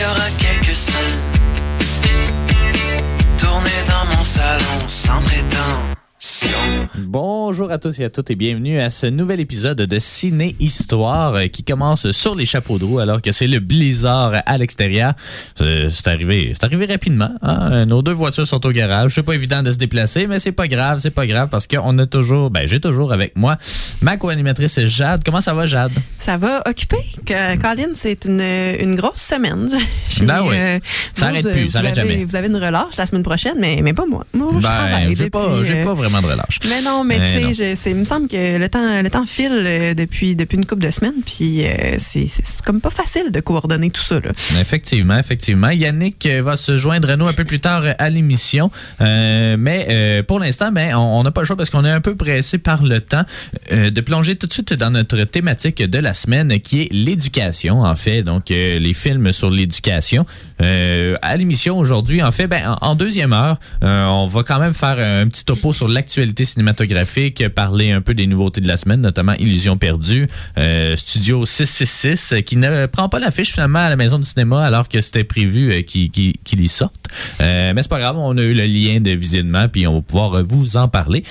Y aura quelques scènes tournées dans mon salon sans prétention. Bonjour à tous et à toutes et bienvenue à ce nouvel épisode de Ciné Histoire euh, qui commence sur les chapeaux de roue alors que c'est le blizzard à l'extérieur. Euh, C'est arrivé, c'est arrivé rapidement. hein. Nos deux voitures sont au garage. C'est pas évident de se déplacer, mais c'est pas grave, c'est pas grave parce qu'on a toujours, ben j'ai toujours avec moi ma co-animatrice Jade. Comment ça va Jade? Ça va occuper. Que, Colin, c'est une, une grosse semaine. Ben oui. euh, Ça vous, arrête euh, plus, vous ça avez- jamais. Vous avez une relâche la semaine prochaine, mais, mais pas moi. Moi, je travaille Ben, j'ai pas, j'ai euh, pas vraiment de relâche. Mais non, mais tu sais, il me semble que le temps, le temps file euh, depuis, depuis une couple de semaines, puis euh, c'est, comme pas facile de coordonner tout ça. Là. Effectivement, effectivement. Yannick euh, va se joindre à nous un peu plus tard euh, à l'émission. Euh, mais euh, pour l'instant, ben, on n'a pas le choix parce qu'on est un peu pressé par le temps de plonger tout de suite dans notre thématique de la semaine qui est l'éducation, en fait. Donc, les films sur l'éducation. À l'émission aujourd'hui, en fait, ben, en, deuxième heure, on va quand même faire un petit topo sur l'actualité cinématographique, parler un peu des nouveautés de la semaine, notamment Illusion perdue, euh, Studio 666, euh, qui ne prend pas l'affiche finalement à la maison du cinéma alors que c'était prévu euh, qu'il qu'il- qu'il y sorte. Euh, mais c'est pas grave, on a eu le lien de visionnement, puis on va pouvoir vous en parler.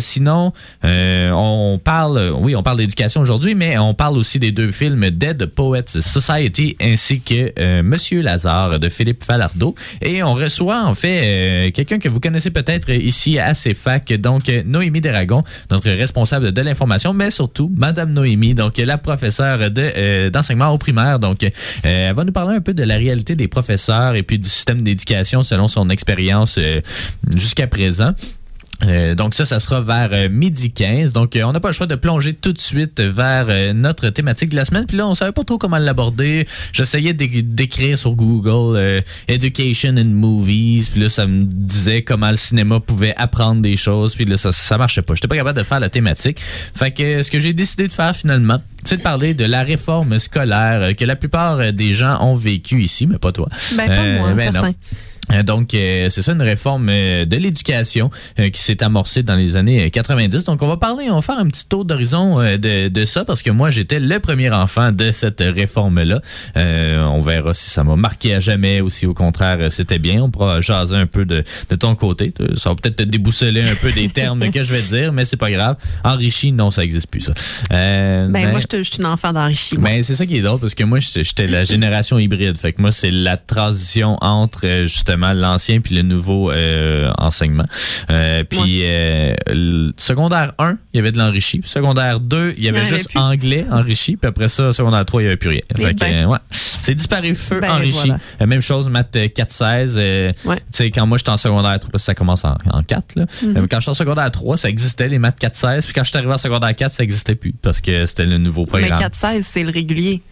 Sinon, on parle, oui, on parle d'éducation aujourd'hui, mais on parle aussi des deux films Dead Poets Society ainsi que Monsieur Lazare de Philippe Falardeau. Et on reçoit en fait quelqu'un que vous connaissez peut-être ici à CFAC, donc Noémie Deragon, notre responsable de l'information, mais surtout Madame Noémie, donc la professeure euh, d'enseignement au primaire. Donc, euh, elle va nous parler un peu de la réalité des professeurs et puis du système d'éducation selon son expérience euh, jusqu'à présent. Euh, donc ça, ça sera vers euh, midi 15. Donc euh, on n'a pas le choix de plonger tout de suite vers notre thématique de la semaine. Puis là, on savait pas trop comment l'aborder. J'essayais d'é- d'écrire sur Google Education in Movies. Puis là, ça me disait comment le cinéma pouvait apprendre des choses. Puis là, ça, ça marchait pas. J'étais pas capable de faire la thématique. Fait que ce que j'ai décidé de faire finalement, c'est de parler de la réforme scolaire que la plupart des gens ont vécu ici, mais pas toi. Ben, pas moi, ben non. certain. Euh, Donc, euh, c'est ça une réforme euh, de l'éducation euh, qui s'est amorcée dans les années euh, 90. Donc, on va parler, on va faire un petit tour d'horizon euh, de, de ça parce que moi, j'étais le premier enfant de cette réforme-là. Euh, on verra si ça m'a marqué à jamais ou si au contraire euh, c'était bien. On pourra jaser un peu de, de ton côté. Euh, Ça va peut-être te déboussoler un peu des termes que je vais dire, mais c'est pas grave. Enrichi, non, ça existe plus ça. Euh, Ben, moi, je suis une enfant d'enrichi. ben, c'est ça qui est drôle parce que moi, j'étais la génération hybride. Fait que moi, c'est la transition entre euh, justement l'ancien puis le nouveau euh, enseignement. Euh, puis euh, secondaire 1, il y avait de l'enrichi. Secondaire 2, il y avait juste anglais enrichi. Puis après ça, secondaire 3, il n'y avait plus rien. Eh ben. ouais. C'est disparu feu Ben, enrichi. voilà. Même chose, maths euh, 4-16. euh, Ouais. Tu sais, quand moi j'étais en secondaire 3, parce que ça commence en, en 4. Là. Mhm. Euh, Quand j'étais en secondaire 3, ça existait les maths 4-16. Puis quand je suis arrivé en secondaire 4, ça n'existait plus parce que c'était le nouveau Mais programme. 4-16, c'est le régulier.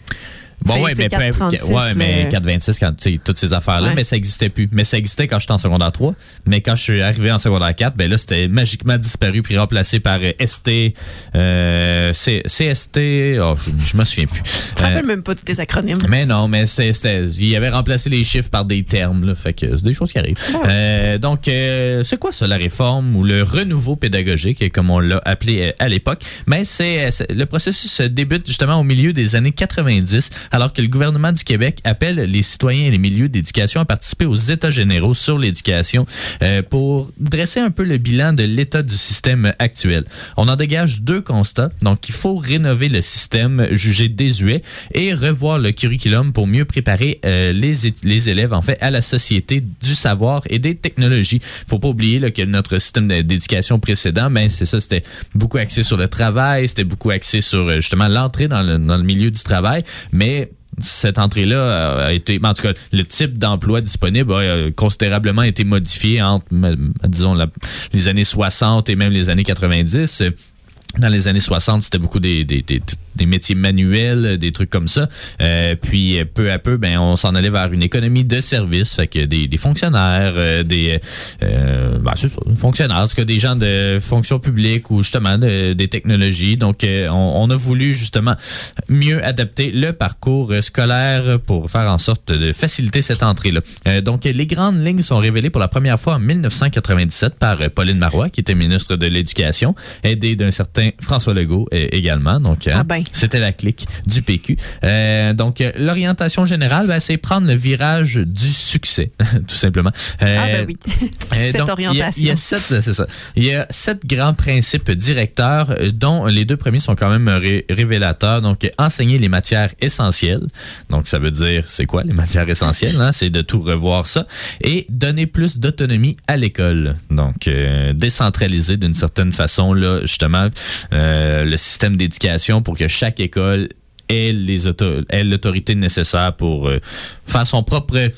Bon, ouais, mais, peu- 4,36, ouais, mais le- 4,26, quand, tu sais, toutes ces affaires-là, Ouais. mais ça existait plus. Mais ça existait quand j'étais en secondaire 3. Mais quand je suis arrivé en secondaire 4, ben là, c'était magiquement disparu puis remplacé par euh, ST, euh, C- CST, oh, je, me souviens plus. Je te rappelle Euh, même pas de tes acronymes. mais non, mais c'était- il avait remplacé les chiffres par des termes, là, fait que c'est des choses qui arrivent. Euh, donc, euh, c'est quoi ça, la réforme ou le renouveau pédagogique, comme on l'a appelé euh, à l'époque? Mais c'est, c'est- le processus se débute justement au milieu des années 90, alors que le gouvernement du Québec appelle les citoyens et les milieux d'éducation à participer aux États généraux sur l'éducation euh, pour dresser un peu le bilan de l'état du système actuel. On en dégage deux constats. Donc, il faut rénover le système jugé désuet et revoir le curriculum pour mieux préparer euh, les, élèves en fait à la société du savoir et des technologies. Faut pas oublier là, que notre système d'é- d'éducation précédent, ben c'est ça, c'était beaucoup axé sur le travail, c'était beaucoup axé sur euh, justement l'entrée dans le, dans le milieu du travail, mais cette entrée-là a été, en tout cas, le type d'emploi disponible a euh, considérablement été modifié entre, disons, les années 60 et même les années 90. Euh, Dans les années 60, c'était beaucoup des- des métiers manuels, des trucs comme ça. Euh, puis peu à peu, ben on s'en allait vers une économie de services, fait que des, des fonctionnaires, euh, des euh, ben, c'est ça, fonctionnaires, cas des gens de fonction publique ou justement de- des technologies. Donc euh, on, on a voulu justement mieux adapter le parcours scolaire pour faire en sorte de faciliter cette entrée-là. Euh, donc les grandes lignes sont révélées pour la première fois en 1997 par euh, Pauline Marois, qui était ministre de l'Éducation, aidée d'un certain François Legault euh, également. Donc, hein, Ah ben. C'était la clique du PQ. Euh, donc, euh, l'orientation générale, ben, c'est prendre le virage du succès, tout simplement. Euh, Ah ben oui, cette donc, orientation. Il y a, il y a sept, c'est ça. Il y a sept grands principes directeurs, dont les deux premiers sont quand même ré- révélateurs. Donc, enseigner les matières essentielles. Donc, ça veut dire, c'est quoi les matières essentielles? Hein? C'est de tout revoir ça. Et donner plus d'autonomie à l'école. Donc, euh, décentraliser d'une certaine façon, là, justement, euh, le système d'éducation pour que chaque école ait l'autorité nécessaire pour euh, faire son propre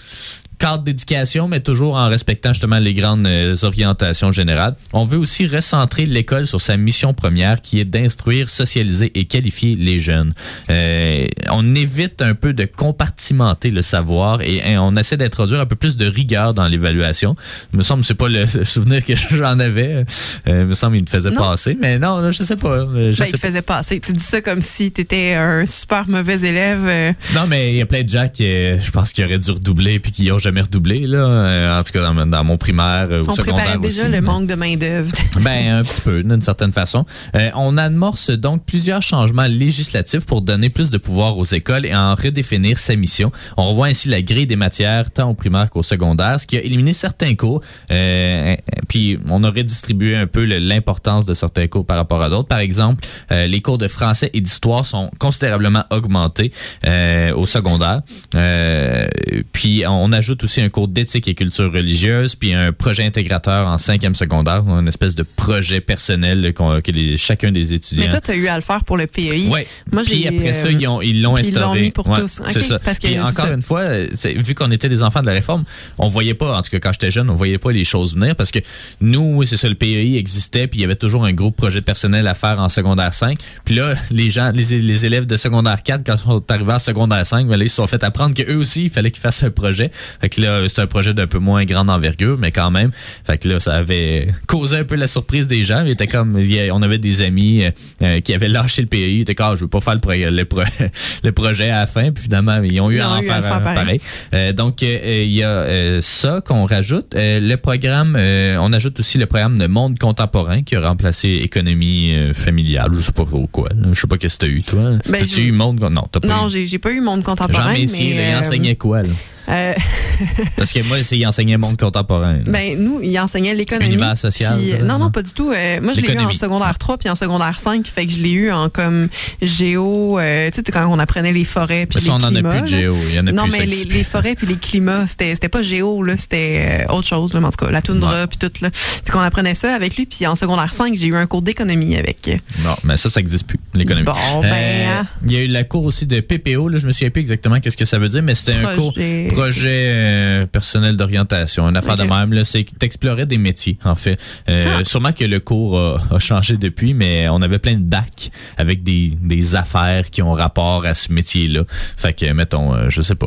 cadre d'éducation, mais toujours en respectant justement les grandes euh, orientations générales. On veut aussi recentrer l'école sur sa mission première, qui est d'instruire, socialiser et qualifier les jeunes. Euh, on évite un peu de compartimenter le savoir et, on essaie d'introduire un peu plus de rigueur dans l'évaluation. Il me semble c'est pas le, souvenir que j'en avais. Euh, il me semble qu'il me faisait Non. passer, mais non, je sais pas. Euh, Je Ben, sais il te faisait passer. Tu dis ça comme si tu étais un super mauvais élève. euh, Non, mais il y a plein de gens qui, je pense, qui auraient dû redoubler puis qui ont jamais redoublé, là. Euh, En tout cas, dans, dans mon primaire euh, ou on secondaire préparait déjà aussi. le manque de main-d'œuvre. Ben, un petit peu, d'une certaine façon. Euh, on amorce donc plusieurs changements législatifs pour donner plus de pouvoir aux écoles et en redéfinir sa mission. On revoit ainsi la grille des matières, tant au primaire qu'au secondaire, ce qui a éliminé certains cours. Euh, puis, on a redistribué un peu l'importance de certains cours par rapport à d'autres. Par exemple, euh, les cours de français et d'histoire sont considérablement augmentés euh, au secondaire. Euh, puis, on ajoute aussi un cours d'éthique et culture religieuse, puis un projet intégrateur en cinquième secondaire, une espèce de projet personnel que les- chacun des étudiants. Mais toi, tu as eu à le faire pour le PEI. Ouais. Moi, puis après ça, euh, ils ont- ils l'ont puis ils l'ont instauré. mis pour Ouais, tous. C'est Ok, ça. parce que encore ça. une fois, euh, vu qu'on était des enfants de la réforme, on voyait pas, en tout cas quand j'étais jeune, on voyait pas les choses venir parce que nous, oui, c'est ça, le PEI existait, puis il y avait toujours un gros projet personnel à faire en secondaire 5. Puis là, les gens, les, les élèves de secondaire 4, quand ils sont arrivés en secondaire 5, ben là, ils se sont fait apprendre qu'eux aussi, il fallait qu'ils fassent un projet. Fait que là, c'est un projet d'un peu moins grande envergure, mais quand même. Fait que là, ça avait causé un peu la surprise des gens. Il était comme, on avait des amis euh, euh, qui avaient lâché le PEI. Ils étaient comme, Ah, je veux pas faire le, pro- le, pro- le projet à la fin. Puis finalement, ils ont eu Ils à ont en eu à faire, pareil. pareil. Euh, donc, il y a ça qu'on rajoute. Le programme, on ajoute aussi le programme de monde contemporain qui a remplacé économie familiale. Je sais pas trop quoi. là. Je sais pas qu'est-ce que t'as eu, toi. Ben, T'as-tu je- eu monde... Non, t'as pas Non, eu. j'ai pas eu monde contemporain. Jean Messier, mais, il enseignait quoi, là? Euh, Parce que moi, il enseignait monde contemporain. là. ben, nous, il enseignait l'économie. Univers social, puis- non, non? pas du tout. Euh, moi, je l'ai eu en secondaire 3 puis en secondaire 5. Fait que je l'ai eu en comme géo. euh, tu sais, quand on apprenait les forêts puis les ça, on en a plus de géo. Il y en a non, plus, mais les, forêts puis les climats, c'était pas géo, là, c'était autre chose, là, en tout cas, la toundra puis tout, là. Puis qu'on apprenait ça avec lui, puis en secondaire 5, j'ai eu un cours d'économie avec. Non, mais ça, ça n'existe plus, l'économie. Bon, ben, hein. Il y a eu la cours aussi de PPO, là, je me souviens plus exactement qu'est-ce que ça veut dire, mais c'était un cours Projet. euh, personnel d'orientation, une affaire de même. Là, c'est que t'explorais des métiers, en fait. Euh, Ah. Sûrement que le cours a, a changé depuis, mais on avait plein de bacs avec des, des affaires qui ont rapport à ce métier-là. Fait que, mettons, euh, je sais pas...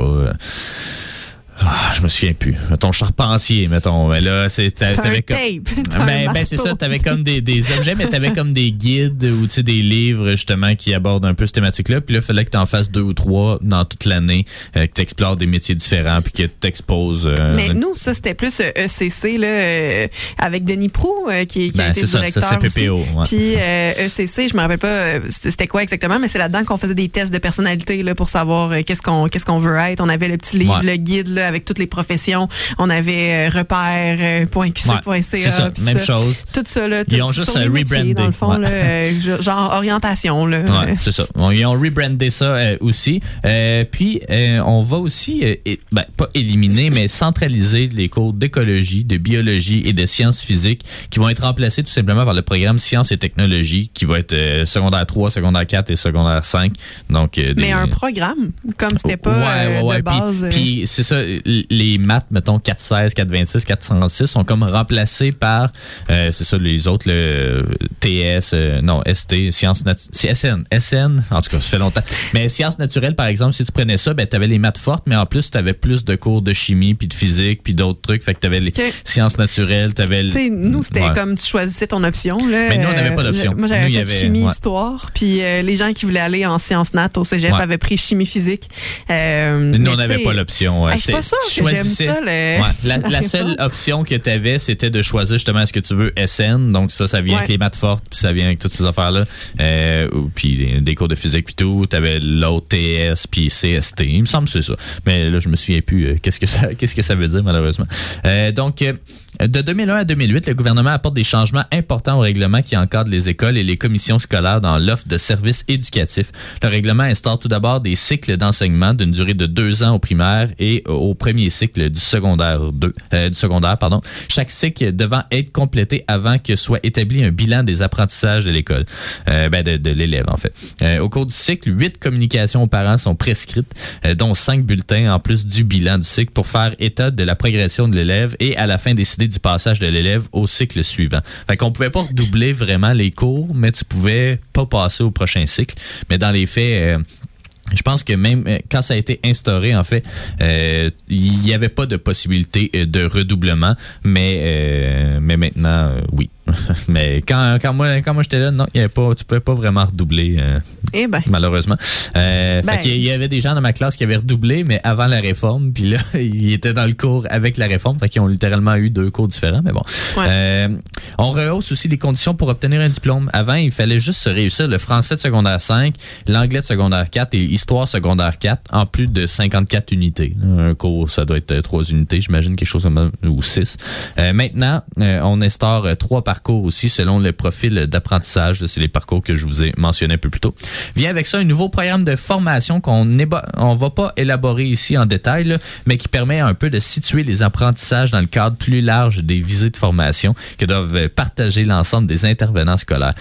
ah, je me souviens plus. Mettons charpentier, mettons. Mais là, c'est t'avais comme- ben, ben c'est ça, t'avais comme des, des objets, mais t'avais comme des guides ou tu sais, des livres justement qui abordent un peu cette thématique-là. Puis là, il fallait que t'en fasses deux ou trois dans toute l'année, euh, que t'explores des métiers différents, puis que t'exposes. euh, Mais nous, ça, c'était plus euh, ECC, là, euh, avec Denis Prou, qui, qui Ben, a été ça, directeur ça, PPO, aussi. ouais. Puis ECC, je me rappelle pas c'était quoi exactement, mais c'est là-dedans qu'on faisait des tests de personnalité là, pour savoir qu'est-ce qu'on qu'est-ce qu'on veut être. On avait le petit livre, Ouais. le guide là, avec toutes les professions. On avait euh, repère.qc.ca. Ouais, c'est ça, puis même ça. chose. Tout ça, là, Ils tout- ont juste euh, rebrandé, Dans le fond, ouais. là, euh, genre orientation. Là. Ouais, c'est ça. Ils ont rebrandé ça euh, aussi. Euh, puis, euh, on va aussi, euh, ben, pas éliminer, mais centraliser les cours d'écologie, de biologie et de sciences physiques qui vont être remplacés tout simplement par le programme sciences et technologies qui va être euh, secondaire 3, secondaire 4 et secondaire 5. Donc, euh, Mais un programme, comme c'était pas Ouais, euh, ouais, ouais. de base. euh, Puis, c'est ça, les maths, mettons 416, 426, 436, sont comme remplacés par, euh, c'est ça, les autres, le TS, euh, non, ST, sciences naturelles, SN, SN, en tout cas, ça fait longtemps. Mais sciences naturelles, par exemple, si tu prenais ça, ben, tu avais les maths fortes, mais en plus, tu avais plus de cours de chimie, puis de physique, puis d'autres trucs. Fait que tu avais les sciences naturelles, tu avais... Tu sais, nous, c'était Ouais. comme tu choisissais ton option. Là. Mais nous, on n'avait pas d'option. Moi, j'avais y avait- chimie, ouais. histoire. Puis euh, les gens qui voulaient aller en sciences nat au cégep Ouais. avaient pris chimie physique. Euh, Nous, mais on n'avait pas l'option. ouais. je pas Sûre tu que j'aime choisissais- ça, le- Ouais. La, la seule option que tu avais, c'était de choisir justement est-ce que tu veux SN. Donc ça, ça vient Ouais. avec les maths fortes, puis ça vient avec toutes ces affaires-là. Euh, puis des, cours de physique, puis tout. Tu avais l'autre TS, puis CST. Il me semble que c'est ça. Mais là, je me souviens plus euh, qu'est-ce que ça qu'est-ce que ça veut dire, malheureusement. Euh, donc, euh, de 2001 à 2008, le gouvernement apporte des changements importants au règlement qui encadre les écoles et les commissions scolaires dans l'offre de services éducatifs. Le règlement instaure tout d'abord des cycles d'enseignement d'une durée de deux ans au primaire et au premier cycle du secondaire 2, euh, du secondaire, pardon. Chaque cycle devant être complété avant que soit établi un bilan des apprentissages de l'école, euh, ben de, de l'élève en fait. Euh, au cours du cycle, huit communications aux parents sont prescrites, euh, dont cinq bulletins en plus du bilan du cycle pour faire état de la progression de l'élève et à la fin décider du passage de l'élève au cycle suivant. Fait qu'on pouvait pas redoubler vraiment les cours, mais tu pouvais pas passer au prochain cycle. Mais dans les faits, euh, je pense que même euh, quand ça a été instauré, en fait, euh, il n'y avait pas de possibilité de redoublement, mais maintenant, oui. mais quand, quand moi quand moi j'étais là, non, il y avait pas, tu pouvais pas vraiment redoubler, euh, Eh ben. malheureusement. Euh, Ben. fait qu'il y avait des gens dans ma classe qui avaient redoublé, mais avant la réforme, puis là, ils étaient dans le cours avec la réforme, fait qu'ils ont littéralement eu deux cours différents, mais bon. Ouais. Euh, on rehausse aussi les conditions pour obtenir un diplôme. Avant, il fallait juste se réussir le français de secondaire 5, l'anglais de secondaire 4 et histoire secondaire 4 en plus de 54 unités. Un cours, ça doit être 3 unités, j'imagine, quelque chose comme ou 6. maintenant, on instaure euh, trois parcours aussi selon le profil d'apprentissage. C'est les parcours que je vous ai mentionnés un peu plus tôt. Vient avec ça un nouveau programme de formation qu'on on va pas élaborer ici en détail, mais qui permet un peu de situer les apprentissages dans le cadre plus large des visées de formation que doivent partager l'ensemble des intervenants scolaires.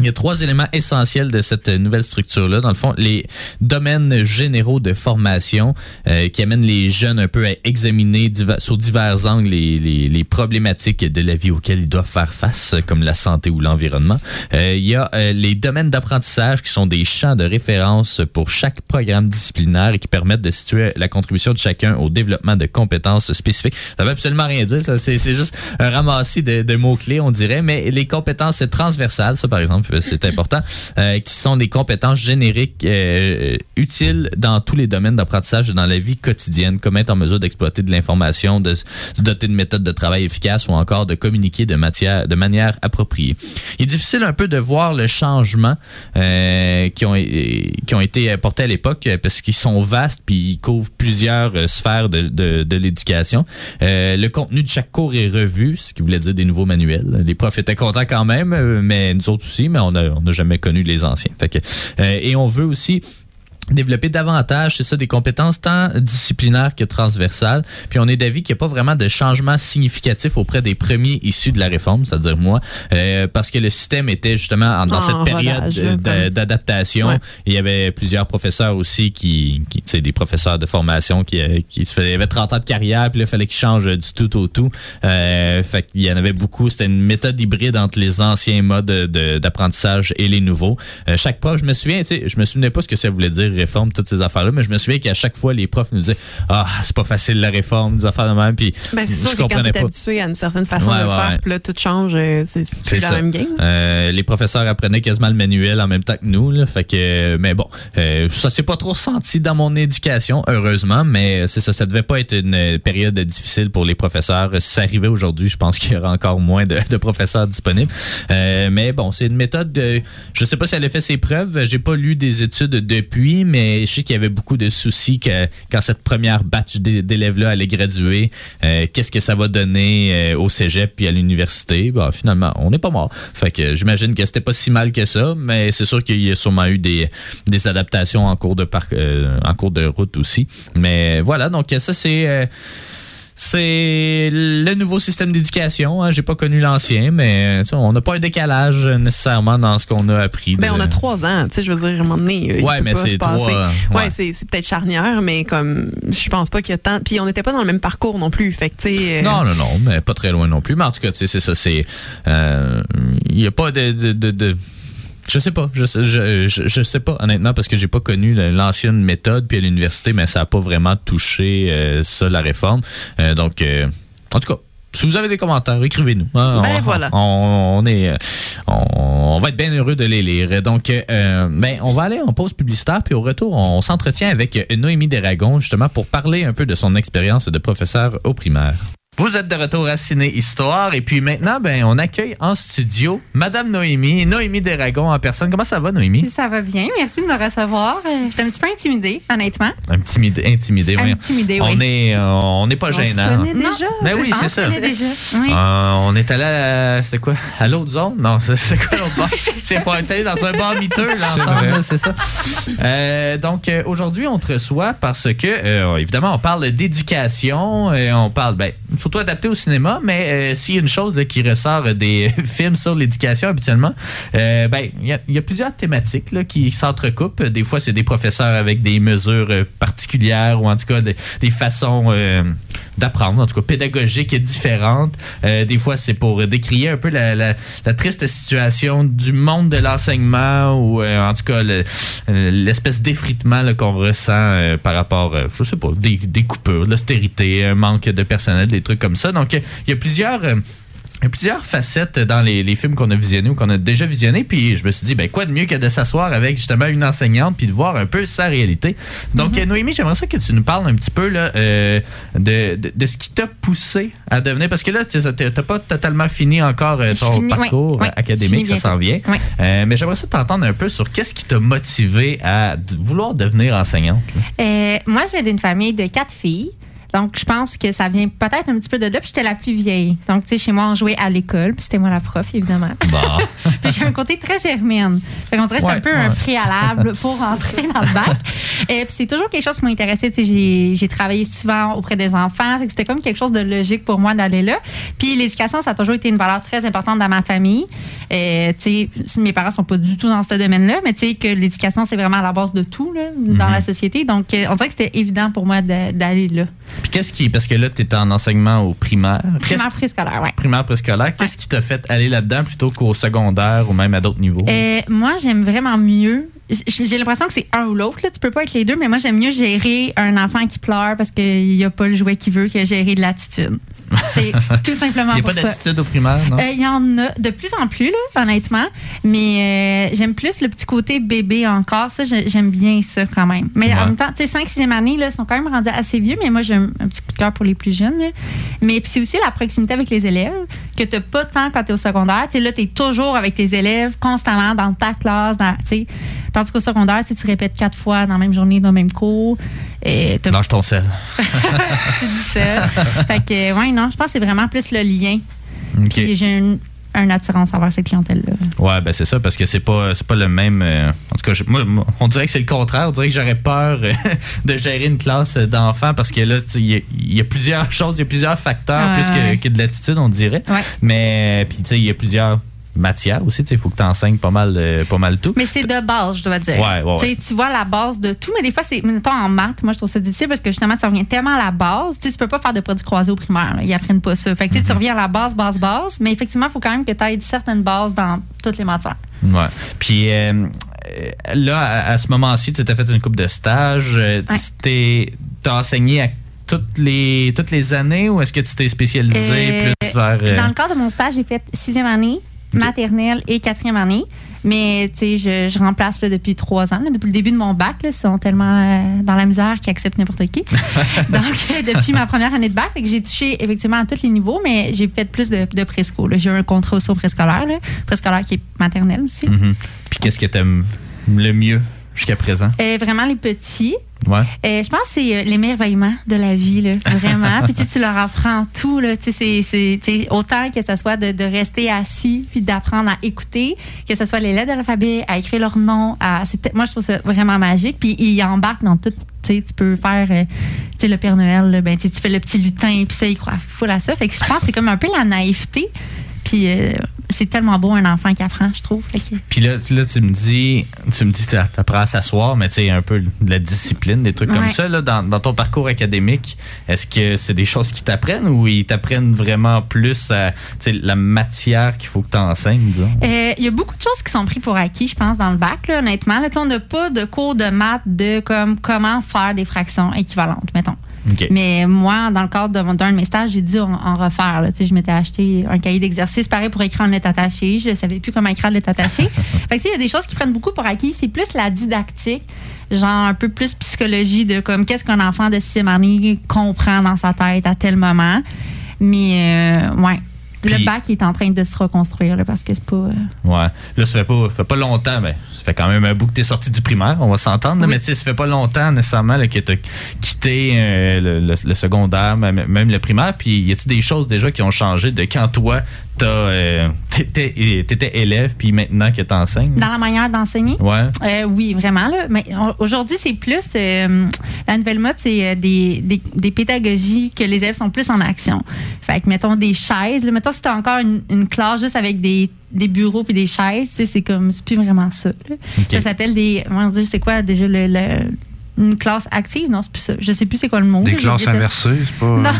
Il y a trois éléments essentiels de cette nouvelle structure-là. Dans le fond, les domaines généraux de formation euh, qui amènent les jeunes un peu à examiner diver- sous divers angles les, les, les problématiques de la vie auxquelles ils doivent faire face, comme la santé ou l'environnement. Euh, il y a euh, les domaines d'apprentissage qui sont des champs de référence pour chaque programme disciplinaire et qui permettent de situer la contribution de chacun au développement de compétences spécifiques. Ça veut absolument rien dire. c'est juste un ramassis de, de mots-clés, on dirait. Mais les compétences transversales, ça par exemple, c'est important, euh, qui sont des compétences génériques euh, utiles dans tous les domaines d'apprentissage et dans la vie quotidienne, comme être en mesure d'exploiter de l'information, de se doter de méthodes de travail efficaces ou encore de communiquer de, matière, de manière appropriée. Il est difficile un peu de voir le changement euh, qui, ont, qui ont été apportés à l'époque euh, parce qu'ils sont vastes puis ils couvrent plusieurs euh, sphères de, de, de l'éducation. Euh, le contenu de chaque cours est revu, ce qui voulait dire des nouveaux manuels. Les profs étaient contents quand même, euh, mais nous autres aussi, mais on n'a jamais connu les anciens. Fait euh, et on veut aussi développer davantage, c'est ça, des compétences tant disciplinaires que transversales. Puis on est d'avis qu'il n'y a pas vraiment de changement significatif auprès des premiers issus de la réforme, c'est-à-dire moi, euh, parce que le système était justement en- dans En cette période d'adaptation. Ouais. Il y avait plusieurs professeurs aussi qui, qui tu sais, des professeurs de formation qui, euh, qui se faisaient, avaient 30 ans de carrière, puis là, il fallait qu'ils changent du tout au tout. Euh, fait qu'il y en avait beaucoup. C'était une méthode hybride entre les anciens modes de- d'apprentissage et les nouveaux. Euh, chaque prof, je me souviens, tu sais, je me souvenais pas ce que ça voulait dire réforme, toutes ces affaires-là, mais je me souviens qu'à chaque fois, les profs nous disaient Ah, c'est pas facile la réforme, des affaires de même, puis Ben, c'est sûr je que quand t'es habitué à une certaine façon Ouais, de le ouais, faire, ouais. puis là, tout change, euh, c'est la même game. Euh, les professeurs apprenaient quasiment le manuel en même temps que nous, là, fait que, mais bon, euh, ça s'est pas trop senti dans mon éducation, heureusement, mais c'est ça, ça devait pas être une période difficile pour les professeurs. Si ça arrivait aujourd'hui, je pense qu'il y aura encore moins de, de professeurs disponibles. Euh, mais bon, c'est une méthode. De, je sais pas si elle a fait ses preuves. J'ai pas lu des études depuis, mais je sais qu'il y avait beaucoup de soucis que quand cette première batch d'é- d'élèves-là allait graduer, euh, qu'est-ce que ça va donner euh, au cégep puis à l'université? Bah, finalement, on n'est pas mort. Fait que j'imagine que c'était pas si mal que ça, mais c'est sûr qu'il y a sûrement eu des, adaptations en cours de euh, en cours de route aussi. Mais voilà, donc ça c'est. Euh, c'est le nouveau système d'éducation. Hein. J'ai pas connu l'ancien, mais on n'a pas un décalage nécessairement dans ce qu'on a appris. Ben, on a trois ans, tu sais, je veux dire, à un moment donné. Ouais, mais c'est trois. Ouais, ouais c'est peut-être charnière, mais comme, je pense pas qu'il y a tant. Puis on n'était pas dans le même parcours non plus. Fait que, tu sais. Euh, non, non, non, mais pas très loin non plus. Mais en tout cas, tu sais, c'est ça. C'est. Euh, il n'y a pas de, de, de je sais pas. Je, je, je, sais pas, honnêtement, parce que j'ai pas connu l'ancienne méthode, puis à l'université, mais ça a pas vraiment touché euh, ça, la réforme. Euh, donc, euh, en tout cas, si vous avez des commentaires, écrivez-nous. Hein. ben voilà. On, est, on, va être bien heureux de les lire. Donc, ben, on va aller en pause publicitaire, puis au retour, on s'entretient avec Noémie Desragons, justement, pour parler un peu de son expérience de professeur au primaire. Vous êtes de retour à Ciné Histoire et puis maintenant, ben, on accueille en studio Madame Noémie, Noémie Desragons en personne. Comment ça va, Noémie? Ça va bien, merci de me recevoir. Euh, j'étais un petit peu intimidée, honnêtement. Intimidée, intimidée, oui. Intimidée, oui. On est, euh, on n'est pas gênant. On se déjà. Mais ben oui, c'est ça. déjà. Oui. Euh, on est allé à, c'est quoi? À l'autre zone? Non, c'est quoi l'autre bar? c'est pour être allé dans un bar miteux, l'ensemble, c'est ça. donc, aujourd'hui, on te reçoit parce que, évidemment, on parle d'éducation, et on parle, ben, surtout adapté au cinéma, mais euh, s'il y a une chose qui ressort des films sur l'éducation habituellement, euh, ben il y, a plusieurs thématiques là, qui s'entrecoupent. Des fois, c'est des professeurs avec des mesures euh, particulières ou en tout cas des, façons d'apprendre, en tout cas pédagogiques et différentes. des fois, c'est pour décrier un peu la, triste situation du monde de l'enseignement ou en tout cas l'espèce d'effritement qu'on ressent par rapport, je sais pas, des, des coupures, l'austérité, un manque de personnel, des trucs comme ça. Donc, il y a plusieurs... Euh, plusieurs facettes dans les, films qu'on a visionnés ou qu'on a déjà visionnés. Puis je me suis dit, ben quoi de mieux que de s'asseoir avec justement une enseignante puis de voir un peu sa réalité. Donc, mm-hmm. Noémie, j'aimerais ça que tu nous parles un petit peu là, euh, de, de, ce qui t'a poussé à devenir. Parce que là, tu n'as pas totalement fini encore euh, ton parcours académique, ça s'en vient. mais j'aimerais ça t'entendre un peu sur qu'est-ce qui t'a motivé à vouloir devenir enseignante. moi, je viens d'une famille de quatre filles. Donc, je pense que ça vient peut-être un petit peu de là. Puis j'étais la plus vieille. Donc, tu sais, chez moi, on jouait à l'école. Puis c'était moi la prof, évidemment. Bah. puis j'ai un côté très germaine. Fait qu'on dirait que c'est un peu un préalable pour rentrer dans le bac. Et puis c'est toujours quelque chose qui m'a. Tu sais, j'ai travaillé souvent auprès des enfants. Fait que c'était comme quelque chose de logique pour moi d'aller là. Puis l'éducation, ça a toujours été une valeur très importante dans ma famille. Tu sais, mes parents sont pas du tout dans ce domaine-là, mais tu sais que l'éducation, c'est vraiment à la base de tout là, dans mhm. la société. Donc, on dirait que c'était évident pour moi d'aller là. Puis qu'est-ce qui. Parce que là, tu es en enseignement au primaire. Primaire préscolaire, oui. Primaire préscolaire. Qu'est-ce qui t'a fait aller là-dedans plutôt qu'au secondaire ou même à d'autres niveaux? Euh, moi, j'aime vraiment mieux. J'ai l'impression que c'est un ou l'autre. Tu peux pas être les deux, mais moi, j'aime mieux gérer un enfant qui pleure parce qu'il n'y a pas le jouet qu'il veut que gérer de l'attitude. C'est tout simplement Il n'y a pas d'attitude au primaire, non? Euh, il y en a de plus en plus, là, honnêtement. Mais euh, j'aime plus le petit côté bébé encore. Ça, j'aime bien ça quand même. Mais en même temps, tu sais, 5 6e année, là, sont quand même rendus assez vieux, mais moi, j'ai un, petit coup de cœur pour les plus jeunes. Mais c'est aussi la proximité avec les élèves que tu n'as pas tant quand tu es au secondaire. Tu sais, là, tu es toujours avec tes élèves constamment dans ta classe. Dans, tandis qu'au secondaire, tu répètes quatre fois dans la même journée, dans le même cours. Et Lâche ton sel. tu ça. fait que, ouais, non, je pense que c'est vraiment plus le lien. Puis j'ai une, attirance envers cette clientèle-là. Ouais, ben c'est ça, parce que c'est pas, pas le même. Euh, en tout cas, moi, on dirait que c'est le contraire. On dirait que j'aurais peur euh, de gérer une classe d'enfants parce que là, il y, a plusieurs choses, il y a plusieurs facteurs plus que, que, de l'attitude, on dirait. Mais, puis, tu sais, il y a plusieurs matière aussi. Il faut que tu enseignes pas mal, euh, pas mal tout. Mais c'est de base, je dois dire. Ouais, Tu vois la base de tout, mais des fois, c'est. Mettons, en maths, moi, je trouve ça difficile parce que justement, tu reviens tellement à la base. Tu peux pas faire de produits croisés au primaire. Ils apprennent pas ça. Fait que tu mhm. reviens à la base, base, base. Mais effectivement, il faut quand même que tu aies certaines bases dans toutes les matières. Ouais. Puis. Euh, là, à, ce moment-ci, tu t'es fait une coupe de stage. Euh, tu as enseigné à toutes les, toutes les années ou est-ce que tu t'es spécialisé plus vers. Dans le cadre de mon stage, j'ai fait sixième année, maternelle et quatrième année. Mais tu sais, je, je, remplace là, depuis trois ans. depuis le début de mon bac, là, ils sont tellement euh, dans la misère qu'ils acceptent n'importe qui. Donc, depuis ma première année de bac, j'ai touché effectivement à tous les niveaux, mais j'ai fait plus de, de présco. J'ai eu un contrat aussi au préscolaire, préscolaire qui est maternel aussi. Mm-hmm. Puis qu'est-ce que tu aimes le mieux? Jusqu'à présent? Euh, vraiment les petits. Ouais. Euh, je pense que c'est euh, l'émerveillement de la vie, là, vraiment. puis tu, leur apprends tout. Là, c'est, autant que ce soit de, de rester assis puis d'apprendre à écouter, que ce soit les lettres de l'alphabet, à écrire leur nom. À, moi, je trouve ça vraiment magique. Puis ils embarquent dans tout. Tu peux faire le Père Noël, là, ben, tu fais le petit lutin, puis ça, ils croient full à ça. Fait que je pense que c'est comme un peu la naïveté. Puis euh, c'est tellement beau un enfant qui apprend, je trouve. Que- Puis là, là, tu me dis, tu me dis, tu apprends à s'asseoir, mais tu sais, un peu de la discipline, des trucs comme ça, là, dans, dans ton parcours académique. Est-ce que c'est des choses qui t'apprennent ou ils t'apprennent vraiment plus à, la matière qu'il faut que tu enseignes, disons? Euh, Il y a beaucoup de choses qui sont prises pour acquis, je pense, dans le bac, là, honnêtement. Là, on n'a pas de cours de maths de comme comment faire des fractions équivalentes, mettons. Mais moi, dans le cadre de mon- d'un de mes stages, j'ai dû en, en refaire. là. Tu sais, Je m'étais acheté un cahier d'exercice, pareil pour écrire en lettres attachées. Je ne savais plus comment écrire en lettres attachées. fait que, il y a des choses qui prennent beaucoup pour acquis. C'est plus la didactique, genre un peu plus psychologie de comme qu'est-ce qu'un enfant de sixième année comprend dans sa tête à tel moment. Mais, euh, ouais. Puis- le bac est en train de se reconstruire là, parce que c'est pas. euh, Ouais. Là, ça fait pas, ça fait pas longtemps, mais ça fait quand même un bout que t'es sorti du primaire, on va s'entendre. Oui. Mais tu ça fait pas longtemps nécessairement là, que t'as quitté euh, le, le- le secondaire, même le primaire. Puis y a-tu des choses déjà qui ont changé de quand toi, t'as, euh, t'étais, t'étais élève, puis maintenant que t'enseignes? Dans la manière d'enseigner? Ouais. Oui, vraiment. Là. Mais aujourd'hui, c'est plus. la nouvelle mode, c'est des, des, des pédagogies que les élèves sont plus en action. Fait que, mettons, des chaises. Là, mettons, si tu as encore une, une classe juste avec des, des bureaux puis des chaises, c'est comme. C'est plus vraiment ça. Ça s'appelle des. Mon Dieu, c'est quoi déjà le. le- une classe active? Non, c'est plus ça. Je sais plus c'est quoi le mot. Des classes inversées, c'est pas. Non.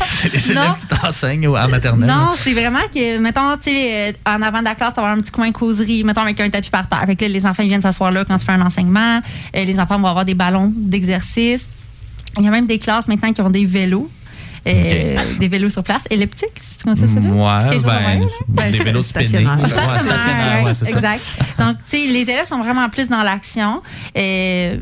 C'est les Non. élèves qui t'enseignent à maternelle. Non, c'est vraiment que, mettons, tu sais, euh, en avant de la classe, tu vas avoir un petit coin causerie, mettons, avec un tapis par terre. Fait que là, les enfants, ils viennent s'asseoir là quand tu fais un enseignement. Euh, les enfants vont avoir des ballons d'exercice. Il y a même des classes maintenant qui ont des vélos. Euh, Des vélos sur place. Elliptiques, si tu connais ça, ça veut? Ouais, ben? Ben, des vélos spinnés. stationnaire. Ouais, Stationnaire, ouais, ça. exact. Donc, tu sais, les élèves sont vraiment plus dans l'action. Euh,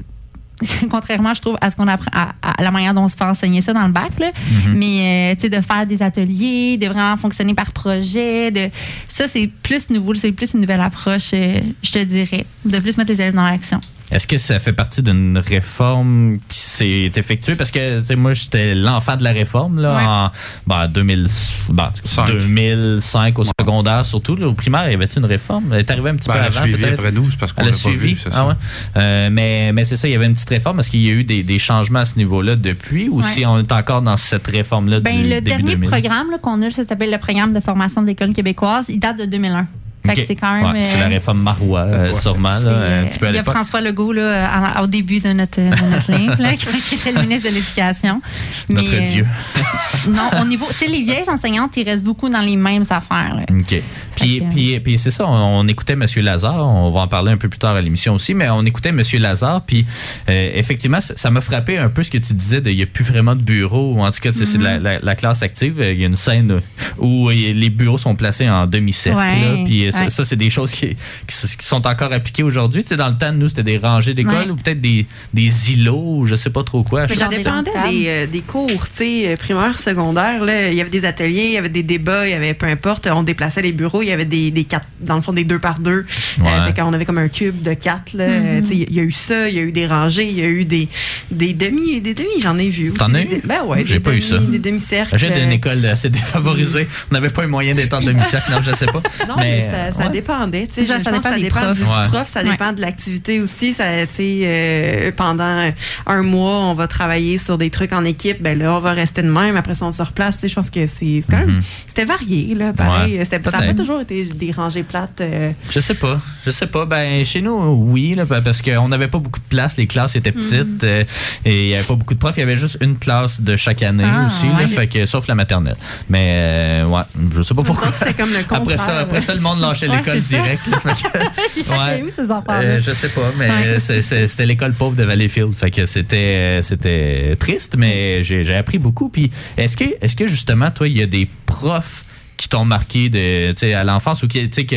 contrairement, je trouve, à ce qu'on apprend, à, à la manière dont on se fait enseigner ça dans le bac. Là. Mm-hmm. Mais, euh, tu sais, de faire des ateliers, de vraiment fonctionner par projet, de ça, c'est plus nouveau, c'est plus une nouvelle approche, euh, je te dirais, de plus mettre les élèves dans l'action. Est-ce que ça fait partie d'une réforme qui s'est effectuée? Parce que, tu sais, moi, j'étais l'enfant de la réforme, là, Ouais. en ben, 2000, ben, Cinq. 2005, au secondaire surtout. Là, au primaire, y avait-tu une réforme? Elle est arrivée un petit Ben, peu elle a avant, suivi peut-être? après nous, c'est parce qu'on Elle l'a a pas suivi? vu, c'est ah ça. ouais. Euh, mais mais c'est ça, il y avait une petite réforme. Est-ce qu'il y a eu des, des changements à ce niveau-là depuis ou Ouais. si on est encore dans cette réforme-là Ben, du le début dernier 2000? programme là, qu'on a, ça s'appelle le programme de formation de l'école québécoise, il date de 2001. C'est quand même. Ouais, c'est la euh, réforme Marois, euh, sûrement, c'est, là, un petit peu à il y a. François Legault là, au début de notre, de notre livre, là, qui était le ministre de l'Éducation. Notre Mais, euh, Dieu. non, au niveau. Tu sais, les vieilles enseignantes, ils restent beaucoup dans les mêmes affaires. là. OK. Puis, puis, puis c'est ça, on, on écoutait M. Lazare, on va en parler un peu plus tard à l'émission aussi, mais on écoutait M. Lazare, puis euh, effectivement, ça m'a frappé un peu ce que tu disais, de- il n'y a plus vraiment de bureaux, ou en tout cas, c'est c'est de la, la- la classe active. Il y a une scène où les bureaux sont placés en demi-cercle, Ouais, puis ça, ouais. ça, c'est des choses qui, qui s- qui sont encore appliquées aujourd'hui. Tu sais, dans le temps, nous, c'était des rangées d'école Ouais. ou peut-être des, des îlots, ou je sais pas trop quoi. Mais Ça dépendait des, euh, des cours, tu sais, euh, primaires, secondaires. Là, il y avait des ateliers, il y avait des débats, il y avait peu importe. On déplaçait les bureaux, il y avait des, des quatre, dans le fond, des deux par deux. Ouais. Euh, fait qu'on avait comme un cube de quatre. Là. Mm-hmm. Tu sais, Il y a eu ça, il y a eu des rangées, il y a eu des, des demi, des demi, j'en ai vu. T'en as Des- eu? Ben ouais, J'ai pas eu ça. Des demi-cercles. J'ai d'une école assez défavorisée. On n'avait pas les moyens d'être en demi-cercle, non, je sais pas. Non, mais, ça, ça ouais. dépendait. tu sais, Ça, je ça pense que dépend ça des dépend profs. du, Ouais. prof, ça Ouais. dépend de l'activité aussi. Ça, tu sais, euh, pendant un mois, on va travailler sur des trucs en équipe. Ben là, on va rester de même. Après ça, on se replace. Tu sais, Je pense que c'est c'est quand même. C'était varié, là. Pareil. Mhm. Ça n'a pas toujours été des rangées plates. euh, Je sais pas. Je sais pas. Ben, chez nous, oui, là, parce qu'on n'avait pas beaucoup de place. Les classes étaient petites euh, et il n'y avait pas beaucoup de profs. Il y avait juste une classe de chaque année Ah, aussi, là, fait que, sauf la maternelle. Mais, euh, ouais, je sais pas pourquoi. C'était comme le Après ça, après ça, le monde lâchait Ouais, l'école direct. là, fait que- J'ai fait Ouais. où ces enfants-là? Euh, je sais pas, mais Ouais. c'était l'école pauvre de Valleyfield. Fait que c'était c'était triste, mais j'ai appris beaucoup. Puis est-ce que est-ce que justement toi il y a des profs qui t'ont marqué de à l'enfance ou qui que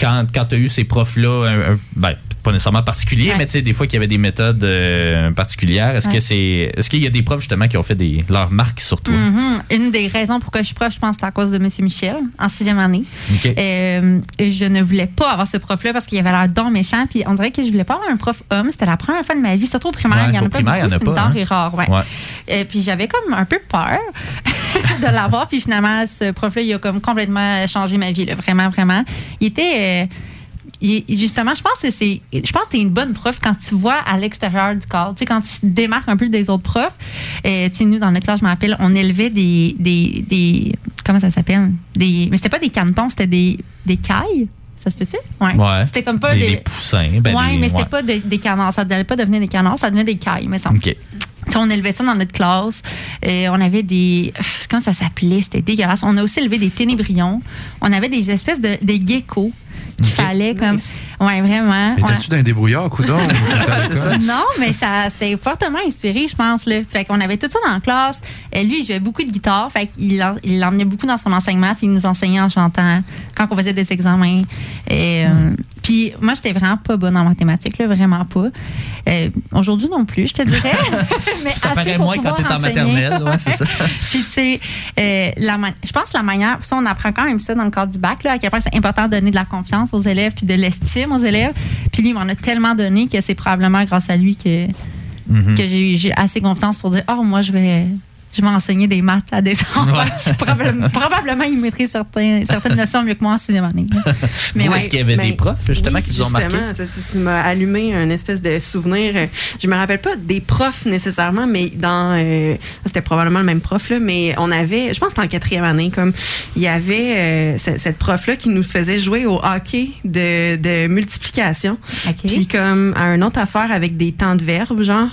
quand quand tu as eu ces profs là ben pas nécessairement particulier, Ouais. mais tu sais, des fois qu'il y avait des méthodes euh, particulières. Est-ce Ouais. que c'est, est-ce qu'il y a des profs justement qui ont fait des, leur marque sur toi? Mhm. Une des raisons pourquoi je suis prof, je pense, c'est à cause de M. Michel, en sixième année. Euh, je ne voulais pas avoir ce prof-là parce qu'il avait l'air don méchant. Puis on dirait que je voulais pas avoir un prof homme. C'était la première fois de ma vie, surtout au primaire. Ouais, il y en a pas beaucoup. C'est une hein. denrée rare. Euh, puis j'avais comme un peu peur de l'avoir. Puis finalement, ce prof-là, il a comme complètement changé ma vie. là. Vraiment, vraiment. Il était. Justement, je pense que c'est. Je pense que t'es une bonne prof quand tu vois à l'extérieur du corps. Tu sais, quand tu te démarques un peu des autres profs. Euh, tu sais, nous, dans notre classe, je me rappelle, on élevait des. des, des comment ça s'appelle? Des, mais c'était pas des canetons, c'était des, des cailles. Ça se peut-tu? Ouais. Ouais. C'était comme pas des, des. des poussins. Ben, ouais, des- mais c'était ouais. pas des, des canards. Ça devait pas devenir des canards, ça devenait des cailles, me semble. OK. Tu sais, on élevait ça dans notre classe. Euh, on avait des. Comment ça s'appelait? C'était dégueulasse. On a aussi élevé des ténébrions. On avait des espèces de des geckos qu'il fallait comme. Nice. Ouais, vraiment. Étais-tu dans un débrouillard, coudon? non, mais ça c'était fortement inspiré, je pense. Là. Fait qu'on avait tout ça dans la classe. Et lui, il jouait beaucoup de guitare. Fait qu'il en- il l'emmenait beaucoup dans son enseignement. Il nous enseignait en chantant quand on faisait des examens. Et, euh, Puis moi, j'étais vraiment pas bonne en mathématiques, là, vraiment pas. Euh, Aujourd'hui non plus, je te dirais. mais Ça paraît moins quand t'es en maternelle, ouais, c'est ça. Puis, tu sais, euh, je pense que la manière, ça, on apprend quand même ça dans le cadre du bac, là, à quel point c'est important de donner de la confiance aux élèves puis de l'estime aux élèves. Puis lui, il m'en a tellement donné que c'est probablement grâce à lui que, Mhm. que j'ai j'ai assez confiance pour dire, oh, moi, je vais. Je vais enseigner des maths à des enfants. Probablement, probablement, ils maîtrisent certains, certaines notions mieux que moi en sixième année. Vous, ouais, est-ce qu'il y avait ben, des profs, justement, oui, qui vous ont marqué? Justement, ça, tu, m'as allumé un espèce de souvenir. Je me rappelle pas des profs nécessairement, mais dans. euh, c'était probablement le même prof, là, mais on avait. Je pense que c'était en quatrième année, comme. Il y avait euh, ce- cette prof-là qui nous faisait jouer au hockey de, de multiplication. OK. Puis comme à une autre affaire avec des temps de verbe, genre.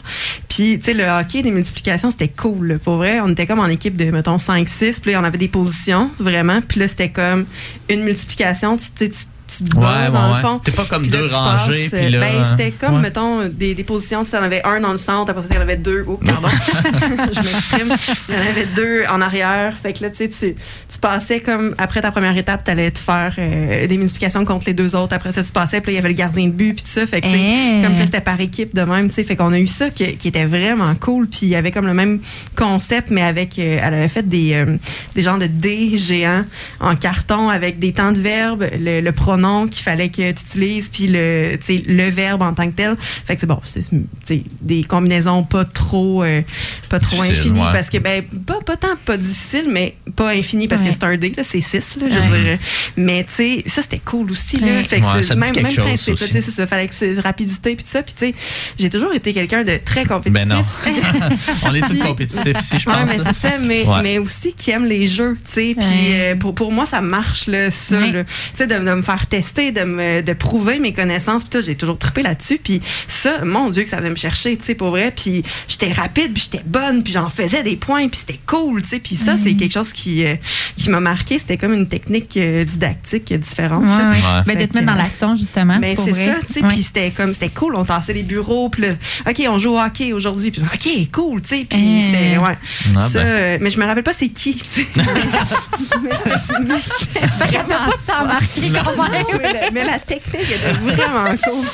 Puis, tu sais, le hockey des multiplications, c'était cool. là. Pour vrai, on était comme en équipe de, mettons, 5-6. Puis on avait des positions, vraiment. Puis là, c'était comme une multiplication. Tu sais, tu tu te bats, Ouais, dans ouais, le fond. T'es pas comme Puis deux tu rangées, passes, puis là, Ben, c'était comme, ouais. mettons, des, des positions. Tu sais, en avais un dans le centre, après ça, y en avait deux. Oh, pardon. je m'exprime. Il y en avait deux en arrière. Fait que là, tu sais, tu, tu passais comme, après ta première étape, tu allais te faire euh, des multiplications contre les deux autres. Après ça, tu passais, puis là, il y avait le gardien de but, puis tout ça. Fait que, tu sais, Eh. comme là, c'était par équipe de même, tu sais. Fait qu'on a eu ça qui, qui était vraiment cool. Puis il y avait comme le même concept, mais avec, euh, elle avait fait des, euh, des genres de dés géants en carton avec des temps de verbe, le, le pronom qu'il fallait que tu utilises, puis le, le verbe en tant que tel. Fait que c'est bon, c'est des combinaisons pas trop, euh, pas trop Difficile, infinies ouais. parce que ben pas, pas tant pas difficile, mais pas infini parce Ouais. que c'est un dé là, c'est 6 là, je Ouais. dirais. Mais tu sais, ça c'était cool aussi là. Fait que ça même, même principe, tu sais, c'est ça, fallait que c'est rapidité puis tout ça, puis tu sais, j'ai toujours été quelqu'un de très compétitif. Ben non. On est tous compétitifs ici, je Ouais, pense. mais c'est ça, mais, Ouais. mais aussi qui aime les jeux, tu sais. Puis Ouais. euh, pour, pour moi, ça marche, là, ça, Ouais. là. Tu sais, de, de me faire tester, de me de prouver mes connaissances, puis tout, j'ai toujours trippé là-dessus. Puis ça, mon Dieu, que ça venait me chercher, tu sais, pour vrai. Puis j'étais rapide, puis j'étais bonne, puis j'en faisais des points, puis c'était cool, tu sais. Puis ça, c'est quelque chose qui, euh, qui m'a marqué. C'était comme une technique euh, didactique différente. Ouais, ouais. Ouais. Ben, de te mettre dans l'action, justement. Mais pour c'est ça, tu sais. Ouais. Puis c'était comme, c'était cool. On tassait les bureaux. Puis là, OK, on joue au hockey aujourd'hui. Puis OK, cool, tu sais. Puis Euh. c'était, ouais. Ah, ça, ben. euh, mais je me rappelle pas c'est qui, tu sais. mais c'était Fait que t'as pas tant marqué mais, la, mais la technique était vraiment cool.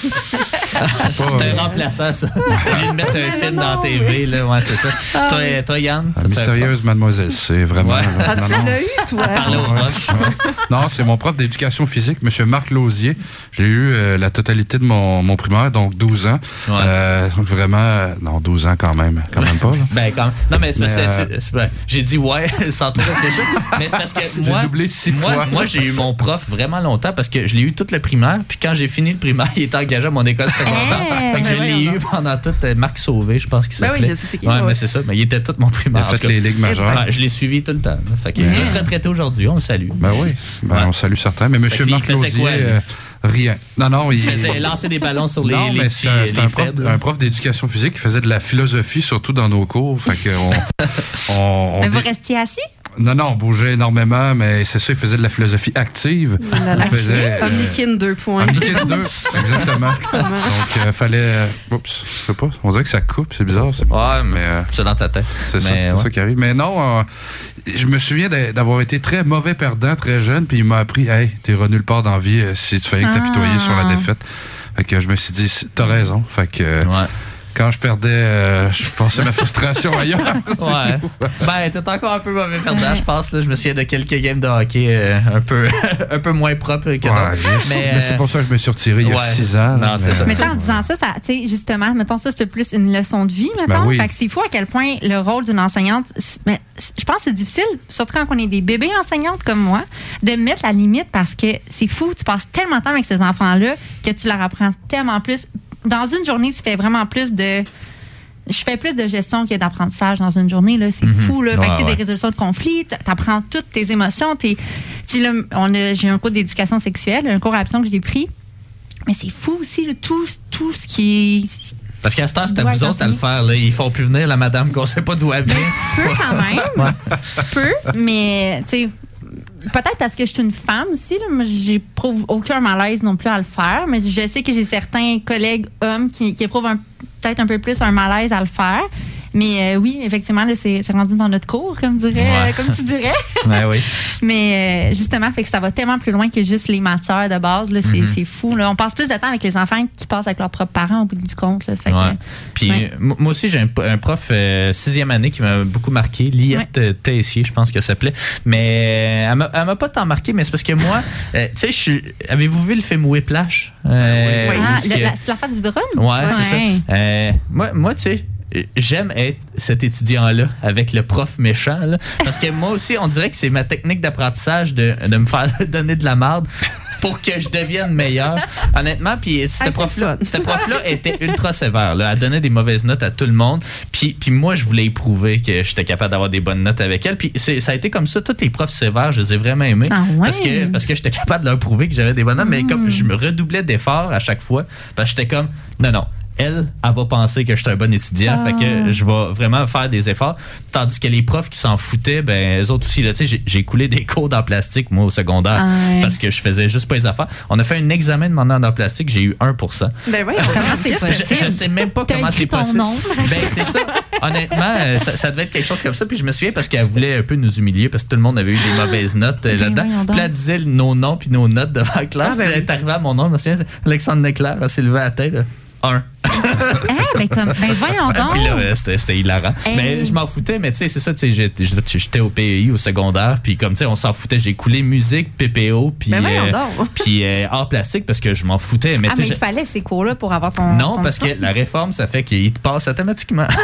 C'est un remplaçant, ça. Au lieu de mettre un film dans la TV, là, ouais, c'est ça. Toi, toi, Yann? La fait mystérieuse mademoiselle, c'est vraiment. Ouais. là, Ah, non, tu l'as eu, toi? Parler aux Ouais. Non, c'est mon prof d'éducation physique, M. Marc Lausier. J'ai eu euh, la totalité de mon, mon primaire, donc 12 ans. Ouais. Euh, donc vraiment, euh, non, 12 ans quand même, quand même pas. là. Ben, quand Non, mais c'est parce que euh, j'ai dit ouais sans trop réfléchir. mais c'est parce que J'ai moi, doublé six moi, fois. moi, j'ai eu mon prof vraiment longtemps parce que je l'ai eu toute le primaire. Puis quand j'ai fini le primaire, il était engagé à mon école secondaire. Hey! fait que je Ben l'ai eu pendant toute euh, Marc Sauvé, je pense qu'il Ben s'appelait. oui, je sais qui, Ouais, ouais. mais c'est ça. Mais il était tout mon Il primaire. a en tout fait les ligues majeures. Ouais, je l'ai suivi tout le temps. qu'il est Ouais. retraité aujourd'hui, on le salue. Ben oui, ben, Ouais. on salue certains. Mais M. Marc Lausier, euh, rien. Non, non, il. Il faisait lancer des ballons sur les, non, les mais c'est un, c'est les un prof, feds. un prof d'éducation physique qui faisait de la philosophie, surtout dans nos cours. Fait que on, on, on Mais vous dé- restiez assis? Non, non, on bougeait énormément, mais c'est ça, il faisait de la philosophie active. Il faisait. euh, Omnikin 2 points. Omnikin 2, exactement. Donc, euh, fallait. euh, oups, je sais pas. On dirait que ça coupe, c'est bizarre. c'est- Ouais, mais euh, c'est dans ta tête. c'est ça, ouais. ça qui arrive. Mais non, euh, je me souviens d'a- d'avoir été très mauvais perdant, très jeune, puis il m'a appris, hey, t'es nulle part dans la vie euh, si tu fais que t'apitoyer Ah. sur la défaite. Fait que je me suis dit, t'as raison. Fait que Ouais. Quand je perdais, euh, je passais ma frustration ailleurs. Ouais. tout. Ben, t'es encore un peu mauvais perdant, je pense. Là. Je me souviens de quelques games de hockey euh, un, peu, un peu moins propres que Ouais, d'autres. mais Mais, mais c'est pour ça que je me suis retiré il y a six ans. Non, c'est ça. Mais en disant ça, ça tu sais, justement, mettons ça, c'est plus une leçon de vie, mettons. Ben oui. Fait que c'est fou à quel point le rôle d'une enseignante, mais je pense que c'est difficile, surtout quand on est des bébés enseignantes comme moi, de mettre la limite parce que c'est fou, tu passes tellement de temps avec ces enfants-là que tu leur apprends tellement plus. Dans une journée, tu fais vraiment plus de. Je fais plus de gestion que d'apprentissage dans une journée. là. C'est fou. Là. Fait que, Ouais. Des résolutions de conflits, tu apprends toutes tes émotions. t'es- là, on a- J'ai un cours d'éducation sexuelle, un cours à option que j'ai pris. Mais c'est fou aussi, là, tout, tout ce qui est. Parce qu'à ce temps, dois vous autres à le faire. Là. Ils font plus venir la madame qu'on sait pas d'où elle vient. Tu peux quand même. Tu peux, mais tu sais, peut-être parce que je suis une femme aussi. J'éprouve aucun malaise non plus à le faire. Mais je sais que j'ai certains collègues hommes qui, qui éprouvent peut-être un peu plus un malaise à le faire. Mais euh, oui, effectivement, là, c'est c'est rendu dans notre cours, comme, dirait, Ouais. euh, comme tu dirais. Ouais, oui. Mais euh, justement, fait que ça va tellement plus loin que juste les matières de base. là. C'est c'est fou. Là. On passe plus de temps avec les enfants qui passent avec leurs propres parents au bout du compte. Là. Fait que, Ouais. Puis ouais. moi aussi, j'ai un, un prof euh, sixième année qui m'a beaucoup marqué, Liette Tessier, je pense que ça s'appelait. Mais euh, elle m'a- elle m'a pas tant marqué, mais c'est parce que moi, euh, tu sais, je suis. Avez-vous vu le film Whiplash? Euh, Oui. Ah, que- la- c'est l'affaire du drum? Ouais, c'est ça. Euh, moi, moi tu sais, j'aime être cet étudiant-là avec le prof méchant. là. parce que moi aussi, on dirait que c'est ma technique d'apprentissage de, de me faire donner de la merde pour que je devienne meilleur. Honnêtement, puis Ah, cette c'est prof-là prof-là était ultra sévère. Là. Elle donnait des mauvaises notes à tout le monde. Puis, puis moi, je voulais y prouver que j'étais capable d'avoir des bonnes notes avec elle. Puis ça a été comme ça. Tous les profs sévères, je les ai vraiment aimés. Ah ouais? Parce que, parce que j'étais capable de leur prouver que j'avais des bonnes notes. Mais comme je me redoublais d'efforts à chaque fois, parce que j'étais comme, non, non. Elle, elle va penser que je suis un bon étudiant, Ah. fait que je vais vraiment faire des efforts. Tandis que les profs qui s'en foutaient, ben, eux autres aussi, là, tu sais, j'ai- coulé des cours d'art plastique, moi, au secondaire, Ah parce que je faisais juste pas les affaires. On a fait un examen demandant en art plastique, j'ai eu 1 Ben oui, Comment c'est je, possible? je sais même pas comment c'est possible. nom. Ben, c'est ça. Honnêtement, euh, ça, ça devait être quelque chose comme ça. Puis je me souviens parce qu'elle voulait un peu nous humilier parce que tout le monde avait eu des mauvaises notes euh, Ben, là-dedans. Puis là, elle disait nos noms puis nos notes devant la classe. Ah, ben elle est arrivée à mon nom. Je me souviens, c'est Alexandre Leclerc, elle s'est levée à la tête. là. Un. Eh, ben, comme, ben voyons donc. Puis là, c'était hilarant. Hey. Mais je m'en foutais, mais tu sais, c'est ça, tu sais, j'étais- au PEI au secondaire, puis comme tu sais, on s'en foutait. J'ai coulé musique, PPO, puis Ben euh, puis euh, art plastique parce que je m'en foutais. Mais Ah, tu mais sais, il fallait ces cours-là pour avoir ton. non, ton parce que la réforme, ça fait qu'il te passe automatiquement.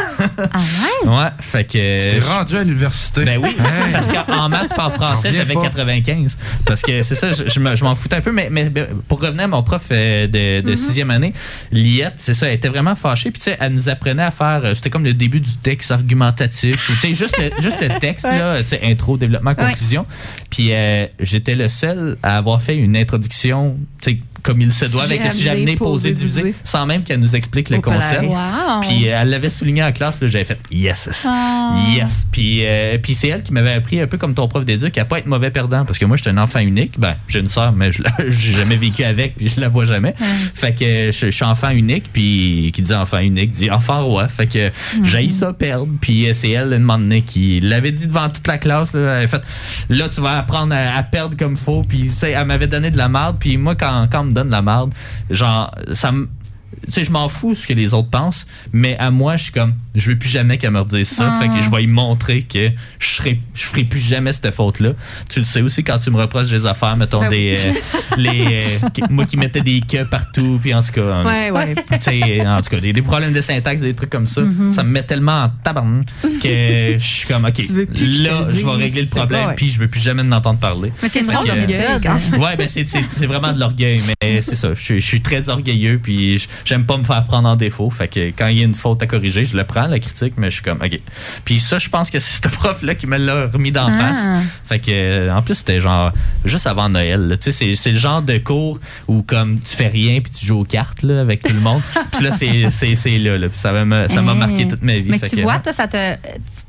Ah ouais? ouais, fait que. T'es rendu à l'université. Ben oui, parce qu'en maths, pas en français, j'avais pas. 95. Parce que c'est ça, je, je me- je m'en foutais un peu. Mais, mais pour revenir à mon prof euh, de, de sixième année, Liette, c'est ça, elle était vraiment fâchée. Puis tu sais, elle nous apprenait à faire, euh, c'était comme le début du texte argumentatif. Tu sais, juste le, juste le texte, là, tu sais, intro, développement, Ouais. conclusion. Puis euh, j'étais le seul à avoir fait une introduction, tu sais, comme il se doit, avec le sujet amené, posé, divisé, sans même qu'elle nous explique le concept. Wow. Puis euh, elle l'avait souligné en classe, j'avais fait yes. Ah. Yes. Puis, euh, puis c'est elle qui m'avait appris un peu comme ton prof d'éduc à pas être mauvais perdant parce que moi j'étais un enfant unique. Ben, j'ai une sœur mais je l'ai j'ai jamais vécu avec puis je la vois jamais. Fait que je, je suis enfant unique puis qui dit enfant unique dit enfant roi. Fait que j'ai ça perdre puis euh, c'est elle une moment donné qui l'avait dit devant toute la classe là, elle avait fait là tu vas apprendre à, à perdre comme faut puis elle m'avait donné de la marde puis moi quand quand me donne la marde, genre ça me tu sais, je m'en fous ce que les autres pensent, mais à moi, je suis comme, je veux plus jamais qu'elle me redise ça. Ah. Fait que je vais lui montrer que je serai, je ferai plus jamais cette faute-là. Tu le sais aussi quand tu me reproches des affaires, mettons Ben des, euh, les, euh, moi qui mettais des que partout, puis en tout cas, euh, Ouais, ouais. tu sais, en tout cas, des, des problèmes de syntaxe, des trucs comme ça, Mm-hmm. ça me met tellement en tabarn que je suis comme, ok, là, je vais régler le problème, puis je veux plus jamais m'entendre parler. Mais c'est drôle de même. Ouais, ben c'est, vraiment de l'orgueil, mais c'est ça. Je, suis- je suis très orgueilleux, puis je- j'aime pas me faire prendre en défaut. Fait que quand il y a une faute à corriger, je le prends, la critique, mais je suis comme, OK. Puis ça, je pense que c'est ce prof-là qui me l'a remis d'en Ah. face. Fait que, euh, en plus, c'était genre, juste avant Noël. Tu sais, c'est, le genre de cours où, comme, tu fais rien, puis tu joues aux cartes, là, avec tout le monde. puis là, c'est, là, là. Puis ça m'a, ça Hey. marqué toute ma vie. Mais Fait tu que, vois, toi, ça t'a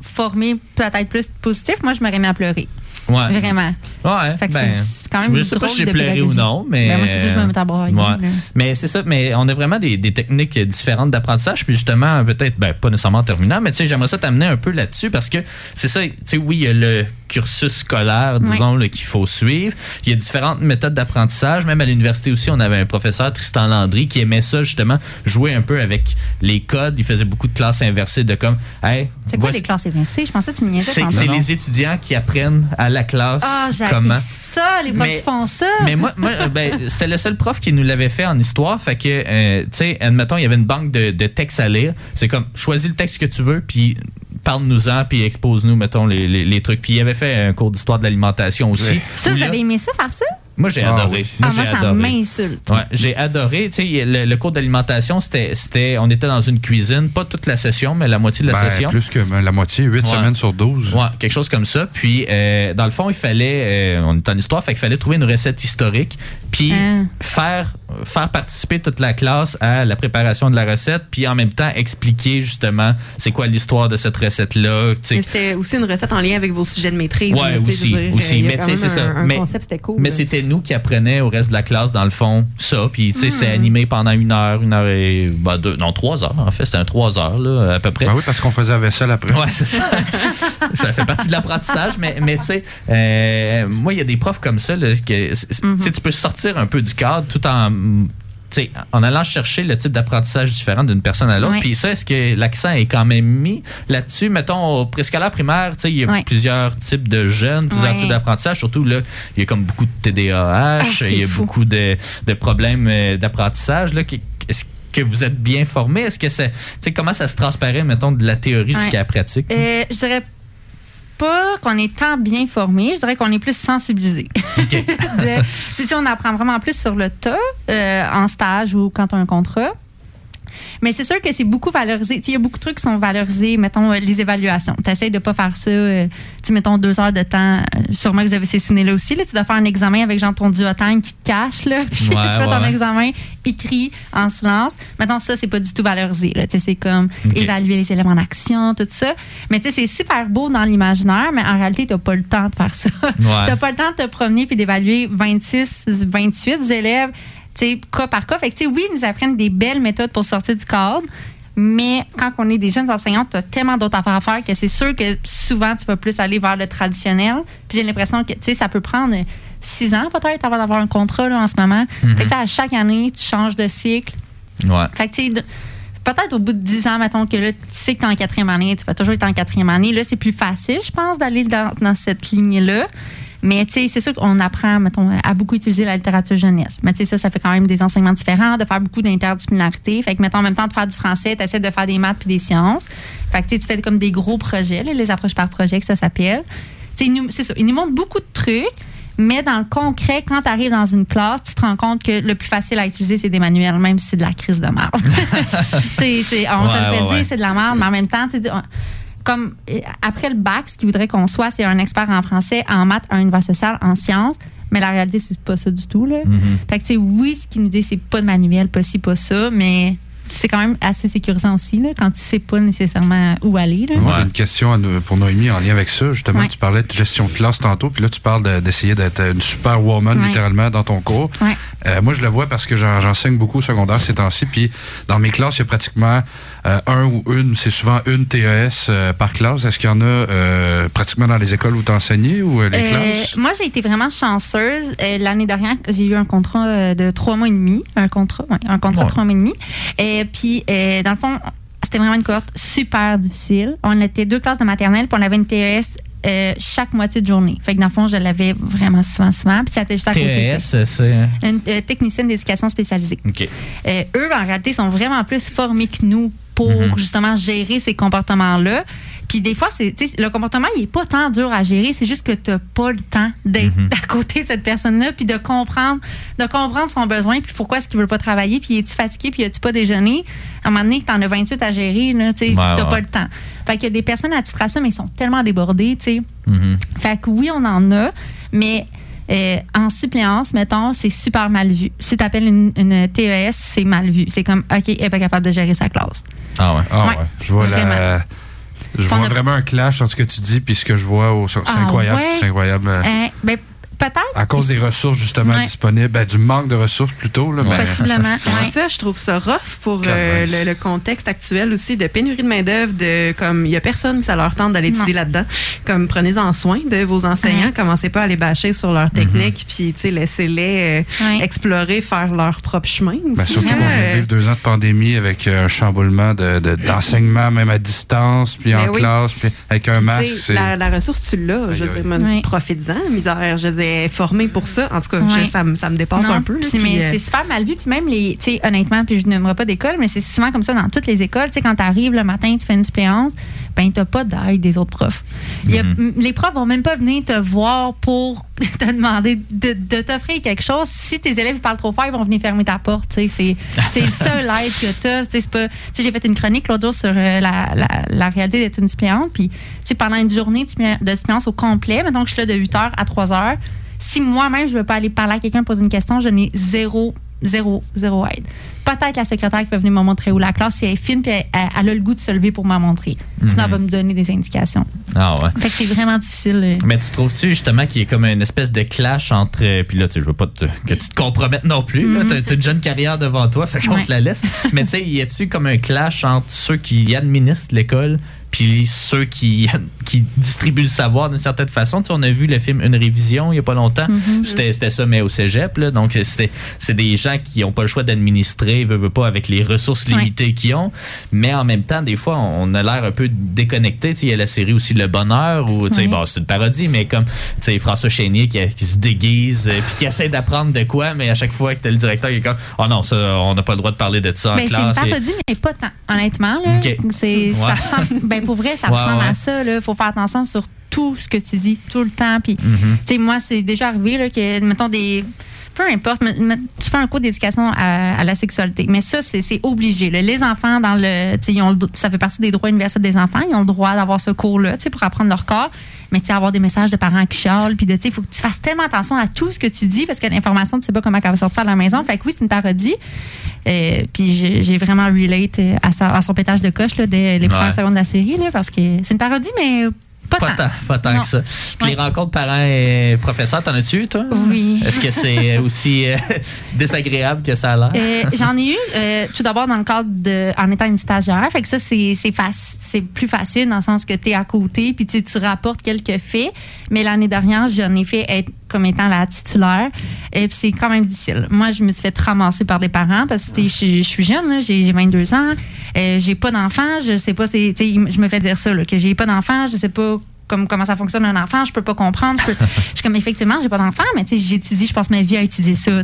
formé peut-être plus positif. Moi, je m'aurais mis à pleurer. Ouais. Vraiment. Ouais, Fait que ben, c'est- quand même je sais pas si j'ai de pleuré ou non, mais. Ben, moi, c'est ça, je me mets à Ouais. Mais c'est ça, mais on a vraiment des, des techniques différentes d'apprentissage. Puis justement, peut-être, ben, pas nécessairement en terminant, mais tu sais, j'aimerais ça t'amener un peu là-dessus parce que c'est ça, tu sais, oui, il y a le cursus scolaire, disons, là, qu'il faut suivre. Il y a différentes méthodes d'apprentissage. Même à l'université aussi, on avait un professeur, Tristan Landry, qui aimait ça, justement, jouer un peu avec les codes. Il faisait beaucoup de classes inversées, de comme, hey, C'est quoi des classes inversées? Je pensais que tu me niaisais c'est les étudiants qui apprennent à la classe Ah, comment. Ça, les profs Mais- qui font ça. Mais moi, moi euh, ben, c'était le seul prof qui nous l'avait fait en histoire. Fait que, euh, tu sais, admettons, il y avait une banque de, de textes à lire. C'est comme, choisis le texte que tu veux, puis parle-nous-en, puis expose-nous, mettons, les, les- les trucs. Puis il avait fait un cours d'histoire de l'alimentation aussi. Ouais. ça, vous là- avez aimé ça, faire ça? Moi, j'ai Ah adoré. oui. Moi, ah, moi, j'ai ça adoré. m'insulte. Ouais, j'ai adoré. Tu sais, le, le cours d'alimentation, c'était, c'était, on était dans une cuisine, pas toute la session, mais la moitié de la Ben, session. plus que ben, la moitié, 8 Ouais. semaines sur 12. Ouais, quelque chose comme ça. Puis, euh, dans le fond, il fallait, euh, on est en histoire, fait qu'il fallait trouver une recette historique, puis Ah. faire, faire participer toute la classe à la préparation de la recette, puis en même temps expliquer justement c'est quoi l'histoire de cette recette-là. Mais c'était aussi une recette en lien avec vos sujets de maîtrise. Ouais, aussi, dire, aussi. Mais tu sais, c'est ça. Un, Mais- concept, c'était cool. Mais c'était nous qui apprenait au reste de la classe, dans le fond, ça. Puis, tu sais, c'est animé pendant une heure, une heure et. ben, deux, non, trois heures, en fait. C'était un trois heures, là, à peu près. Ben oui, parce qu'on faisait la vaisselle après. Ouais, c'est ça. ça fait partie de l'apprentissage, mais, mais tu sais, euh, moi, il y a des profs comme ça, là, que sais, tu peux sortir un peu du cadre tout en. Tu sais, en allant chercher le type d'apprentissage différent d'une personne à l'autre. Puis ça, est-ce que l'accent est quand même mis là-dessus? Mettons, au préscolaire primaire, il y a plusieurs types de jeunes, plusieurs types d'apprentissage. Surtout, là, il y a comme beaucoup de TDAH, Ah, il y a fou. beaucoup de, de problèmes euh, d'apprentissage. Est-ce que vous êtes bien formé? Est-ce que c'est, comment ça se transparaît, mettons, de la théorie jusqu'à la pratique? Euh, je dirais pas qu'on est tant bien formé, je dirais qu'on est plus sensibilisé. OK. de, tu sais, on apprend vraiment plus sur le tas, euh, en stage ou quand on a un contrat. Mais c'est sûr que c'est beaucoup valorisé. Il y a beaucoup de trucs qui sont valorisés. Mettons, euh, les évaluations. Tu essaies de ne pas faire ça, euh, mettons, deux heures de temps. Euh, Sûrement que vous avez ces souvenirs-là aussi. Là, tu dois faire un examen avec genre ton duotime qui te cache. Là, puis Ouais, tu fais ton ouais. examen écrit en silence. Mettons, ça, c'est pas du tout valorisé. C'est comme évaluer les éléments d'action, tout ça. Mais c'est super beau dans l'imaginaire, mais en réalité, tu n'as pas le temps de faire ça. Tu n'as pas le temps de te promener puis d'évaluer 26, 28 élèves, cas par cas. Fait que, tu sais, oui, ils nous apprennent des belles méthodes pour sortir du cadre, mais quand on est des jeunes enseignants, tu as tellement d'autres affaires à faire que c'est sûr que souvent, tu vas plus aller vers le traditionnel. Puis j'ai l'impression que, tu sais, ça peut prendre six ans peut-être avant d'avoir un contrat là, en ce moment. Fait que, à chaque année, tu changes de cycle. Ouais. Fait que, tu sais, peut-être au bout de 10 ans, mettons que là, tu sais que tu es en quatrième année, tu vas toujours être en quatrième année. Là, c'est plus facile, je pense, d'aller dans, dans cette ligne-là. Mais, tu sais, c'est sûr qu'on apprend, mettons, à beaucoup utiliser la littérature jeunesse. Mais, tu sais, ça, ça fait quand même des enseignements différents, de faire beaucoup d'interdisciplinarité. Fait que, mettons, en même temps de faire du français, tu essaies de faire des maths puis des sciences. Fait que, tu fais comme des gros projets, là, les approches par projet, que ça s'appelle. C'est ça. Ils nous montrent beaucoup de trucs. Mais dans le concret, quand tu arrives dans une classe, tu te rends compte que le plus facile à utiliser, c'est des manuels, même si c'est de la crise de merde. On se le fait ouais, dire, ouais. c'est de la merde, mais en même temps, tu sais, on- comme euh, après le bac, ce qu'il voudrait qu'on soit, c'est un expert en français, en maths, en univers social, en sciences. Mais la réalité, c'est pas ça du tout. Là. Mm-hmm. Fait que, tu sais, oui, ce qu'il nous dit, c'est pas de manuel, pas ci, pas ça, mais c'est quand même assez sécurisant aussi, là, quand tu sais pas nécessairement où aller. Là. Moi, Ouais. j'ai une question pour Noémie en lien avec ça. Justement, Ouais. tu parlais de gestion de classe tantôt, puis là, tu parles de- d'essayer d'être une superwoman, Ouais. littéralement, dans ton cours. Ouais. Euh, moi, je le vois parce que j'en- j'enseigne beaucoup au secondaire ces temps-ci, puis dans mes classes, il y a pratiquement euh, un ou une, c'est souvent une TES euh, par classe. Est-ce qu'il y en a euh, pratiquement dans les écoles où tu enseignes ou euh, les Euh, classes? moi, j'ai été vraiment chanceuse. Euh, L'année dernière, j'ai eu un contrat de trois mois et demi. Un contrat, ouais, un contrat Ouais. de trois mois et demi. Et puis, euh, dans le fond, c'était vraiment une cohorte super difficile. On était deux classes de maternelle, puis on avait une TES euh, chaque moitié de journée. Fait que dans le fond, je l'avais vraiment souvent, souvent. Puis c'était juste à côté. TES, c'est. Une euh, technicienne d'éducation spécialisée. OK. Euh, eux, en réalité, sont vraiment plus formés que nous pour Mhm. justement gérer ces comportements-là. Puis des fois, c'est, le comportement, il est pas tant dur à gérer, c'est juste que tu n'as pas le temps d'être Mhm. à côté de cette personne-là, puis de comprendre, de comprendre son besoin, puis pourquoi est-ce qu'il veut pas travailler, puis est-il fatigué, puis as-tu pas déjeuné? À un moment donné, tu en as 28 à gérer, tu Ouais, ouais. pas le temps. Fait qu'il y a des personnes à titre à ça, mais ils sont tellement débordés, tu sais. Mhm. Fait que oui, on en a, mais euh, en suppléance, mettons, c'est super mal vu. Si tu appelles une, une TES, c'est mal vu. C'est comme, OK, elle n'est pas capable de gérer sa classe. Ah ouais. Ah ouais, ouais. Je vois, la, vraiment. je On vois a- vraiment un clash entre ce que tu dis puis ce que je vois. Au, c'est Ah incroyable. ouais? C'est incroyable. Hein, ben, Peut-être. À cause des ressources, justement, Ouais. disponibles. Ben, du manque de ressources, plutôt. Là, Possiblement. Ouais. Ça, je trouve ça rough pour euh, le, le contexte actuel aussi de pénurie de main-d'œuvre, de comme il y a personne, ça leur tente d'aller étudier là-dedans. Comme prenez-en soin de vos enseignants, Ouais. commencez pas à les bâcher sur leur technique, puis tu sais, laissez-les euh, Ouais. explorer, faire leur propre chemin. Ben, aussi, surtout qu'on vient de vivre deux ans de pandémie avec euh, un chamboulement de- de- d'enseignement, même à distance, puis en Ben oui. classe, puis avec un Puis, masque. La, la ressource, tu l'as. Je veux dire, profite-en, misère. Je veux dire, formé pour ça. En tout cas, Ouais. je- ça, me- ça me dépasse Non, un peu. mais euh, c'est super mal vu. Puis même les, tu sais, honnêtement, puis je n'aimerais pas d'école, mais c'est souvent comme ça dans toutes les écoles. Tu sais, quand tu arrives le matin, tu fais une suppléance, ben t'as pas d'aide des autres profs. Il y a- m- Les profs vont même pas venir te voir pour te demander de, de t'offrir quelque chose. Si tes élèves parlent trop fort, ils vont venir fermer ta porte. tu sais. C'est c'est le seul aide que tu as. Tu sais, J'ai fait une chronique l'autre jour sur euh, la, la, la réalité d'être une suppléante. Puis tu sais, pendant une journée de suppléance- au complet, maintenant que je suis là de 8h à 3h, si moi-même je veux pas aller parler à quelqu'un poser une question, je n'ai zéro, zéro, zéro aide. Peut-être la secrétaire qui peut venir me montrer où la classe, si elle est fine, puis elle, a le goût de se lever pour m'en montrer. Sinon, elle va me donner des indications. Ah ouais. Fait que c'est vraiment difficile. euh. Mais tu trouves-tu justement qu'il y a comme une espèce de clash entre. euh, Puis là, tu sais, je veux pas te- que tu te compromettes non plus. là. T'as- T'as une jeune carrière devant toi, fait qu'on. Ouais. te la laisse. Mais tu sais, y a-tu comme un clash entre ceux qui administrent l'école puis ceux qui, qui distribuent le savoir d'une certaine façon? Tu sais, on a vu le film Une révision il y a pas longtemps. Mm-hmm. C'était C'était ça, mais au cégep. Là. Donc, c'était- c'est des gens qui n'ont pas le choix d'administrer, veut, veut pas, avec les ressources Ouais. limitées qu'ils ont. Mais en même temps, des fois, on a l'air un peu déconnecté. Tu sais, Il y a la série aussi Le Bonheur, où tu sais, Ouais. bon, c'est une parodie, mais comme tu sais, François Chénier qui, qui se déguise euh, puis qui essaie d'apprendre de quoi, mais à chaque fois que t'as le directeur qui est comme Oh non, ça, on n'a pas le droit de parler de ça en Ben, c'est une classe. Et- parodie, mais pas tant, honnêtement. Là. Ça ressemble- ben, pour vrai, ça Ouais, ressemble ouais. à ça. Il faut faire attention sur tout ce que tu dis tout le temps. Puis, Mm-hmm. moi, c'est déjà arrivé là, que, mettons, des. Peu importe, tu fais un cours d'éducation à, à la sexualité, mais ça, c'est, obligé. là. Les enfants, dans le, ils ont le ça fait partie des droits universels des enfants, ils ont le droit d'avoir ce cours-là pour apprendre leur corps. Mais tu sais, avoir des messages de parents qui chialent, puis de, tu sais, il faut que tu fasses tellement attention à tout ce que tu dis parce que l'information, tu sais pas comment elle va sortir à la maison. Fait que oui, c'est une parodie. Euh, puis j'ai vraiment relate euh, à, sa- à son pétage de coche là, dès les premières Ouais. secondes de la série, là, parce que c'est une parodie, mais pas, Pas tant, pas tant Non. que ça. Puis Les rencontres parents et professeurs, t'en as-tu, toi? Oui. Est-ce que c'est aussi euh, désagréable que ça a l'air? Euh, J'en ai eu euh, tout d'abord dans le cadre de en étant une stagiaire. Fait que ça, c'est plus facile dans le sens que tu es à côté puis tu rapportes quelques faits. Mais l'année dernière, j'en ai fait être comme étant la titulaire. Et puis c'est quand même difficile. Moi, je me suis fait ramasser par des parents parce que je je suis jeune, j'ai j'ai 22 ans. Euh, j'ai pas d'enfant. Je sais pas, je me fais dire ça, là, que j'ai pas d'enfant. Je sais pas comme comment ça fonctionne un enfant, je peux pas comprendre. Je, peux- je suis comme effectivement, j'ai pas d'enfant, mais j'étudie, je passe ma vie à étudier ça. Ouais,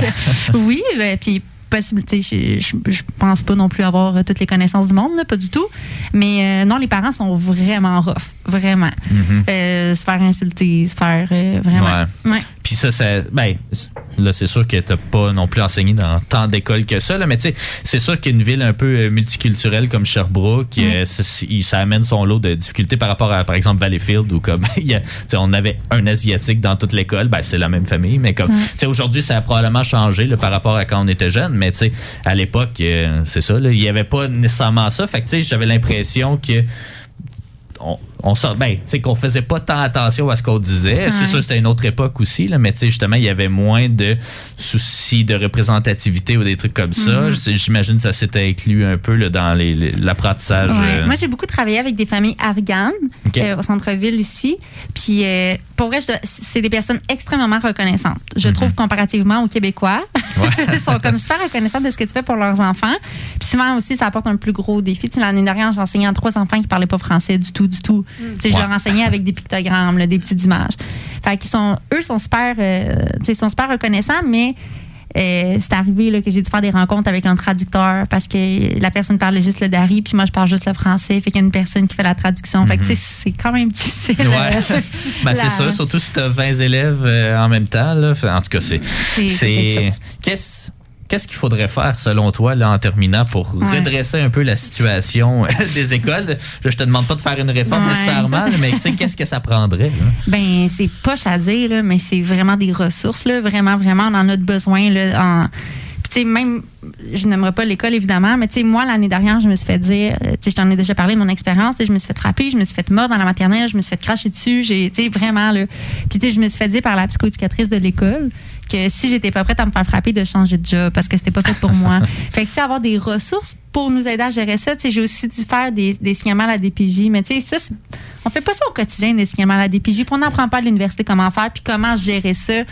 ouais. oui, ben, puis sais, je, je, je pense pas non plus avoir euh, toutes les connaissances du monde, là, pas du tout. Mais euh, non, les parents sont vraiment rough, vraiment. Euh, se faire insulter, se faire euh, vraiment. Ouais. Puis ça, ça ben, là, c'est sûr que t'as pas non plus enseigné dans tant d'écoles que ça, là, mais tu sais, c'est sûr qu'une ville un peu euh, multiculturelle comme Sherbrooke, euh, ça, amène son lot de difficultés par rapport à, par exemple, Valleyfield, où comme, on avait un Asiatique dans toute l'école, ben, c'est la même famille, mais comme, tu sais, aujourd'hui, ça a probablement changé là, par rapport à quand on était jeune, mais tu sais, à l'époque, euh, c'est ça, il y avait pas nécessairement ça, fait que, tu sais, j'avais l'impression que on, on sort, ben, qu'on faisait pas tant attention à ce qu'on disait. C'est sûr, c'était une autre époque aussi, là, mais tu sais, justement, il y avait moins de soucis de représentativité ou des trucs comme ça. J'imagine que ça s'était inclus un peu là, dans l'apprentissage. Ouais. euh, Moi, j'ai beaucoup travaillé avec des familles afghanes euh, au centre-ville ici. Puis, euh, pour vrai, c'est des personnes extrêmement reconnaissantes. Je trouve comparativement aux Québécois. Ils sont comme super reconnaissants de ce que tu fais pour leurs enfants. Puis souvent aussi, ça apporte un plus gros défi. Tu sais, L'année dernière, j'ai enseigné à trois enfants qui parlaient pas français du tout, du tout. Je leur enseignais avec des pictogrammes, là, des petites images. Fait qu'ils sont, eux sont super, euh, sont super reconnaissants, mais euh, c'est arrivé là, que j'ai dû faire des rencontres avec un traducteur parce que la personne parlait juste le dari, puis moi je parle juste le français. Fait qu'il y a une personne qui fait la traduction. Fait que sais, c'est quand même difficile. Mhm. Ouais. Ben, c'est ça, surtout si tu as 20 élèves euh, en même temps. Là. En tout cas, c'est. C'est- c'est quelque chose. Qu'est-ce. Qu'est-ce qu'il faudrait faire, selon toi, là, en terminant, pour Ouais. redresser un peu la situation euh, des écoles? Je te demande pas de faire une réforme Ouais. nécessairement, mais qu'est-ce que ça prendrait? là? Ben, c'est poche à dire, là, mais c'est vraiment des ressources, là. Vraiment, vraiment, on en a de besoin, là. En... Puis, tu tu sais, même, je n'aimerais pas l'école, évidemment, mais moi, l'année dernière, je me suis fait dire, tu sais, je t'en ai déjà parlé de mon expérience, je me suis fait frapper, je me suis fait mordre dans la maternelle, je me suis fait cracher dessus, j'ai, vraiment, là. Puis, je me suis fait dire par la psychoéducatrice de l'école que si j'étais pas prête à me faire frapper, de changer de job parce que c'était pas fait pour moi. fait que, tu sais, avoir des ressources pour nous aider à gérer ça, tu sais, j'ai aussi dû faire des, des signalements à la DPJ, mais tu sais, ça, on fait pas ça au quotidien, des signalements à la DPJ, puis on n'apprend pas à l'université comment faire, puis comment gérer ça,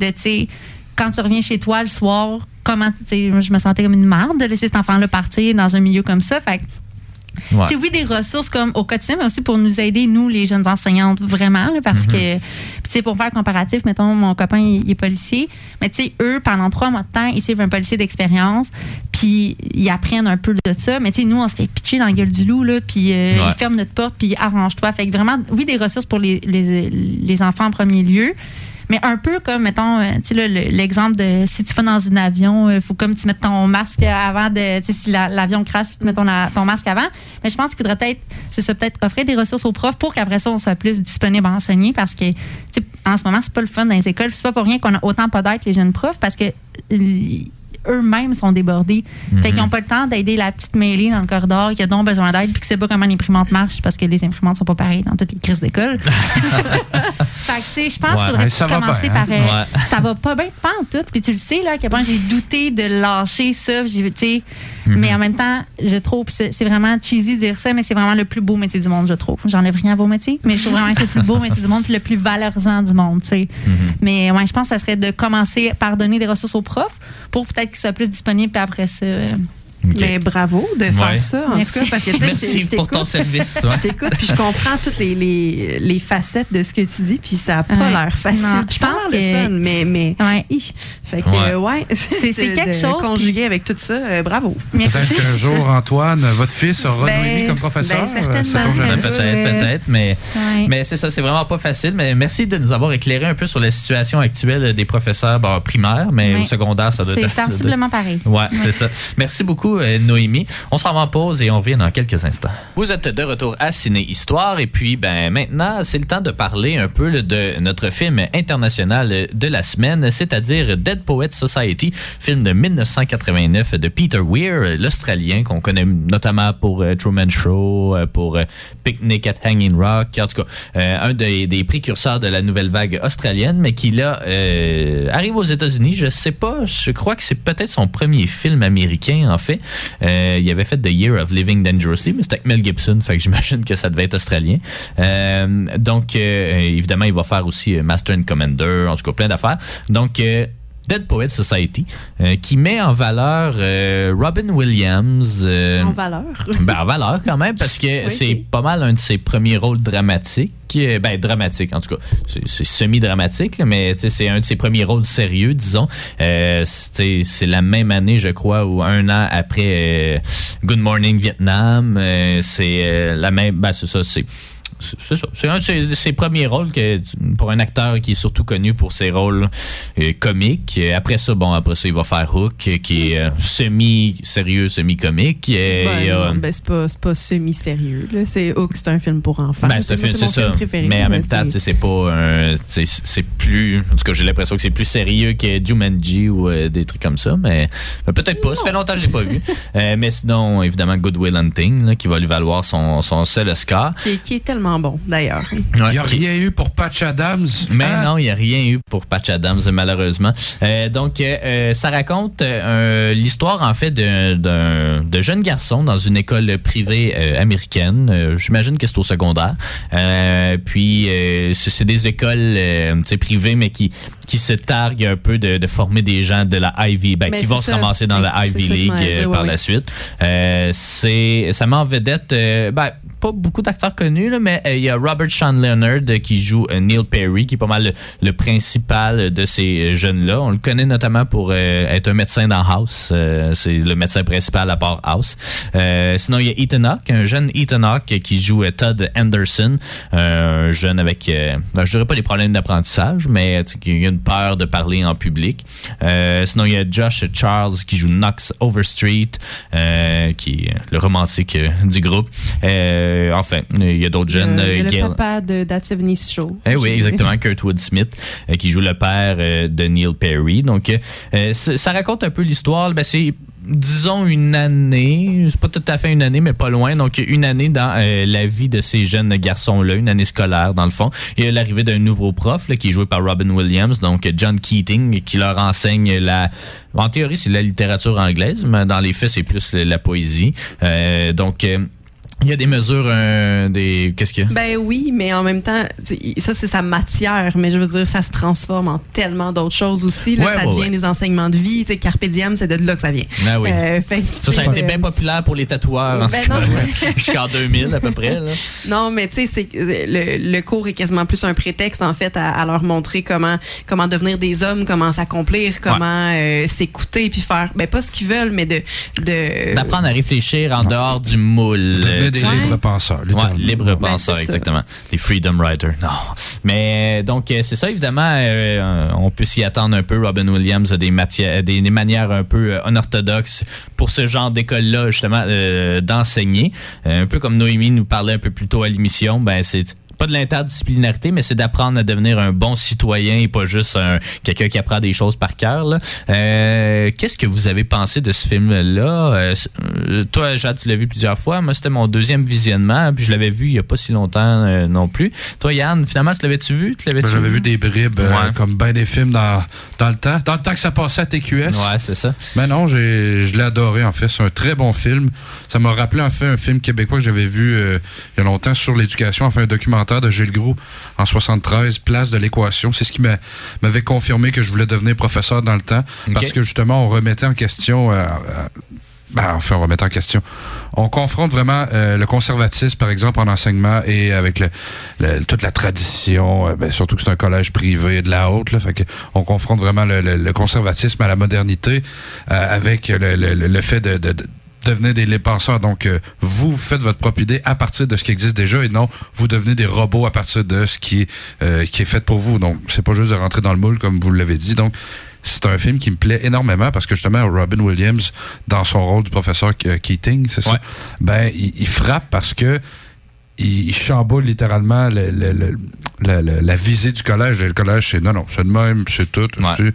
de, tu sais, quand tu reviens chez toi le soir, comment, tu sais, je me sentais comme une merde de laisser cet enfant-là partir dans un milieu comme ça, fait que Ouais. sais, oui, des ressources comme au quotidien, mais aussi pour nous aider, nous, les jeunes enseignantes, vraiment, là, parce Mhm. que, tu sais, pour faire comparatif, mettons, mon copain, il, il est policier, mais tu sais, eux, pendant trois mois de temps, ils suivent un policier d'expérience, puis ils apprennent un peu de ça, mais tu sais, nous, on se fait pitcher dans la gueule du loup, là, puis euh, Ouais. ils ferment notre porte, puis arrange-toi. Fait que vraiment, oui, des ressources pour les, les, les enfants en premier lieu, mais un peu comme, mettons, euh, tu sais, l'exemple de si tu vas dans un avion, il faut comme tu mettes ton masque avant de. Si la- l'avion crash, tu mets ton, ton masque avant. Mais je pense qu'il faudrait peut-être, c'est ça, peut-être offrir des ressources aux profs pour qu'après ça, on soit plus disponible à enseigner parce que, tu sais, en ce moment, c'est pas le fun dans les écoles. C'est pas pour rien qu'on a autant pas que les jeunes profs parce que. Eux-mêmes sont débordés. Fait qu'ils n'ont pas le temps d'aider la petite mêlée dans le corridor qui a donc besoin d'aide puis qui sait pas comment l'imprimante marche parce que les imprimantes sont pas pareilles dans toutes les crises d'école. fait que, tu sais, je pense Ouais. qu'il faudrait commencer bien, par. hein? euh, Ouais. Ça va pas bien, pas en tout. Puis tu le sais, là, à quel point j'ai douté de lâcher ça. J'ai- tu sais, Mais en même temps, je trouve, c'est c'est vraiment cheesy de dire ça, mais c'est vraiment le plus beau métier du monde, je trouve. J'enlève rien à vos métiers, mais je trouve vraiment que c'est le plus beau métier du monde puis le plus valorisant du monde, tu sais. Mais ouais, je pense que ça serait de commencer par donner des ressources aux profs pour peut-être soient plus disponibles, puis après ça. Mais bravo de faire Ouais. ça, en Merci. tout cas, parce que tu sais, je- Merci je pour ton t'écoute. service. ouais. Je t'écoute, puis je comprends toutes les, les, les facettes de ce que tu dis, puis ça n'a pas Ouais. l'air facile. Non, je pense l'air le que- fun, mais, mais Ouais. hi. fait que, Ouais. ouais, C'est- c'est quelque de chose, Conjuguer avec tout ça, euh, bravo. Merci. Peut-être qu'un jour, Antoine, votre fils aura Ben, Noémie comme professeur. ben, certainement. Ben, peut-être, peut-être, mais, Ouais. mais c'est ça, c'est vraiment pas facile. Mais merci de nous avoir éclairé un peu sur la situation actuelle des professeurs bon, primaires, mais Ouais. au secondaire, ça doit C'est être. sensiblement pareil. Ouais, c'est ça. Merci beaucoup, euh, Noémie. On s'en va en pause et on revient dans quelques instants. Vous êtes de retour à Ciné Histoire et puis ben maintenant, c'est le temps de parler un peu de notre film international de la semaine, c'est-à-dire Dead Poets Society, film de 1989 de Peter Weir, l'Australien qu'on connaît notamment pour euh, Truman Show, euh, pour Picnic at Hanging Rock, en tout cas, un des, des précurseurs de la nouvelle vague australienne, mais qui là arrive aux États-Unis. Je sais pas, je crois que c'est peut-être son premier film américain en fait. Euh, il avait fait The Year of Living Dangerously, mais c'était avec Mel Gibson, fait que j'imagine que ça devait être australien. Euh, donc euh, évidemment, il va faire aussi Master and Commander, en tout cas plein d'affaires. Donc Dead Poets Society, euh, qui met en valeur euh, Robin Williams. euh, En valeur. ben, en valeur quand même, parce que Oui. c'est pas mal un de ses premiers rôles dramatiques. Ben, dramatique, en tout cas. C'est- semi-dramatique, mais c'est un de ses premiers rôles sérieux, disons. C'est c'est la même année, je crois, ou un an après Good Morning Vietnam. C'est la même. Ben, c'est ça, c'est. C'est ça. C'est un de ses, ses premiers rôles que, pour un acteur qui est surtout connu pour ses rôles euh, comiques. Euh, Après ça, bon, après ça, il va faire Hook, euh, qui est euh, semi-sérieux, semi-comique. Euh, Ben, non, ben, c'est pas, pas semi-sérieux. C'est Hook, c'est un film pour enfants. ben, c'est mon ça. film préféré, mais en même temps, c'est- pas un. C'est plus. En tout cas, j'ai l'impression que c'est plus sérieux que Jumanji ou euh, des trucs comme ça. Mais peut-être pas. Ça fait longtemps que je l'ai pas vu. Euh, mais sinon, évidemment, Good Will Hunting, là, qui va lui valoir son, son seul Oscar. qui, qui est tellement bon, d'ailleurs. Il n'y a rien eu pour Patch Adams. Mais Hein? non, il n'y a rien eu pour Patch Adams, malheureusement. Euh, donc, euh, euh, ça raconte euh, l'histoire, en fait, d'un- jeunes garçons dans une école privée euh, américaine. Euh, J'imagine que c'est au secondaire. Euh, puis, euh, c'est des écoles euh, privées, mais qui, qui se targuent un peu de, de former des gens de la Ivy, ben, qui vont se ramasser dans la Ivy League par la suite. Euh, c'est ça met en vedette euh, ben, pas beaucoup d'acteurs connus là, mais euh, il y a Robert Sean Leonard euh, qui joue euh, Neil Perry qui est pas mal le, principal de ces jeunes là on le connaît notamment pour être un médecin dans House c'est le médecin principal à part House. Sinon il y a Ethan Hawke un jeune Ethan Hawke qui joue Todd Anderson un jeune avec ben, je dirais pas des problèmes d'apprentissage mais qui a une peur de parler en public. Sinon il y a Josh Charles qui joue Knox Overstreet qui est le romantique du groupe. Euh, enfin, il y a d'autres jeunes. Euh, il y a euh, le papa de That 70 Show. eh oui, exactement, Kurtwood Smith, euh, qui joue le père euh, de Neil Perry. Donc, euh, euh, ça raconte un peu l'histoire. Ben, c'est, disons, une année. C'est pas tout à fait une année, mais pas loin. Donc, une année dans euh, la vie de ces jeunes garçons-là, une année scolaire, dans le fond. Il y a l'arrivée d'un nouveau prof, là, qui est joué par Robin Williams, donc John Keating, qui leur enseigne la... En théorie, c'est la littérature anglaise, mais dans les faits, c'est plus la, la poésie. Euh, donc... euh, il y a des mesures, euh, des. Qu'est-ce qu'il y a? Ben oui, mais en même temps, ça c'est sa matière, mais je veux dire, ça se transforme en tellement d'autres choses aussi. Là, Ouais, ça ouais, devient ouais. des enseignements de vie. Tu sais, Carpe diem, c'est de là que ça vient. Ah oui. Euh, fait Ça, ça a été euh, bien populaire pour les tatoueurs en Ben. Jusqu'en 2000 à peu près. Là. Non, mais tu sais, c'est- le, le cours est quasiment plus un prétexte, en fait, à, à leur montrer comment, comment devenir des hommes, comment s'accomplir, comment euh, s'écouter, puis faire, ben pas ce qu'ils veulent, mais de. de D'apprendre à réfléchir en dehors du moule. Euh, des libres penseurs. Ouais, littéralement. libre penseur, Ben, ça. exactement. Les freedom writers. Non. Mais euh, donc, euh, c'est ça, évidemment, euh, on peut s'y attendre un peu. Robin Williams a des, matières, des, des manières un peu euh, unorthodoxes pour ce genre d'école-là, justement, euh, d'enseigner. Euh, un peu comme Noémie nous parlait un peu plus tôt à l'émission, ben c'est pas de l'interdisciplinarité, mais c'est d'apprendre à devenir un bon citoyen et pas juste un, quelqu'un qui apprend des choses par cœur. Euh, Qu'est-ce que vous avez pensé de ce film-là? Euh, toi, Jade, tu l'as vu plusieurs fois. Moi, c'était mon deuxième visionnement, puis je l'avais vu il y a pas si longtemps euh, non plus. Toi, Yann, finalement, tu l'avais-tu vu? Ben, J'avais vu? des bribes, Ouais. comme bien des films dans, dans le temps. Dans le temps que ça passait à TQS. Ouais, c'est ça. Mais non, j'ai, je l'ai adoré en fait. C'est un très bon film. Ça m'a rappelé en fait un film québécois que j'avais vu il y a longtemps sur l'éducation, enfin un documentaire de Gilles Gros en 73, Place de l'équation. C'est ce qui m'a- m'avait confirmé que je voulais devenir professeur dans le temps. Parce que justement, on remettait en question. euh, euh, ben, enfin, on remettait en question. On confronte vraiment euh, le conservatisme, par exemple, en enseignement et avec le, le- toute la tradition, euh, ben, surtout que c'est un collège privé de la haute. Là, fait que on confronte vraiment le, conservatisme à la modernité euh, avec le, fait de, de- de devenir des penseurs. Donc, euh, vous faites votre propre idée à partir de ce qui existe déjà et non, vous devenez des robots à partir de ce qui, euh, qui est fait pour vous. Donc, c'est pas juste de rentrer dans le moule, comme vous l'avez dit. Donc, c'est un film qui me plaît énormément parce que justement, Robin Williams, dans son rôle du professeur Ke- Keating, c'est ça, Ouais. ben, il, il frappe parce que il, il chamboule littéralement le- le- le- la, la- la visée du collège. Le collège, c'est non, non, c'est de même, c'est tout. Ouais. tu-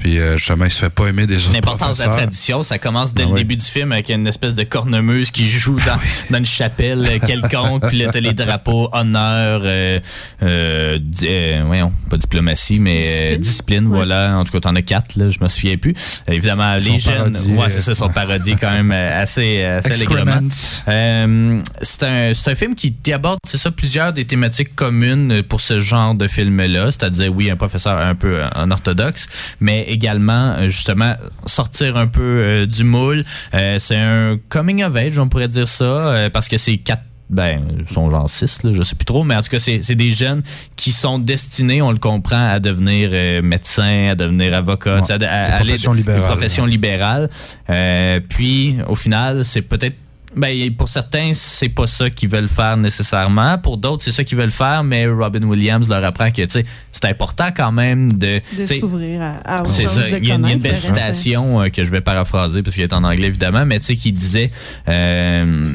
Puis euh, justement, il se fait pas aimer des autres L'importance de la tradition, ça commence dès Ah le oui. début du film avec une espèce de cornemuse qui joue dans, dans une chapelle quelconque, puis là t'as les drapeaux honneur, euh, euh, euh, voyons, pas diplomatie, mais euh, Discipline. discipline, Ouais. voilà. En tout cas, t'en as quatre, là, je me souviens plus. Évidemment, les jeunes, ouais, c'est ça, sont ouais. parodiés quand même assez, assez allègrement. Euh, c'est un, c'est un film qui qui aborde, c'est ça, plusieurs des thématiques communes pour ce genre de film-là, c'est-à-dire, oui, un professeur un peu en orthodoxe, mais également, euh, justement, sortir un peu euh, du moule. Euh, c'est un coming of age, on pourrait dire ça, euh, parce que c'est quatre ben, ils sont genre six, là, je sais plus trop, mais en tout cas, c'est des jeunes qui sont destinés, on le comprend, à devenir euh, médecins, à devenir Ouais. tu sais, à, à Des aller- professions libérales. des professions libérales. Euh, puis, au final, c'est peut-être ben, pour certains, c'est pas ça qu'ils veulent faire nécessairement. Pour d'autres, c'est ça qu'ils veulent faire, mais Robin Williams leur apprend que tu sais, c'est important quand même de. s'ouvrir à, à c'est ça. Il y a une, belle citation euh, que je vais paraphraser parce qu'elle est en anglais évidemment, mais tu sais qui disait euh,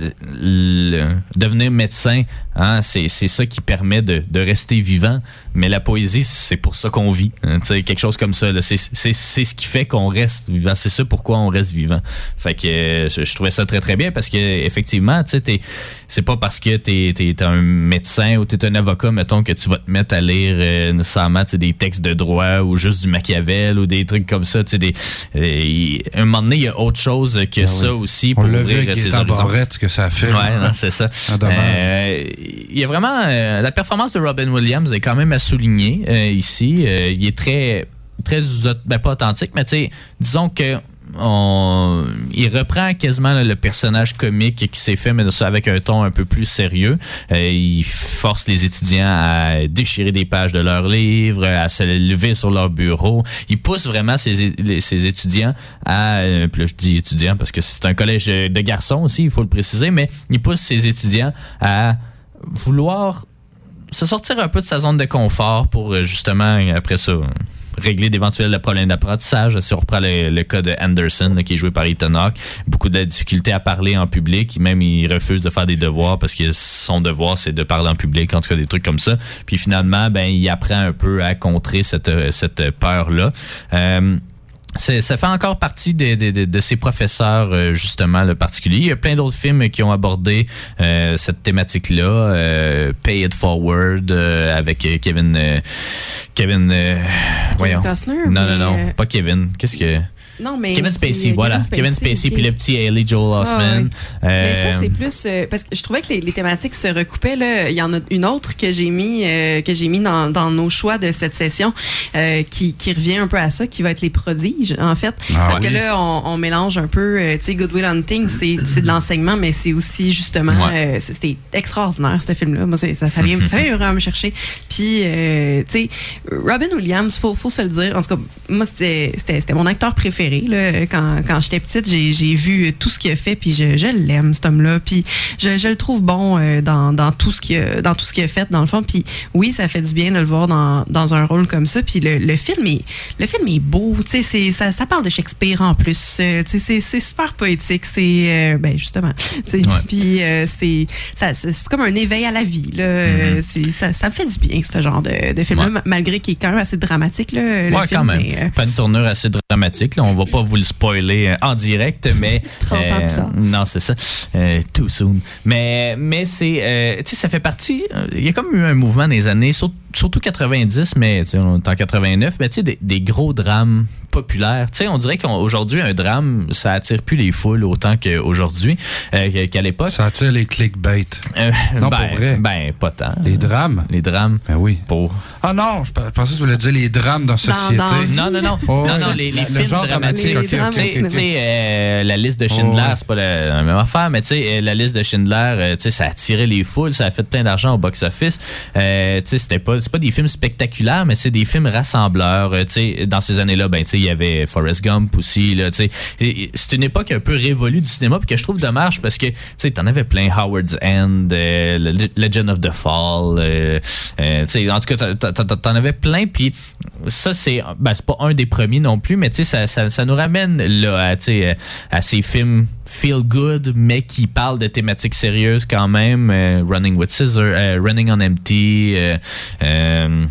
euh, le- devenir médecin, hein, c'est ça qui permet de, de rester vivant. Mais la poésie, c'est pour ça qu'on vit. hein, tu sais, quelque chose comme ça. C'est ce qui fait qu'on reste vivant. C'est ça pourquoi on reste vivant. Fait que euh, je, je trouvais ça très très bien parce que effectivement, tu sais, t'es- c'est pas parce que t'es es, un médecin ou t'es un avocat, mettons, que tu vas te mettre à lire euh, nécessairement des textes de droit ou juste du Machiavel ou des trucs comme ça. Des, euh, un moment donné, il y a autre chose que ça aussi pour On ouvrir ses horizons. Que ça fait. Ouais, c'est ça. Ah, dommage. Euh, Il y a vraiment. euh, la performance de Robin Williams est quand même à souligner euh, ici. Euh, il est très. très ben, pas authentique, mais disons que. il reprend quasiment le personnage comique qui s'est fait, mais avec un ton un peu plus sérieux. Il force les étudiants à déchirer des pages de leurs livres, à se lever sur leur bureau. Il pousse vraiment ses, ses étudiants à... puis là, je dis étudiants parce que c'est un collège de garçons aussi, il faut le préciser, mais il pousse ses étudiants à vouloir se sortir un peu de sa zone de confort pour euh, justement, après ça, régler d'éventuels problèmes d'apprentissage. Si on reprend le, le cas de Anderson, qui est joué par Ethan Hawke, beaucoup de difficultés à parler en public. Même, il refuse de faire des devoirs parce que son devoir, c'est de parler en public, en tout cas des trucs comme ça. Puis finalement, ben, il apprend un peu à contrer cette, cette peur-là. Euh, ça fait encore partie de, de, de, de ces professeurs, euh, justement, le particulier. Il y a plein d'autres films qui ont abordé euh, cette thématique-là. Euh, Pay It Forward avec Kevin... Kevin... voyons. Costner, non, non, non, pas Kevin. Qu'est-ce que... Non, mais Kevin Spacey, euh, voilà. Kevin Spacey, puis le petit Haley Joel Osment. Ah, Mais Euh, ça, c'est plus. euh, parce que je trouvais que les, les thématiques se recoupaient. Là. Il y en a une autre que j'ai mis, euh, que j'ai mis dans, dans nos choix de cette session euh, qui, qui revient un peu à ça, qui va être les prodiges, en fait. Ah parce oui. que là, on, on mélange un peu. euh, tu sais, Good Will Hunting, c'est, c'est de l'enseignement, mais c'est aussi justement. Ouais. euh, c'était extraordinaire, ce film-là. Moi, ça, ça, vient, ça vient vraiment me chercher. Puis, euh, tu sais, Robin Williams, faut, faut se le dire. En tout cas, moi, c'était mon acteur préféré. Là, quand, quand j'étais petite, j'ai, j'ai vu tout ce qu'il a fait, puis je, je l'aime, cet homme-là. Puis, je, je le trouve bon euh, dans, dans, tout ce qu'il a, dans tout ce qu'il a fait, dans le fond. Puis, oui, ça fait du bien de le voir dans, dans un rôle comme ça. Puis, le, le, film, est, le film est beau. Tu sais, ça, ça parle de Shakespeare en plus. Euh, tu sais, c'est, c'est super poétique. C'est, euh, ben, justement. Ouais. Puis, euh, c'est, ça, c'est c'est comme un éveil à la vie. Là. C'est- ça, ça me fait du bien, ce genre de, de film-là, Ouais. malgré qu'il est quand même assez dramatique. Là, le Ouais, film, quand même. mais, euh, Pas une tournure assez dramatique. Là. On va pas vous le spoiler euh, en direct, mais. 30 ans plus tard. Non, c'est ça. Euh, too soon. Mais, mais c'est. euh, tu sais, ça fait partie. euh, Il y a comme eu un mouvement des années, sur- surtout 90, mais tu sais, on est en 89, mais tu sais, des, des gros drames populaires. Tu sais, on dirait qu'aujourd'hui, un drame, ça attire plus les foules autant qu'aujourd'hui, euh, qu'à l'époque. Ça attire les clickbait. Euh, Non, ben, pour vrai. Ben, pas tant. Les drames? Les drames. Ben oui. Pour. Ah non, je pensais que tu voulais dire les drames dans la société. dans- Non, non, non. Oh, non, non, les, les Le films genre dramatiques. Dramatique, euh, la liste de Schindler, Oh, ouais. c'est pas la, la même affaire, mais tu sais, euh, la liste de Schindler, euh, tu sais, ça a attiré les foules, ça a fait plein d'argent au box-office. Euh, tu sais, c'était pas, c'est pas des films spectaculaires, mais c'est des films rassembleurs. Euh, tu sais, dans ces années-là, ben, tu sais, il y avait Forrest Gump aussi, là, tu sais. Et- et C'est une époque un peu révolue du cinéma, puis que je trouve dommage parce que, tu sais, t'en avais plein, Howard's End, euh, Le- Legend of the Fall, euh, euh, tu sais, en tout cas, t'en- avais plein, puis ça, c'est ben, c'est pas un des premiers non plus, mais tu sais, ça, ça, ça nous ramène là, à, ces films feel good, mais qui parlent de thématiques sérieuses quand même. euh, Running with Scissors, euh, Running on Empty. euh,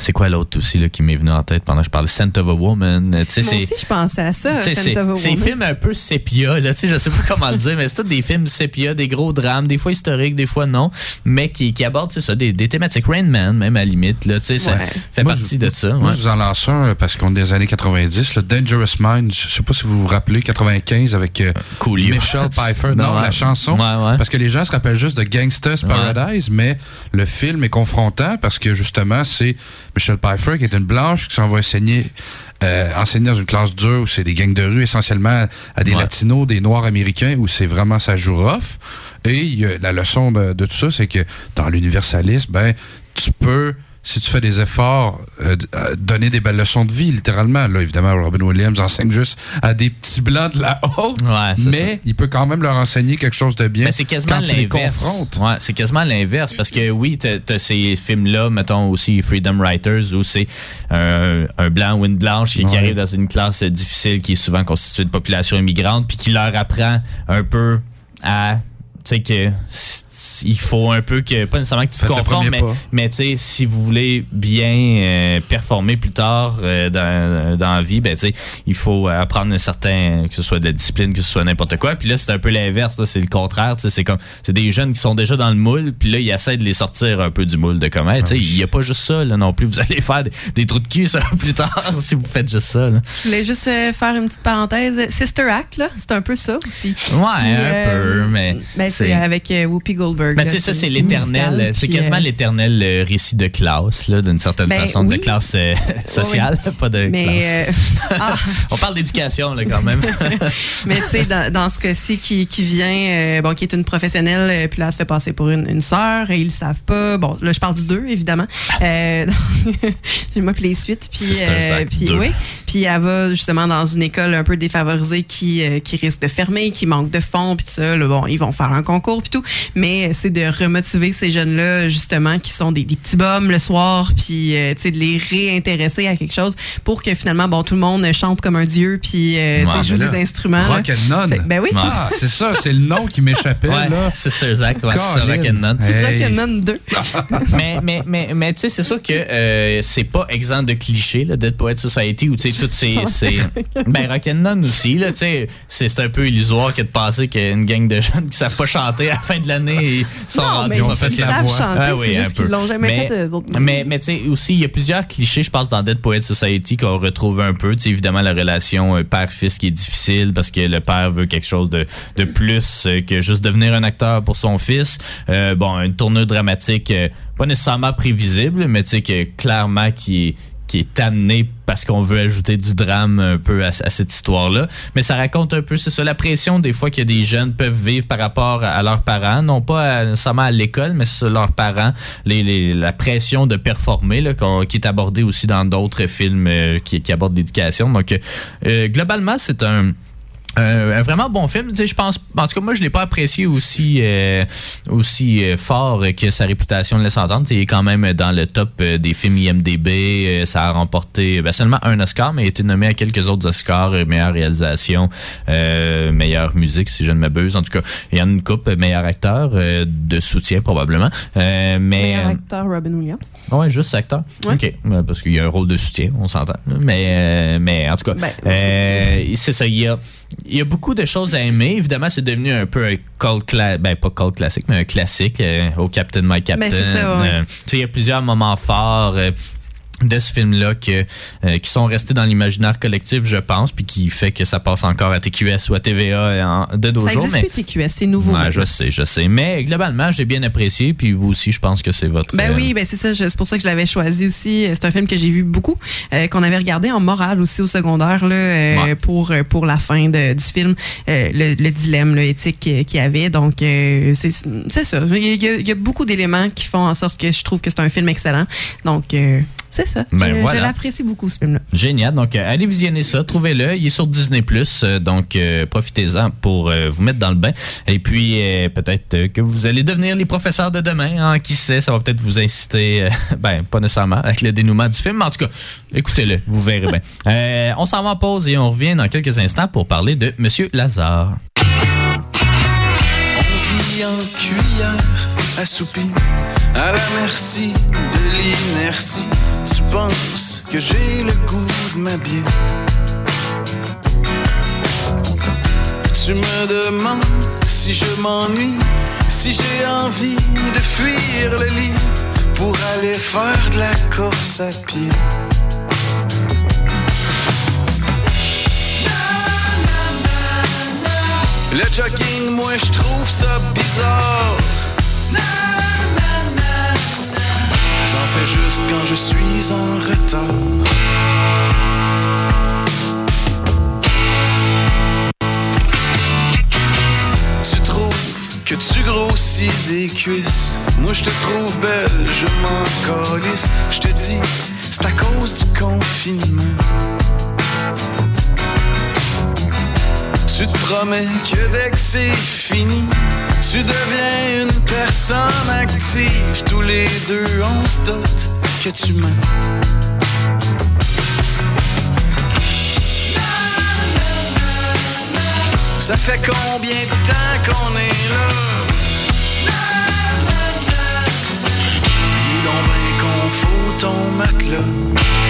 c'est quoi l'autre aussi là, qui m'est venu en tête pendant que je parlais? Scent of a Woman. tu sais, Moi c'est- aussi, je pensais à ça. Scent c'est of a c'est Woman. films un peu sépia, là, tu sais, je sais pas comment le dire, mais c'est des films sépia, des gros drames, des fois historiques, des fois non, mais qui, qui abordent c'est ça, des, des thématiques Rain Man, même à la limite, là, tu sais, ça Ouais. fait Moi, partie je- de ça. Moi, ouais. je vous en lance un euh, parce qu'on est des années 90. Le Dangerous Mind, je sais pas si vous vous rappelez, 95 avec euh. Michelle Pfeiffer. Non, Ouais. la chanson. Ouais, ouais. Parce que les gens se rappellent juste de Gangsta's Paradise, mais le film est confrontant parce que justement, c'est Michelle Pfeiffer qui est une blanche qui s'en va enseigner. euh, enseigner dans une classe dure où c'est des gangs de rue essentiellement à des Ouais. latinos, des noirs américains où c'est vraiment ça joue rough. Et la leçon de, de tout ça, c'est que dans l'universalisme, ben, tu peux, si tu fais des efforts, euh, euh, donner des belles leçons de vie, littéralement. Là, évidemment, Robin Williams enseigne juste à des petits blancs de la haute, Ouais, mais il peut quand même leur enseigner quelque chose de bien. Mais c'est quasiment quand tu les l'inverse. confrontes. Ouais, c'est quasiment l'inverse parce que oui, t'as t'as ces films-là, mettons aussi Freedom Writers, où c'est un, un blanc ou une blanche qui, arrive dans une classe difficile qui est souvent constituée de population immigrante, puis qui leur apprend un peu à, tu sais que il faut un peu que pas nécessairement que tu te conformes, mais, pas. mais tu sais si vous voulez bien euh, performer plus tard euh, dans, dans la vie, ben tu sais il faut apprendre un certain que ce soit de la discipline, que ce soit n'importe quoi. Puis là c'est un peu l'inverse, là, c'est le contraire. tu sais, C'est comme c'est des jeunes qui sont déjà dans le moule, puis là ils essaient de les sortir un peu du moule de comment. tu sais Il y a pas juste ça là non plus. Vous allez faire des, des trous de cul ça plus tard si vous faites juste ça. Là. Je voulais juste euh, faire une petite parenthèse. Sister Act, là, c'est un peu ça aussi. Ouais, Puis, un euh, peu, mais ben, c'est avec euh, Whoopi Goldberg. Mais là, tu sais, ça, c'est l'éternel, c'est quasiment euh, l'éternel euh, récit de classe, d'une certaine Ben, façon, de classe euh, sociale, pas de classe. Mais, ah, On parle d'éducation, là, quand même. mais tu sais, dans, dans ce cas-ci, qui, qui vient, bon, qui est une professionnelle, puis là, elle se fait passer pour une, une sœur, et ils le savent pas. Bon, là, je parle du 2, évidemment. J'ai moi puis les suites. Puis, puis 2. oui. Puis elle va justement dans une école un peu défavorisée qui, qui risque de fermer, qui manque de fonds, puis tout ça. Là, bon, ils vont faire un concours, puis tout. Mais c'est de remotiver ces jeunes-là, justement, qui sont des, des petits bums le soir, puis euh, tu sais, de les réintéresser à quelque chose pour que finalement, bon, tout le monde chante comme un dieu, puis euh, tu sais, Ouais, joue là, des instruments. Rock and None. Fait- ben oui. Ah, c'est ça, c'est le nom qui m'échappait, Ouais, là. Sisters Act, ouais, c'est ça, Colin. Rock'n'None. Hey. Rock and None 2. mais mais, mais, mais tu sais, c'est sûr que euh, c'est pas exempt de clichés, là, Dead Poet Society, ou tu sais, toutes ces. ces ben, Rock'n'None aussi, là, tu sais, c'est c'est un peu illusoire que de penser qu'une gang de jeunes qui savent pas chanter à la fin de l'année ils sont Non, mais rendus chanter, Ah oui, juste qu'ils l'ont jamais mais, fait, eux autres. Mais, mais tu sais, aussi, il y a plusieurs clichés, je pense, dans Dead Poet Society qu'on retrouve un peu. Tu sais, évidemment, la relation euh, père-fils qui est difficile parce que le père veut quelque chose de, de plus euh, que juste devenir un acteur pour son fils. Euh, bon, une tournure dramatique pas nécessairement prévisible, mais tu sais, que clairement qui est qui est amené parce qu'on veut ajouter du drame un peu à, cette histoire-là. Mais ça raconte un peu, c'est ça, la pression des fois que des jeunes peuvent vivre par rapport à, leurs parents, non pas à- nécessairement à l'école, mais sur leurs parents, les, les- la pression de performer, là, qui est abordée aussi dans d'autres films euh, qui, qui abordent l'éducation. Donc, euh, globalement, c'est un... Un, un vraiment bon film. Tu sais, je pense, en tout cas, moi, je l'ai pas apprécié aussi, euh, aussi euh, fort que sa réputation laisse entendre. Tu sais, Il est quand même dans le top euh, des films IMDB. Euh, ça a remporté ben, seulement un Oscar, mais il a été nommé à quelques autres Oscars. euh, meilleure réalisation, euh, meilleure musique, si je ne m'abuse. En tout cas, il y en a une coupe. euh, Meilleur acteur euh, de soutien, probablement. Euh, mais, Meilleur euh, acteur Robin Williams. ah Ouais, juste acteur. Ouais. OK. Euh, Parce qu'il y a un rôle de soutien, on s'entend. Mais, euh, mais en tout cas, Ben, euh, c'est ça. Il y a, il y a beaucoup de choses à aimer. Évidemment, c'est devenu un peu un cult classique. Ben, pas cult classique, mais un classique euh, au Captain My Captain. Ben, c'est ça, ouais. Euh, tu sais, il y a plusieurs moments forts. Euh, de ce film-là que, euh, qui sont restés dans l'imaginaire collectif, je pense, puis qui fait que ça passe encore à TQS ou à TVA en- de nos Ça jours. existe plus TQS, c'est nouveau. Ouais, je sais, je sais. Mais globalement, j'ai bien apprécié, puis vous aussi, je pense que c'est votre... Ben euh, oui, ben c'est ça. C'est pour ça que je l'avais choisi aussi. C'est un film que j'ai vu beaucoup, euh, qu'on avait regardé en morale aussi au secondaire là, euh, Ouais. pour euh, pour la fin de- du film, euh, le, le dilemme là, éthique euh, qu'il y avait. Donc euh, c'est ça. Il y, a, il y a- beaucoup d'éléments qui font en sorte que je trouve que c'est un film excellent. Donc euh, c'est ça. Ben je voilà. je l'apprécie beaucoup ce film-là. Génial. Donc, euh, allez visionner ça. Trouvez-le. Il est sur Disney+. euh, donc, euh, profitez-en pour euh, vous mettre dans le bain. Et puis, euh, peut-être euh, que vous allez devenir les professeurs de demain. hein, qui sait, ça va peut-être vous inciter. euh, ben, pas nécessairement avec le dénouement du film. Mais en tout cas, écoutez-le. Vous verrez bien. Euh, on s'en va en pause et on revient dans quelques instants pour parler de Monsieur Lazare. On vit en cuillère assoupie à la merci de l'inertie. Tu penses que j'ai le goût de m'habiller. Tu me demandes si je m'ennuie, si j'ai envie de fuir le lit pour aller faire de la course à pied. Le jogging, moi je trouve ça bizarre. Juste quand je suis en retard. Tu trouves que tu grossis des cuisses? Moi je te trouve belle, je m'en calisse. Je te dis, c'est à cause du confinement. Tu te promets que dès que c'est fini, tu deviens une personne active. Tous les deux, on se doute que tu mens. Ça fait combien de temps qu'on est là? Donc matelas.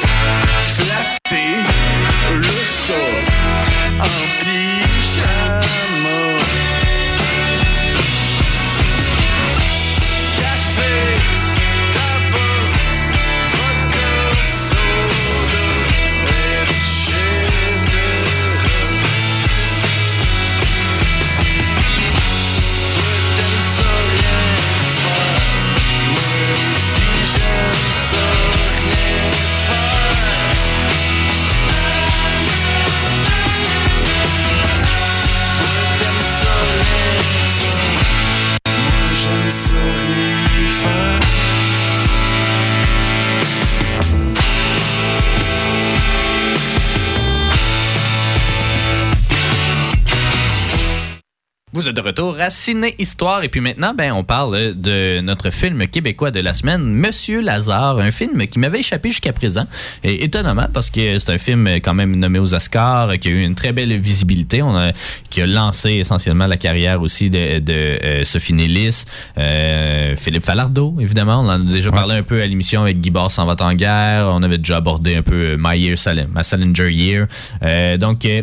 Ciné Histoire. Et puis maintenant, ben, on parle de notre film québécois de la semaine, Monsieur Lazare. Un film qui m'avait échappé jusqu'à présent. Et étonnamment, parce que c'est un film quand même nommé aux Oscars, qui a eu une très belle visibilité, on a, qui a lancé essentiellement la carrière aussi de, de euh, Sophie Nélis, euh, Philippe Falardeau, évidemment. On en a déjà parlé un peu à l'émission avec Guy Barre s'en va en guerre. On avait déjà abordé un peu My Year, My Salinger Year. Euh, donc, euh,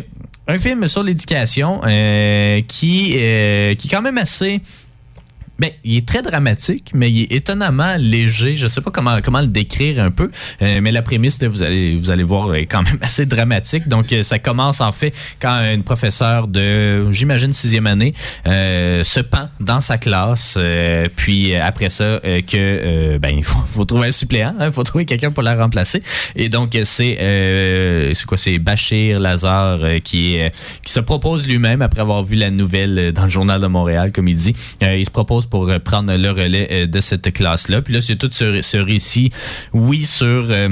un film sur l'éducation euh, qui, euh, qui est quand même assez ben, il est très dramatique, mais il est étonnamment léger. Je sais pas comment comment le décrire un peu, euh, mais la prémisse, vous allez vous allez voir, est quand même assez dramatique. Donc, euh, ça commence en fait quand une professeure de, j'imagine sixième année, euh, se pend dans sa classe. Euh, puis après ça, que ben il faut, faut, trouver un suppléant, il hein, faut trouver quelqu'un pour la remplacer. Et donc c'est c'est quoi, c'est Bachir Lazare qui qui se propose lui-même après avoir vu la nouvelle dans le journal de Montréal, comme il dit. il se propose pour euh, prendre le relais euh, de cette classe-là. Puis là, c'est tout ce, ce, récit, oui, sur euh,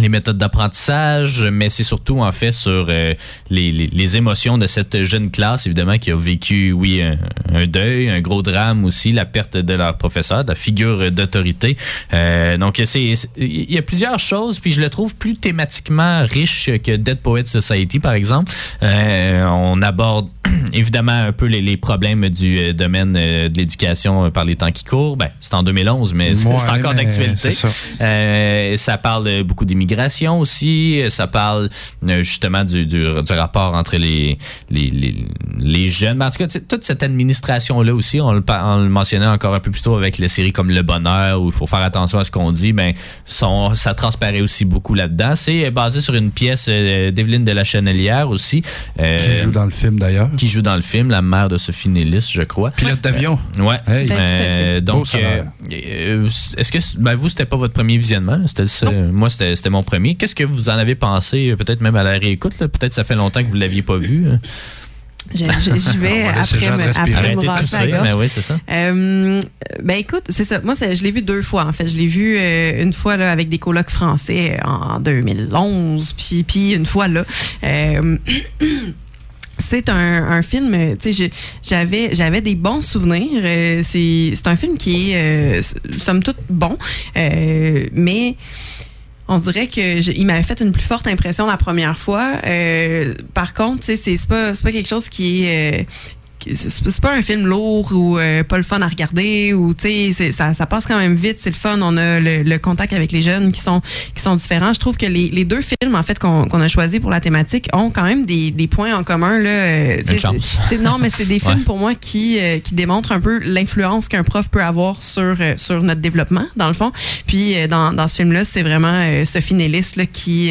les méthodes d'apprentissage, mais c'est surtout en fait sur euh, les, les, les, émotions de cette jeune classe, évidemment, qui a vécu, oui, un, un, deuil, un gros drame aussi, la perte de leur professeur, de la figure d'autorité. Euh, donc, c'est il y a plusieurs choses, puis je le trouve plus thématiquement riche que Dead Poet Society, par exemple. Euh, on aborde évidemment un peu les, les problèmes du euh, domaine de l'éducation par les temps qui courent. Ben, c'est en 2011, mais c'est encore d'actualité. Ça. ça parle beaucoup d'immigration aussi. Ça parle euh, justement du, du, du rapport entre les, les, les, les, jeunes. Mais en tout cas, toute cette administration-là aussi, on le, on le, mentionnait encore un peu plus tôt avec les séries comme Le Bonheur, où il faut faire attention à ce qu'on dit, ben, son, ça transparaît aussi beaucoup là-dedans. C'est basé sur une pièce euh, d'Evelyne de la Chenelière aussi. Euh, qui joue dans le film d'ailleurs. Qui joue dans le film, la mère de Sophie Nélis, je crois. Pilote d'avion. Euh, ouais. Hey. Euh, donc, est-ce que ben, vous, c'était pas votre premier visionnement? Moi, c'était mon premier. Qu'est-ce que vous en avez pensé, peut-être même à la réécoute? Peut-être ça fait longtemps que vous ne l'aviez pas vu. Je, je, je, vais après, me, après me rasser à gorge. Ben oui, c'est ça. Euh, ben écoute, c'est ça. Moi, je l'ai vu deux fois, en fait. Je l'ai vu euh, une fois là, avec des colocs français en 2011, puis, puis une fois là. Euh, c'est un, un, film, tu sais, j'avais j'avais des bons souvenirs. Euh, c'est un film qui est, euh, somme toute, bon, euh, mais on dirait que je, il m'avait fait une plus forte impression la première fois. Euh, par contre, c'est pas pas quelque chose qui est euh, c'est pas un film lourd ou euh, pas le fun à regarder ou tu sais ça, ça passe quand même vite c'est le fun on a le, le, contact avec les jeunes qui sont qui sont différents je trouve que les, les deux films en fait qu'on qu'on a choisi pour la thématique ont quand même des, des points en commun là euh, Une chance. non mais c'est des films ouais. pour moi qui euh, qui démontrent un peu l'influence qu'un prof peut avoir sur euh, sur notre développement dans le fond puis euh, dans, dans ce film là c'est vraiment euh, Sophie Nélis là qui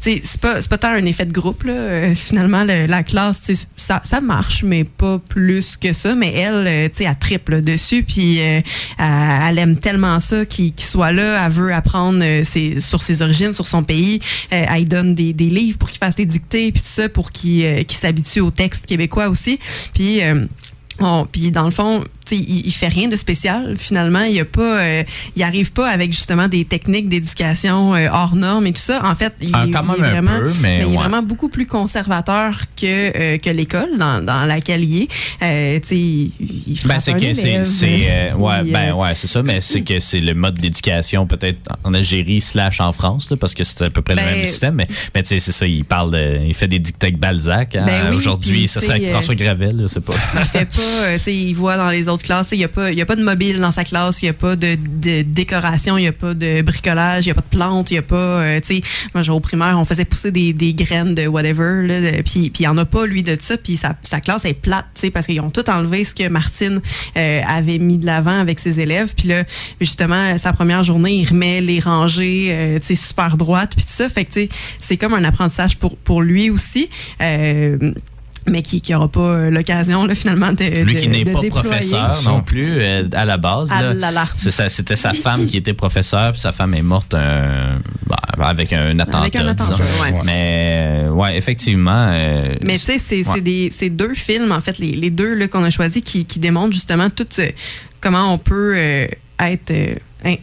tu sais c'est pas c'est pas tant un effet de groupe là finalement le, la classe ça ça marche mais pas plus que ça, mais elle, tu sais, elle triple dessus, puis euh, elle aime tellement ça qu'il qu soit là, elle veut apprendre euh, ses, sur ses origines, sur son pays, euh, elle donne des, des livres pour qu'il fasse les dictées, puis tout ça, pour qu'il euh, qu s'habitue au texte québécois aussi, puis... Oh, puis dans le fond, il, il fait rien de spécial finalement. Il y a pas, euh, il arrive pas avec justement des techniques d'éducation euh, hors normes et tout ça. En fait, il, ah, il est peu, vraiment, mais mais il ouais. est vraiment beaucoup plus conservateur que euh, que l'école dans, dans laquelle il est. Euh, tu sais, il, il ben, c'est que c'est, c'est euh, ouais, ben ouais, c'est ça, mais c'est que c'est le mode d'éducation peut-être en Algérie slash en France, là, parce que c'est à peu près Ben, le même système. Mais, mais tu sais, c'est ça, il parle de, il fait des dictats Balzac. hein. Ben oui, Aujourd'hui, ça avec François Gravel, je sais pas. il fait pas, euh, tu sais, il voit dans les autres classes, il y a pas, a pas de mobile dans sa classe, il y a pas de, décoration, il y a pas de bricolage, il y a pas de plantes, il y a pas, euh, tu sais, moi genre, au primaire, on faisait pousser des, graines de whatever, là, puis il y en a pas lui de ça, puis sa, classe est plate, tu sais, parce qu'ils ont tout enlevé ce que Martine euh, avait mis de l'avant avec ses élèves, puis là, justement, sa première journée, il remet les rangées, euh, tu sais, super droites, puis tout ça, fait que tu sais, c'est comme un apprentissage pour pour lui aussi. Euh, mais qui n'aura pas euh, l'occasion là, finalement de Lui de- qui n'est de pas déployer. professeur non plus euh, à la base. Ah c'était sa femme qui était professeure, puis sa femme est morte euh, bah, avec un attentat. Avec un attentat, disons. ouais. Mais ouais, effectivement. euh, Mais tu sais, c'est ouais. deux films, en fait, les, les deux là, qu'on a choisis qui, qui démontrent justement tout euh, comment on peut euh, être euh,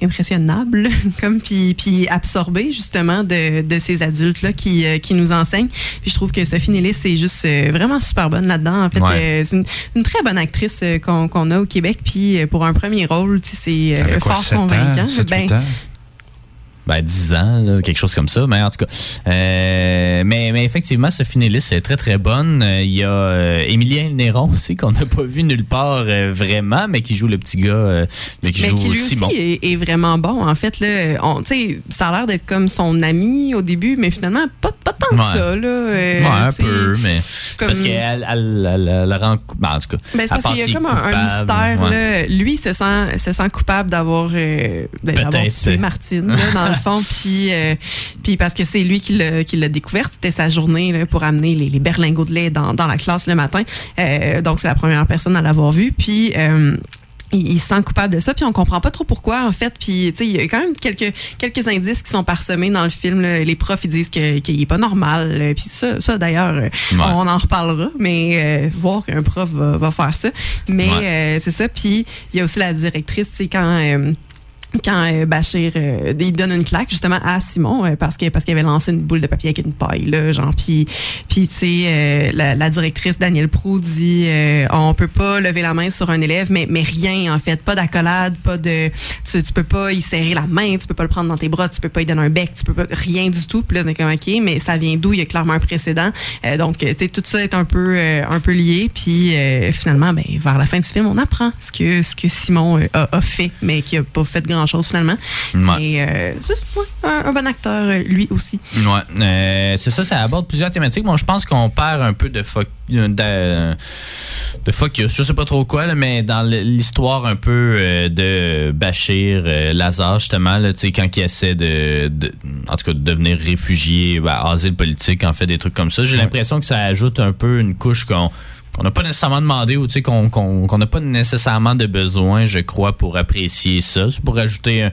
impressionnable, comme puis, puis absorbé justement de, de ces adultes-là qui, qui nous enseignent. Puis je trouve que Sophie Nellis c'est juste vraiment super bonne là-dedans. En fait, c'est une, très bonne actrice qu'on a au Québec. Puis pour un premier rôle, c'est fort convaincant. ben, ben, 10 ans, quelque chose comme ça. Mais en tout cas, euh, mais, mais effectivement, ce finaliste est très, très bonne. Euh, il y a euh, Émilien Néron aussi, qu'on n'a pas vu nulle part vraiment, mais qui joue le petit gars, mais qui joue lui Simon. Aussi est, vraiment bon. En fait, là, on, ça a l'air d'être comme son ami au début, mais finalement, pas, pas tant que ça. Là, ouais, un peu, mais parce qu'elle elle, elle, elle, rend... Ben, en tout cas, ben, parce qu'il y a comme un, mystère. Là. Lui, se sent, se sent coupable d'avoir, ben, tué Martine, là, dans fond. Puis, euh, puis parce que c'est lui qui l'a découverte. C'était sa journée là, pour amener les, les, berlingots de lait dans, dans, la classe le matin. Euh, donc, c'est la première personne à l'avoir vu. Puis, euh, il, se sent coupable de ça, puis on comprend pas trop pourquoi, en fait. Puis, tu sais, il y a quand même quelques, quelques indices qui sont parsemés dans le film. Les profs, ils disent qu'il n'est est pas normal. Puis ça, ça d'ailleurs, on en reparlera, mais voir qu'un prof va, va, faire ça. Mais c'est ça. Puis, il y a aussi la directrice, c'est quand quand euh, Bachir euh, il donne une claque justement à Simon euh, parce que parce qu'il avait lancé une boule de papier avec une paille là genre puis puis tu sais la, directrice Danielle Prou dit on peut pas lever la main sur un élève mais mais rien en fait. Pas d'accolade pas de tu, tu, peux pas y serrer la main tu peux pas le prendre dans tes bras tu peux pas y donner un bec tu peux pas rien du tout. Puis là comme ok mais ça vient d'où? Il y a clairement un précédent. Donc tu sais tout ça est un peu un peu lié puis finalement ben vers la fin du film on apprend ce que ce que Simon a, a fait mais qui a pas fait grand chose finalement. Et euh, c'est un, bon acteur, euh, lui aussi. Ouais. Euh, c'est ça, ça aborde plusieurs thématiques. Bon, je pense qu'on perd un peu de, de, de focus, je sais pas trop quoi, mais dans l'histoire un peu de Bachir Lazare, justement, là, quand il essaie de, en tout cas, de devenir réfugié, ben, asile politique, en fait, des trucs comme ça, j'ai l'impression que ça ajoute un peu une couche qu'on on n'a pas nécessairement demandé ou qu'on n'a pas nécessairement de besoin, je crois, pour apprécier ça. C'est pour ajouter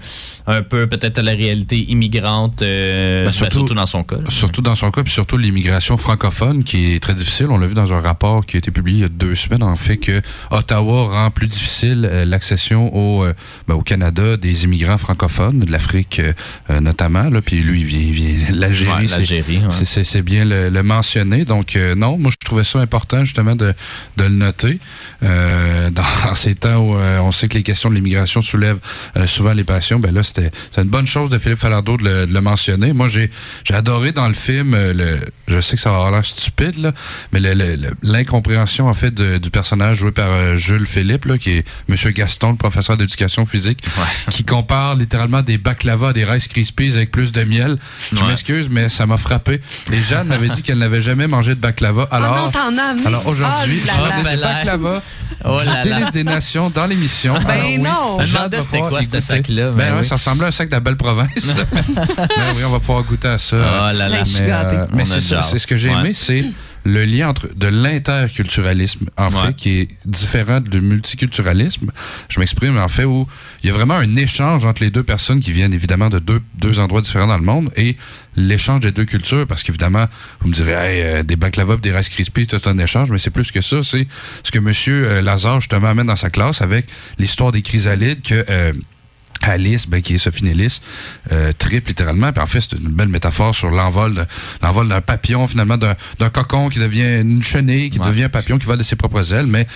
un, peu peut-être à la réalité immigrante, euh, ben, ben, surtout, dans son cas. Surtout dans son cas, puis surtout l'immigration francophone qui est très difficile. On l'a vu dans un rapport qui a été publié il y a deux semaines, en fait, que Ottawa rend plus difficile euh, l'accession au, euh, ben, au Canada des immigrants francophones, de l'Afrique notamment. Là, puis lui, il vient, l'Algérie. c'est bien le, le, mentionner. Donc, non, moi, je trouvais ça important, justement, de de, le noter. Euh, dans ces temps où euh, on sait que les questions de l'immigration soulèvent euh, souvent les passions, ben là, c'était une bonne chose de Philippe Falardeau de le, mentionner. Moi, j'ai adoré dans le film, le, je sais que ça va avoir l'air stupide, là, mais l'incompréhension, en fait, du personnage joué par Jules Philippe, là, qui est Monsieur Gaston, le professeur d'éducation physique, qui compare littéralement des baklava à des Rice Krispies avec plus de miel. Je m'excuse, mais ça m'a frappé. Et Jeanne m'avait dit qu'elle n'avait jamais mangé de baklava. Ah alors, alors aujourd'hui, aujourd'hui. Oh là baklava. Oh là des nations dans l'émission. Ben non. Je c'était quoi ce sac-là? Ben, ben oui. ça ressemblait à un sac de la belle province. ben oui, on va pouvoir goûter à ça. Oh là là. Mais, euh, mais c'est ce que j'ai aimé, c'est le lien entre de l'interculturalisme, en fait, qui est différent du multiculturalisme. Je m'exprime, en fait, où il y a vraiment un échange entre les deux personnes qui viennent évidemment de deux, deux endroits différents dans le monde et l'échange des deux cultures, parce qu'évidemment, vous me direz, euh, des baklava des Rice Krispies, tout un échange, mais c'est plus que ça. C'est ce que M. Euh, Lazare, justement, amène dans sa classe avec l'histoire des chrysalides que... Euh, Alice, ben, qui est Sophie Nellis, euh, triple littéralement. Puis en fait, c'est une belle métaphore sur l'envol l'envol d'un papillon, finalement, d'un cocon qui devient une chenille, qui devient un papillon qui vole de ses propres ailes. Mais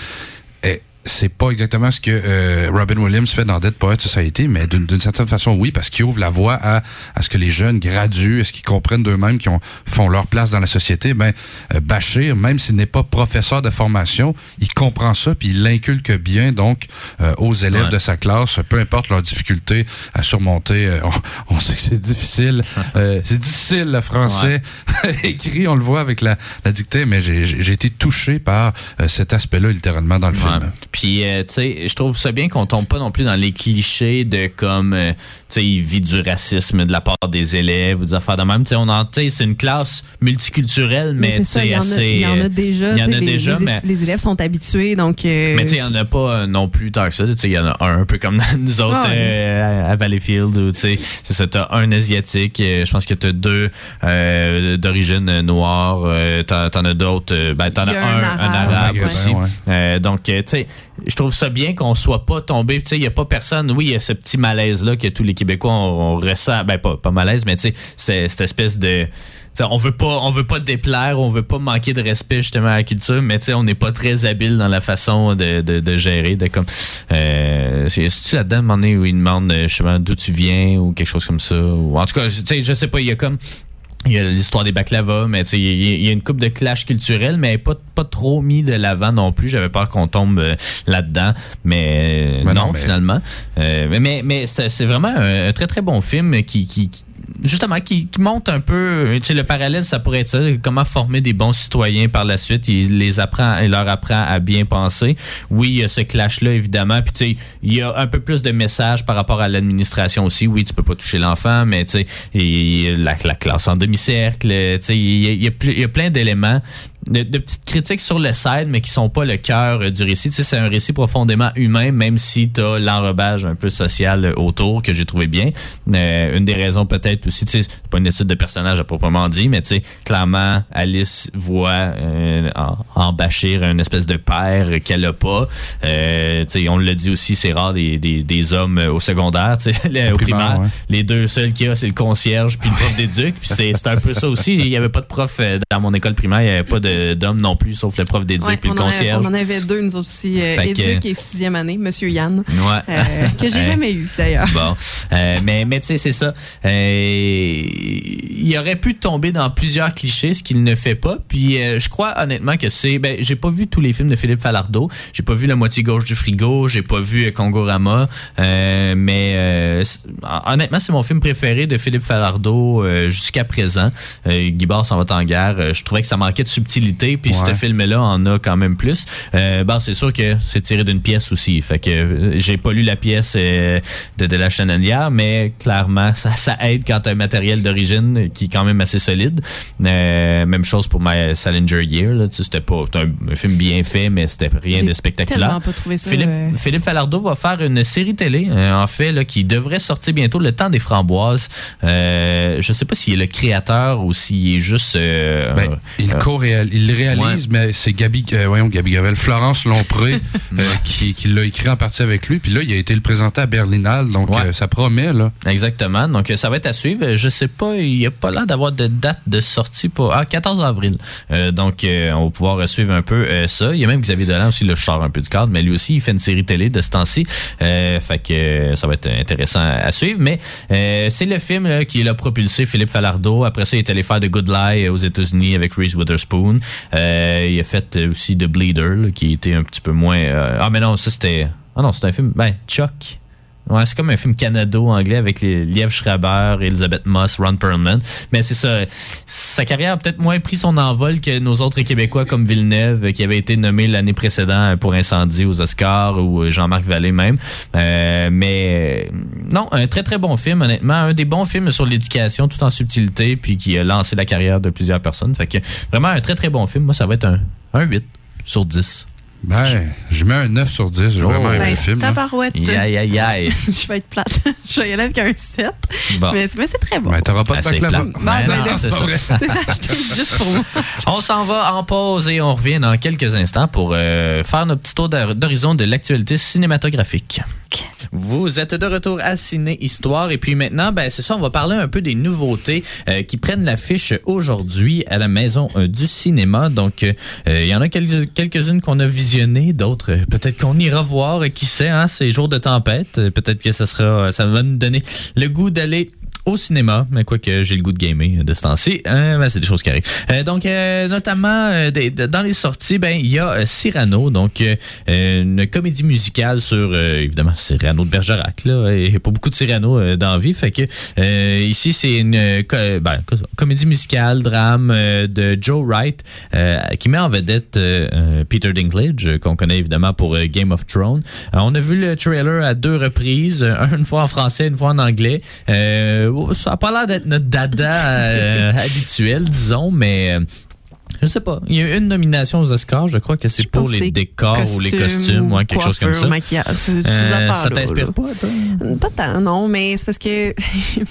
c'est pas exactement ce que euh, Robin Williams fait dans Dead Poet Society, mais d'une certaine façon, oui, parce qu'il ouvre la voie à, à ce que les jeunes graduent, à ce qu'ils comprennent d'eux-mêmes, qu'ils font leur place dans la société? Ben, euh, Bachir, même s'il n'est pas professeur de formation, il comprend ça, puis il l'inculque bien, donc, euh, aux élèves de sa classe, peu importe leurs difficultés à surmonter. On, sait que c'est difficile. c'est difficile, le français écrit, on le voit avec la, la dictée, mais j'ai été touché par cet aspect-là, littéralement, dans le film. Puis, euh, tu sais, je trouve ça bien qu'on tombe pas non plus dans les clichés de comme, euh, tu sais, il vit du racisme de la part des élèves ou des affaires de même. Tu sais, on c'est une classe multiculturelle, mais, tu sais, assez. Il y en a déjà. Il y en a déjà, les, mais. Les élèves sont habitués, donc. Euh, mais tu sais, il n'y en a pas non plus tant que ça. Tu sais, il y en a un, un peu comme nous autres à Valleyfield, où tu sais, c'est ça, t'as un Asiatique, je pense que t'as deux d'origine noire, t'en, t'en as d'autres, ben, t'en as un, un arabe, aussi. donc, tu sais, je trouve ça bien qu'on soit pas tombé, tu sais, il y a pas personne, oui, il y a ce petit malaise-là que tous les Québécois, on, ressent, ben, pas, pas malaise, mais tu sais, c'est cette espèce de on veut pas on veut pas déplaire, on veut pas manquer de respect justement à la culture, mais on n'est pas très habile dans la façon de, de, gérer. De comme, euh, tu là-dedans, où il demande euh, justement d'où tu viens ou quelque chose comme ça. Ou, en tout cas, je sais pas, il y a comme il y a l'histoire des baklava, mais il y, a une coupe de clash culturel, mais pas, pas trop mis de l'avant non plus. J'avais peur qu'on tombe euh, là-dedans, mais, non, finalement. mais mais, mais c'est vraiment un, très très bon film qui, qui, justement, qui, montre un peu, tu sais, le parallèle, ça pourrait être ça, comment former des bons citoyens par la suite. Il les apprend, il leur apprend à bien penser. Oui, il y a ce clash-là, évidemment. Puis, tu sais, il y a un peu plus de messages par rapport à l'administration aussi. Oui, tu peux pas toucher l'enfant, mais, tu sais, la, la, classe en demi-cercle, tu sais, il y a plein d'éléments de, petites critiques sur le side, mais qui sont pas le cœur euh, du récit. Tu sais, c'est un récit profondément humain, même si tu as l'enrobage un peu social euh, autour que j'ai trouvé bien. Euh, une des raisons peut-être aussi, tu sais, c'est pas une étude de personnage à proprement dit, mais tu sais, clairement, Alice voit en, en, Bachir une espèce de père qu'elle a pas. tu sais, on le dit aussi, c'est rare des, des, des, hommes au secondaire, tu sais, au, primaire. Les deux seuls qu'il y a, c'est le concierge puis le prof d'éduc. Puis c'est un peu ça aussi. Il y avait pas de prof dans mon école primaire, il y avait pas de d'hommes non plus, sauf le prof d'éduc et le concierge. on en avait deux, nous aussi, euh, éduc et sixième année, Monsieur Yann, euh, que j'ai jamais eu d'ailleurs. Bon, euh, mais, mais tu sais, c'est ça. il aurait pu tomber dans plusieurs clichés, ce qu'il ne fait pas. Puis je crois honnêtement que c'est... Ben, j'ai pas vu tous les films de Philippe Falardeau. J'ai pas vu La moitié gauche du frigo. J'ai pas vu Kongorama. mais honnêtement, c'est mon film préféré de Philippe Falardeau jusqu'à présent. Guy s'en va en guerre. je trouvais que ça manquait de subtilité puis ce film-là en a quand même plus. Euh, c'est sûr que c'est tiré d'une pièce aussi. Fait que euh, j'ai pas lu la pièce euh, de, de la Chenelière, mais clairement, ça, ça aide quand t'as un matériel d'origine qui est quand même assez solide. Euh, même chose pour My Salinger Year. C'était pas un, film bien fait, mais c'était rien de spectaculaire. Pas trouvé ça, Philippe, Philippe Falardeau va faire une série télé, en fait, là, qui devrait sortir bientôt, Le Temps des Framboises. je sais pas s'il est le créateur ou s'il est juste... Ben, il co-réalise il le réalise, mais c'est Gabi, euh, voyons, Gabi Gavel, Florence Lompré euh, qui, l'a écrit en partie avec lui. Puis là, il a été le présenté à Berlinale, donc euh, ça promet. là. Exactement. Donc ça va être à suivre. Je sais pas, il n'y a pas l'air d'avoir de date de sortie pour. Ah, 14 avril. donc on va pouvoir suivre un peu ça. Il y a même Xavier Dolan aussi, le sort un peu du cadre, mais lui aussi, il fait une série télé de ce temps-ci. fait que ça va être intéressant à suivre. Mais c'est le film qui l'a propulsé, Philippe Falardeau. Après ça, il est allé faire The Good Lie aux États-Unis avec Reese Witherspoon. Euh, il a fait aussi The Bleeder, qui était un petit peu moins. Euh, ah, mais non, ça c'était. Ah non, c'est un film. Ben, Chuck. Ouais, c'est comme un film canado-anglais avec les Liev Schreiber, Elizabeth Moss, Ron Perlman. Mais c'est ça. Sa carrière a peut-être moins pris son envol que nos autres Québécois comme Villeneuve, qui avait été nommé l'année précédente pour Incendie aux Oscars, ou Jean-Marc Vallée même. Euh, mais non, un très très bon film, honnêtement. Un des bons films sur l'éducation, tout en subtilité, puis qui a lancé la carrière de plusieurs personnes. Fait que vraiment un très très bon film. Moi, ça va être un, un 8 sur 10. Ben, je mets un 9 sur 10. J'ai vraiment aimé ben, le film. Tabarouette. Aïe, aïe, aïe. je vais être plate. je vais y aller avec un 7. Mais, c'est très bon. Mais t'auras pas de ben, bac là Non, non, c'est ça. juste pour moi. On s'en va en pause et on revient dans quelques instants pour euh, faire notre petit tour d'horizon de l'actualité cinématographique. Vous êtes de retour à Ciné Histoire et puis maintenant, ben c'est ça, on va parler un peu des nouveautés euh, qui prennent l'affiche aujourd'hui à la Maison euh, du cinéma. Donc, il y en a quelques-unes qu'on a d'autres. Euh, peut-être qu'on ira voir, qui sait, hein, ces jours de tempête, euh, peut-être que ça sera, ça va nous donner le goût d'aller au cinéma, mais quoi que j'ai le goût de gamer de ce temps-ci, hein, ben, c'est des choses qui arrivent. Euh, donc, euh, notamment, euh, dans les sorties, ben il y a Cyrano, donc une comédie musicale sur, évidemment, Cyrano de Bergerac. Là, a pas beaucoup de Cyrano dans vie, fait que ici, c'est une ben, comédie musicale, drame de Joe Wright, qui met en vedette Peter Dinklage, qu'on connaît évidemment pour Game of Thrones. on a vu le trailer à deux reprises, une fois en français, une fois en anglais ça n'a pas l'air d'être notre dada euh, habituel, disons, mais euh, Je sais pas. Il y a eu une nomination aux Oscars. Je crois que c'est pour les décors ou les costumes ou quelque chose comme ça. maquillage. Euh, ça t'inspire pas, toi? Pas tant, non, mais c'est parce que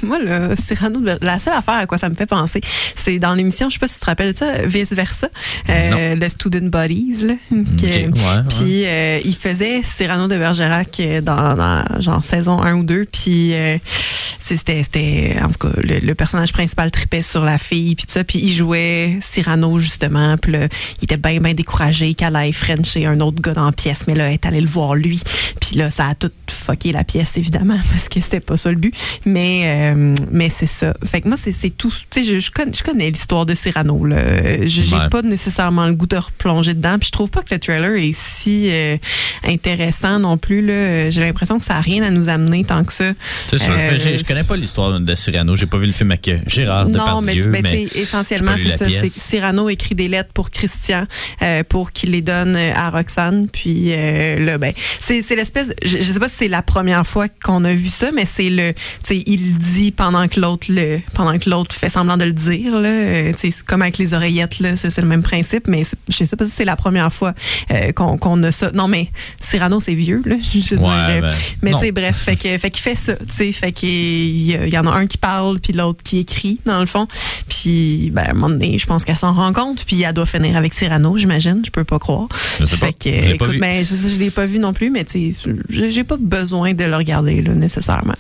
moi, là, Cyrano, la seule affaire à quoi ça me fait penser, c'est dans l'émission, je sais pas si tu te rappelles ça, Vice Versa, euh, le Student Bodies. Là, puis euh, il faisait Cyrano de Bergerac dans, dans, genre saison 1 ou 2. Puis c'était, en tout cas, le, personnage principal tripait sur la fille, puis tout ça. Puis il jouait Cyrano, justement. Puis il était bien, bien découragé qu'elle aille Frencher un autre gars dans la pièce. Mais là, elle est allée le voir lui. Puis là, ça a tout fucké la pièce, évidemment, parce que c'était pas ça le but. Mais, euh, mais c'est ça. Fait que moi, c'est, tout. Tu sais, je, je, connais, je connais l'histoire de Cyrano. Là. J'ai pas nécessairement le goût de replonger dedans. Puis je trouve pas que le trailer est si euh, intéressant non plus. Là. J'ai l'impression que ça a rien à nous amener tant que ça. C'est sûr. Euh, je connais pas l'histoire de Cyrano. J'ai pas vu le film avec Gérard. Non, mais, mais essentiellement, c'est ça. Cyrano écrit des lettres pour Christian pour qu'il les donne à Roxane. Puis là, ben, c'est l'espèce. Je, je sais pas si c'est la première fois qu'on a vu ça, mais c'est le, tu sais, il dit pendant que l'autre le, pendant que l'autre fait semblant de le dire là. Euh, tu sais, comme avec les oreillettes là, c'est le même principe, mais je sais pas si c'est la première fois euh, qu'on a ça. Non, mais Cyrano c'est vieux là, je dirais. Ben, mais tu sais, bref, fait que, fait qu'il fait ça, tu sais, fait qu'il y, y en a un qui parle puis l'autre qui écrit dans le fond. Puis ben à un moment donné, je pense qu'elle s'en rend compte, puis elle doit finir avec Cyrano, j'imagine, je peux pas croire. Je sais fait que, écoute, ben, je, je l'ai pas vu non plus, mais tu sais, j'ai pas besoin besoin de le regarder là, nécessairement.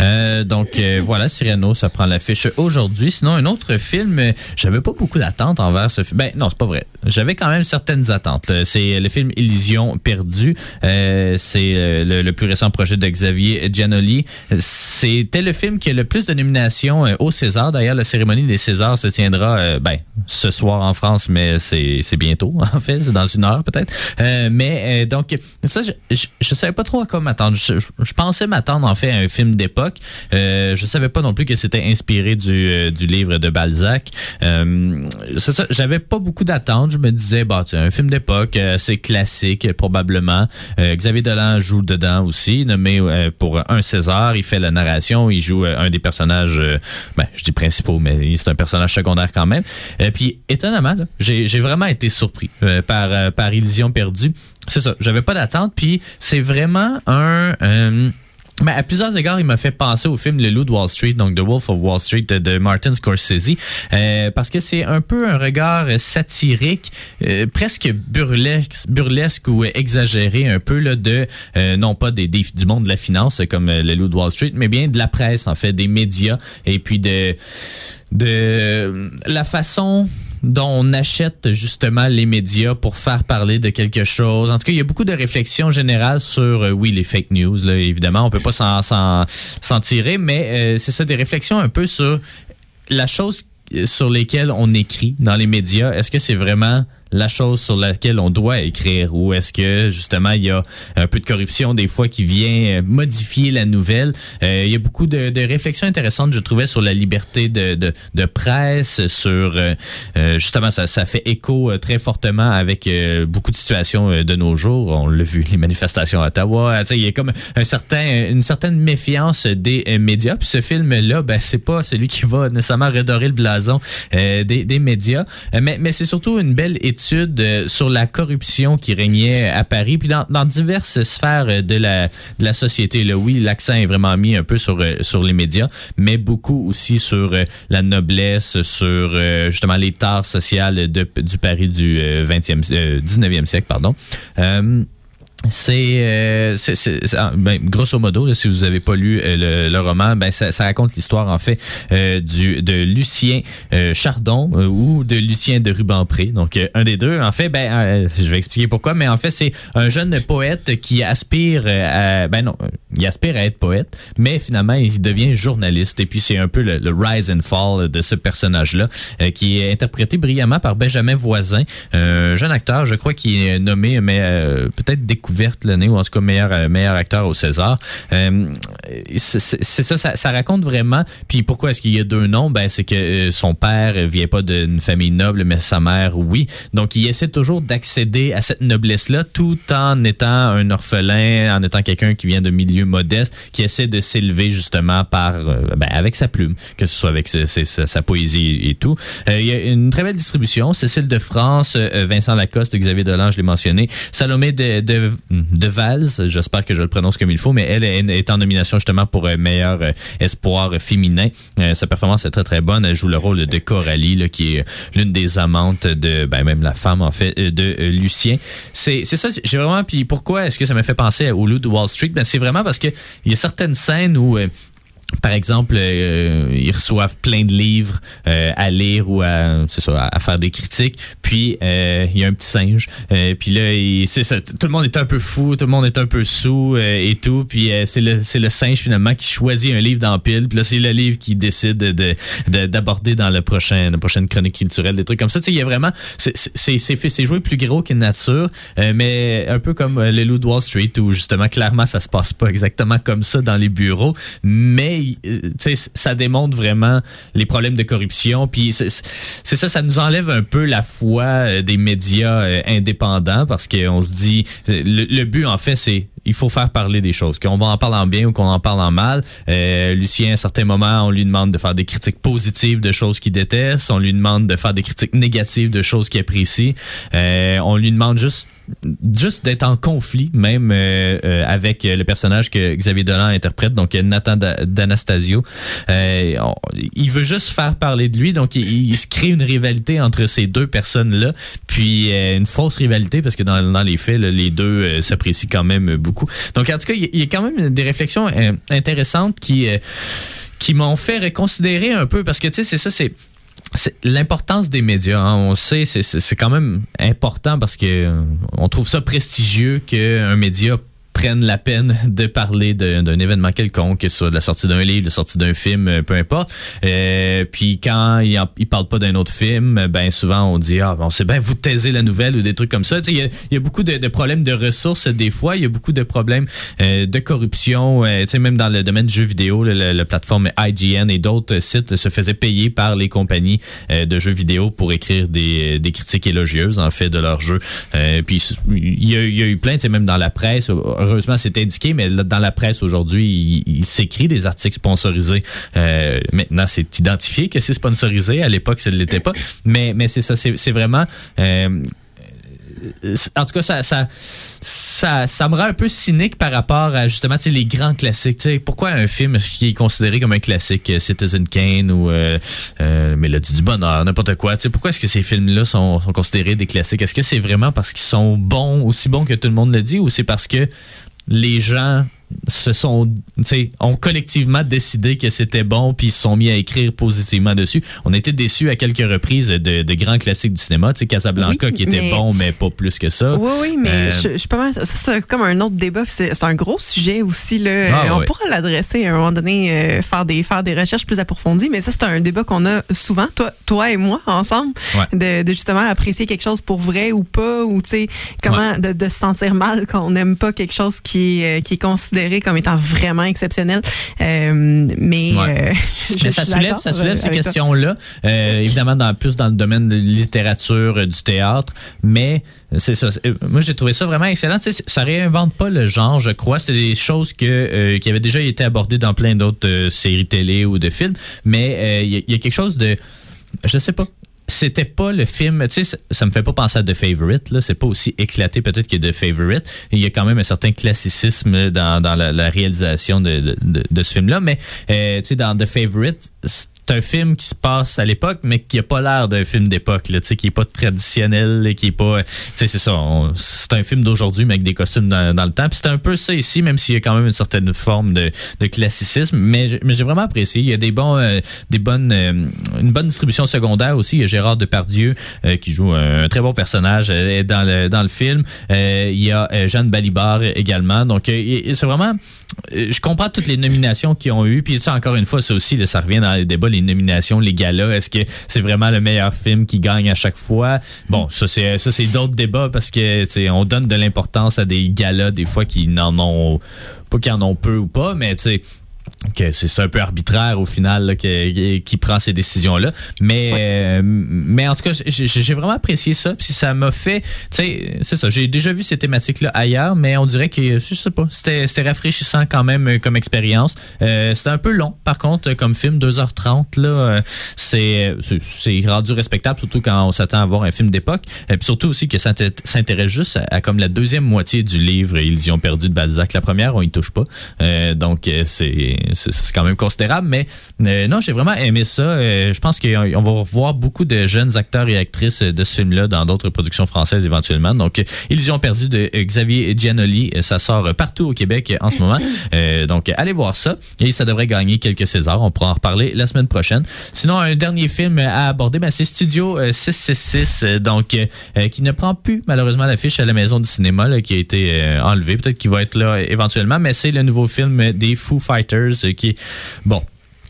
Euh, donc euh, voilà, Cyrano, ça prend l'affiche aujourd'hui. Sinon, un autre film, euh, j'avais pas beaucoup d'attentes envers ce film. Ben non, c'est pas vrai. J'avais quand même certaines attentes. C'est le film Illusion perdue. c'est le, plus récent projet de Xavier Giannoli. C'était le film qui a le plus de nominations au César. D'ailleurs, la cérémonie des Césars se tiendra ben ce soir en France, mais c'est bientôt en fait, c'est dans une heure peut-être. mais donc ça, je, je, savais pas trop à quoi m'attendre. Je pensais m'attendre en fait à un film d'époque euh, je savais pas non plus que c'était inspiré du, euh, livre de Balzac. Euh, c'est j'avais pas beaucoup d'attentes. Je me disais, bah, c'est un film d'époque, assez classique probablement. Xavier Dolan joue dedans aussi, nommé pour un César. Il fait la narration, il joue un des personnages, ben, je dis principaux, mais c'est un personnage secondaire quand même. Et puis, étonnamment, j'ai vraiment été surpris par, par Illusion perdue. C'est ça, j'avais pas d'attente. Puis, c'est vraiment un ben, à plusieurs égards, il m'a fait penser au film Le Loup de Wall Street, donc The Wolf of Wall Street de Martin Scorsese, euh, parce que c'est un peu un regard satirique, euh, presque burlesque, burlesque ou exagéré un peu là, de, euh, non pas des, des, du monde de la finance comme Le Loup de Wall Street, mais bien de la presse, en fait, des médias, et puis de, de la façon dont on achète justement les médias pour faire parler de quelque chose. En tout cas, il y a beaucoup de réflexions générales sur, euh, oui, les fake news, là, évidemment, on peut pas s'en tirer, mais euh, c'est ça, des réflexions un peu sur la chose sur lesquelles on écrit dans les médias. Est-ce que c'est vraiment la chose sur laquelle on doit écrire ou est-ce que justement il y a un peu de corruption des fois qui vient modifier la nouvelle. Euh, il y a beaucoup de, de, réflexions intéressantes je trouvais sur la liberté de, de, de presse sur euh, euh justement ça, ça fait écho euh, très fortement avec euh, beaucoup de situations de nos jours. On l'a vu les manifestations à Ottawa. Il y a comme un certain une certaine méfiance des médias. Puis ce film là ben c'est pas celui qui va nécessairement redorer le blason des, des médias. Mais, mais c'est surtout une belle étude euh, sur la corruption qui régnait à Paris, puis dans, diverses sphères de la, de la société. Là, oui, l'accent est vraiment mis un peu sur, euh, sur les médias, mais beaucoup aussi sur euh, la noblesse, sur justement les tares sociales de, du Paris du 20e, 19e siècle. Pardon. C'est, euh, ben, grosso modo, si vous avez pas lu euh, le, roman, ben ça, ça raconte l'histoire en fait euh, du de Lucien euh, Chardon ou de Lucien de Rubempré. Donc un des deux. En fait, ben je vais expliquer pourquoi, mais en fait c'est un jeune poète qui aspire à, ben non, il aspire à être poète, mais finalement il devient journaliste. Et puis c'est un peu le, le, rise and fall de ce personnage-là, qui est interprété brillamment par Benjamin Voisin, un jeune acteur, je crois, qui est nommé, mais peut-être découvert découverte l'année, ou en tout cas meilleur, meilleur acteur au César. c'est ça, ça, raconte vraiment. Puis pourquoi est-ce qu'il y a deux noms? Ben, c'est que son père vient pas d'une famille noble, mais sa mère, oui. Donc, il essaie toujours d'accéder à cette noblesse-là tout en étant un orphelin, en étant quelqu'un qui vient de milieu modeste, qui essaie de s'élever justement par, ben, avec sa plume, que ce soit avec sa, poésie et tout. il y a une très belle distribution. Cécile de France, Vincent Lacoste, Xavier Dolan, je l'ai mentionné. Salomé de, de, de Valls, j'espère que je le prononce comme il faut, mais elle est en nomination justement pour meilleur espoir féminin. sa performance est très très bonne. Elle joue le rôle de Coralie, là, qui est l'une des amantes de, ben, même la femme en fait, de Lucien. C'est ça, j'ai vraiment, puis pourquoi est-ce que ça me fait penser au loup de Wall Street? Ben, c'est vraiment parce que il y a certaines scènes où par exemple, euh, ils reçoivent plein de livres euh, à lire ou à, à faire des critiques. Puis euh, il y a un petit singe. puis là, tout le monde est un peu fou, tout le monde est un peu sous et tout. Puis c'est le c'est le singe finalement qui choisit un livre dans. Puis là, c'est le livre qui décide de d'aborder dans le prochain la prochaine chronique culturelle des trucs comme ça. Tu sais, il y a vraiment c'est c'est c'est joué plus gros qu'une nature, mais un peu comme le loup de Wall Street où justement clairement ça se passe pas exactement comme ça dans les bureaux, mais euh, ça démontre vraiment les problèmes de corruption. Puis c'est ça, ça nous enlève un peu la foi euh, des médias euh, indépendants parce qu'on se dit, le, but en fait, c'est il faut faire parler des choses, qu'on en parle en bien ou qu'on en parle en mal. Lucien, à certains moments, on lui demande de faire des critiques positives de choses qu'il déteste, on lui demande de faire des critiques négatives de choses qu'il apprécie. on lui demande juste juste d'être en conflit même euh, euh, avec le personnage que Xavier Dolan interprète, donc Nathan d'Anastasio. Euh, il veut juste faire parler de lui, donc il, se crée une rivalité entre ces deux personnes-là, puis une fausse rivalité parce que dans, dans les faits, les deux s'apprécient quand même beaucoup. Donc en tout cas, il y, a quand même des réflexions intéressantes qui qui m'ont fait reconsidérer un peu parce que tu sais c'est ça c'est l'importance des médias. Hein. On sait, c'est quand même important parce que euh, trouve ça prestigieux qu'un média prennent la peine de parler d'un événement quelconque, que ce soit de la sortie d'un livre, de la sortie d'un film, euh, peu importe. Euh, puis quand ils il parlent pas d'un autre film, ben souvent on dit ah bon c'est bien vous taisez la nouvelle ou des trucs comme ça. Il y a, beaucoup de, problèmes de ressources des fois, il y a beaucoup de problèmes euh, de corruption. Euh, même dans le domaine du jeu vidéo, la plateforme IGN et d'autres sites se faisaient payer par les compagnies euh, de jeux vidéo pour écrire des, critiques élogieuses en fait de leurs jeux. puis il y, a, eu plein, même dans la presse heureusement, c'est indiqué, mais dans la presse aujourd'hui, il, s'écrit des articles sponsorisés. Euh, maintenant, c'est identifié que c'est sponsorisé. À l'époque, ça ne l'était pas. Mais, mais c'est ça, c'est vraiment... Euh, en tout cas, ça, ça, ça, ça, me rend un peu cynique par rapport à justement les grands classiques. pourquoi un film qui est considéré comme un classique, euh, Citizen Kane ou euh, Mélodie du Bonheur, n'importe quoi, pourquoi est-ce que ces films-là sont, sont, considérés des classiques? Est-ce que c'est vraiment parce qu'ils sont bons, aussi bons que tout le monde le dit, ou c'est parce que les gens se sont, ont collectivement décidé que c'était bon, puis ils se sont mis à écrire positivement dessus. On a été déçus à quelques reprises de, de grands classiques du cinéma, tu sais, Casablanca qui était bon, mais pas plus que ça. Oui, oui, mais euh, je, suis pas. C'est comme un autre débat. C'est un gros sujet aussi. Là. Ah, on pourra l'adresser à un moment donné, euh, faire, des, faire des recherches plus approfondies, mais ça, c'est un débat qu'on a souvent, toi, toi et moi, ensemble, de, de, justement apprécier quelque chose pour vrai ou pas, ou tu sais, comment de, de, se sentir mal quand on n'aime pas quelque chose qui est, euh, qui est considéré comme étant vraiment exceptionnel. Euh, mais, euh, ça soulève, ça soulève ces questions-là, euh, évidemment dans plus dans le domaine de littérature, du théâtre, mais c'est ça. Moi, j'ai trouvé ça vraiment excellent. Tu sais, ça réinvente pas le genre, je crois. C'était des choses que qui avaient déjà été abordées dans plein d'autres séries télé ou de films, mais il y, a quelque chose de je sais pas c'était pas le film, tu sais, ça, me fait pas penser à The Favorite, là, c'est pas aussi éclaté peut-être que The Favorite. Il y a quand même un certain classicisme dans, dans la, réalisation de, de, de, ce film-là, mais euh, tu sais, dans The Favorite, c'est un film qui se passe à l'époque, mais qui a pas l'air d'un film d'époque, tu sais, qui est pas traditionnel, qui est pas, tu sais, c'est ça, c'est un film d'aujourd'hui, mais avec des costumes dans, dans le temps. Puis c'est un peu ça ici, même s'il y a quand même une certaine forme de, de classicisme, mais, mais j'ai vraiment apprécié. Il y a des bons, euh, des bonnes, euh, une bonne distribution secondaire aussi. Il y a Gérard Depardieu euh, qui joue un, très bon personnage dans le dans le film. il y a Jeanne Balibar également. Donc c'est vraiment, je comprends toutes les nominations qu'ils ont eu. Puis ça, encore une fois, ça aussi, ça revient dans les débats nominations, les galas. Est-ce que c'est vraiment le meilleur film qui gagne à chaque fois? Bon, ça, c'est, c'est d'autres débats parce que, on donne de l'importance à des galas, des fois, qui n'en ont, pas qu'ils en ont peu ou pas, mais, tu sais, que c'est un peu arbitraire au final là, qui, qui, prend ces décisions là mais euh, mais en tout cas j'ai vraiment apprécié ça puis ça m'a fait tu sais c'est ça j'ai déjà vu ces thématiques là ailleurs mais on dirait que je sais pas c'était rafraîchissant quand même euh, comme expérience. Euh, c'était un peu long par contre comme film 2h30 là c'est c'est rendu respectable surtout quand on s'attend à voir un film d'époque. Et puis surtout aussi que ça s'intéresse juste à, comme la deuxième moitié du livre ils y ont perdu de Balzac. La première on y touche pas. Donc c'est c'est quand même considérable. Mais euh, non, j'ai vraiment aimé ça. Euh, je pense qu'on va revoir beaucoup de jeunes acteurs et actrices de ce film-là dans d'autres productions françaises éventuellement. Donc, Illusion perdue de Xavier Giannoli, ça sort partout au Québec en ce moment. Euh, donc, allez voir ça. Et ça devrait gagner quelques Césars. On pourra en reparler la semaine prochaine. Sinon, un dernier film à aborder, ben, c'est Studio 666, donc qui ne prend plus malheureusement l'affiche à la maison du cinéma, qui a été enlevé. Peut-être qu'il va être là éventuellement, mais c'est le nouveau film des Foo Fighters qui bon,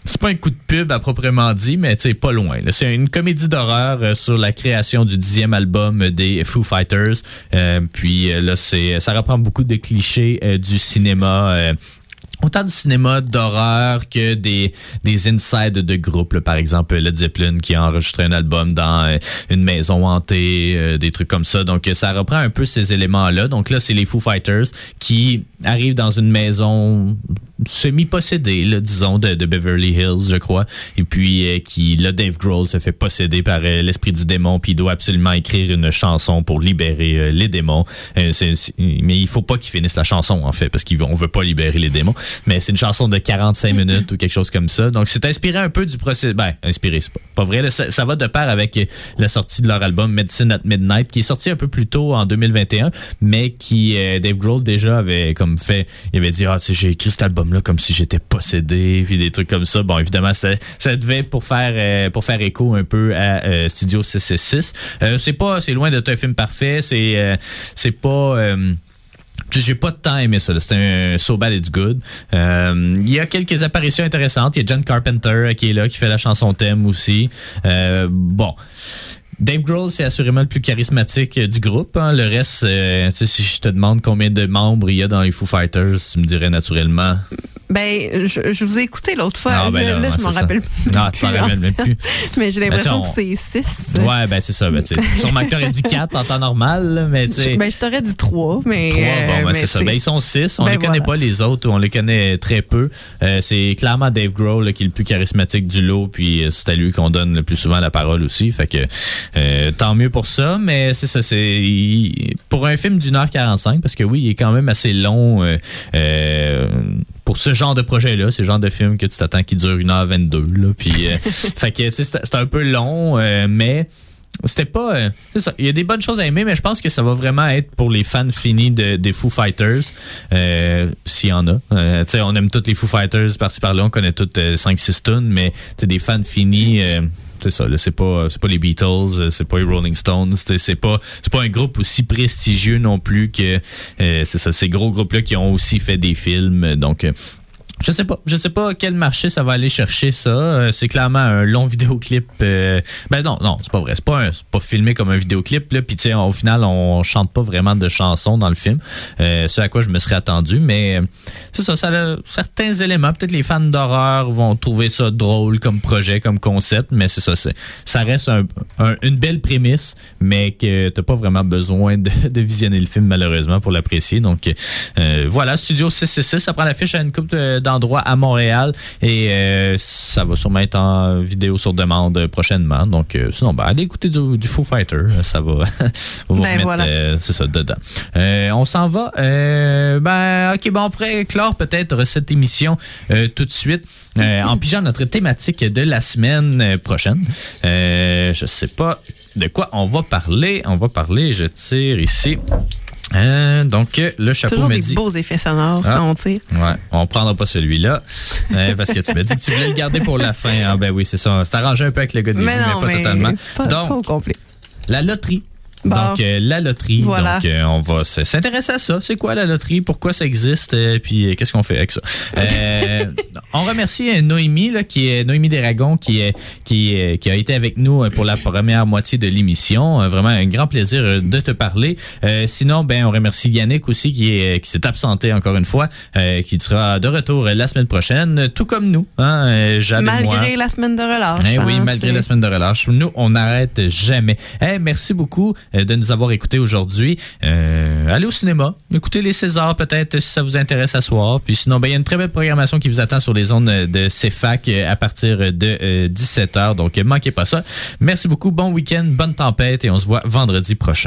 c'est pas un coup de pub à proprement dit, mais c'est pas loin. C'est une comédie d'horreur euh, sur la création du dixième album des Foo Fighters. Euh, puis euh, là, c'est ça reprend beaucoup de clichés du cinéma autant de cinéma d'horreur que des des insides de groupe par exemple Led Zeppelin qui a enregistré un album dans euh, une maison hantée euh, des trucs comme ça donc ça reprend un peu ces éléments là donc là c'est les Foo Fighters qui arrivent dans une maison semi-possédée, disons, de, Beverly Hills, je crois. Et puis, euh, qui, là, Dave Grohl se fait posséder par l'esprit du démon, puis il doit absolument écrire une chanson pour libérer les démons. mais il faut pas qu'il finisse la chanson, en fait, parce qu'on veut pas libérer les démons mais c'est une chanson de 45 minutes ou quelque chose comme ça. Donc, c'est inspiré un peu du processus. Ben, inspiré, c'est pas, vrai. Ça, va de pair avec la sortie de leur album Medicine at Midnight, qui est sorti un peu plus tôt en 2021, mais qui, euh, Dave Grohl déjà avait comme fait, il avait dit, ah, tu j'ai écrit cet album-là comme si j'étais possédé, puis des trucs comme ça. Bon, évidemment, ça, ça devait pour faire, euh, pour faire écho un peu à euh, Studio 666. c'est pas, c'est loin d'être un film parfait, c'est, c'est pas, j'ai pas de temps aimé ça. C'est un So Bad It's Good. Euh, il y a quelques apparitions intéressantes. Il y a John Carpenter qui est là, qui fait la chanson thème aussi. Euh, bon. Dave Grohl, c'est assurément le plus charismatique du groupe. Hein. Le reste, euh, si je te demande combien de membres il y a dans les Foo Fighters, tu me dirais naturellement ben, je, je, vous ai écouté l'autre fois. Ah, ben là, là, je m'en rappelle plus. Non, tu t'en rappelles même plus. mais j'ai ben, l'impression que c'est 6. Ouais, ben c'est ça. Ben, sûrement que t'aurais dit 4 en temps normal, mais tu Ben, je t'aurais dit 3, mais. 3, bon, ben, c'est ça. Ben, ils sont 6. On ben, les connaît pas, les autres. On les connaît très peu. Euh, c'est clairement Dave Grohl qui est le plus charismatique du lot, puis euh, c'est à lui qu'on donne le plus souvent la parole aussi. Fait que euh, tant mieux pour ça, mais c'est ça. C'est pour un film d'une heure 45, parce que oui, il est quand même assez long. Euh, pour ce genre de projet-là, ce genre de film que tu t'attends qui dure 1h22. Là, puis, euh, fait que c'est un peu long, euh, mais c'était pas. Euh, ça. Il y a des bonnes choses à aimer, mais je pense que ça va vraiment être pour les fans finis de, des Foo Fighters, s'il y en a. sais on aime tous les Foo Fighters par-ci par-là, on connaît toutes 5-6 tunes, mais des fans finis c'est ça c'est pas c'est pas les Beatles euh, c'est pas les Rolling Stones c'est pas c'est pas un groupe aussi prestigieux non plus que euh, c'est ça ces gros groupes là qui ont aussi fait des films donc euh, je sais pas. Je sais pas quel marché ça va aller chercher ça. Euh, c'est clairement un long vidéoclip. Euh, ben non, non, c'est pas vrai. C'est pas, pas filmé comme un vidéoclip. Là. Puis sais, au final, on chante pas vraiment de chansons dans le film. Euh, ce à quoi je me serais attendu. Mais c'est ça, ça a certains éléments. Peut-être les fans d'horreur vont trouver ça drôle comme projet, comme concept. Mais c'est ça, c'est, ça reste une belle prémisse, mais que t'as pas vraiment besoin de, visionner le film malheureusement pour l'apprécier. Donc voilà, Studio 666, ça prend l'affiche à une coupe de endroit à Montréal et euh, ça va sûrement être en vidéo sur demande prochainement. Donc, euh, sinon, ben, allez écouter du, du Foo Fighter. Ça va, vous ben, remettre, euh, c'est ça, dedans. on s'en va. ben, OK, bon, après clore peut-être cette émission tout de suite en pigeant notre thématique de la semaine prochaine. je sais pas de quoi on va parler. On va parler, je tire ici. Euh, donc, le chapeau Toujours des beaux effets sonores ah, quand on tire. Ouais, on prendra pas celui-là. Euh, parce que tu m'as dit que tu voulais le garder pour la fin. Ah, ben oui, c'est ça. C'est arrangé un peu avec le gars mais, mais, pas totalement. Pas, Donc, au complet. La loterie Donc, euh, la loterie. Donc, euh, on va s'intéresser à ça. C'est quoi la loterie? Pourquoi ça existe? Euh, puis, qu'est-ce qu'on fait avec ça? on remercie Noémie, là, qui est Noémie Desragons, qui, est, qui, qui a été avec nous pour la première moitié de l'émission. Vraiment un grand plaisir de te parler. sinon, ben, on remercie Yannick aussi, qui est qui s'est absenté encore une fois, qui sera de retour la semaine prochaine, tout comme nous. Hein, malgré la semaine de relâche. Eh oui, hein, malgré la semaine de relâche. Nous, on n'arrête jamais. Eh, merci beaucoup. Euh, de nous avoir écoutés aujourd'hui. Euh, allez au cinéma, écoutez les Césars peut-être si ça vous intéresse à soir. Puis sinon, ben, il y a une très belle programmation qui vous attend sur les zones de CFAC euh, à partir de 17h. Donc, manquez pas ça. Merci beaucoup, bon week-end, bonne tempête et on se voit vendredi prochain.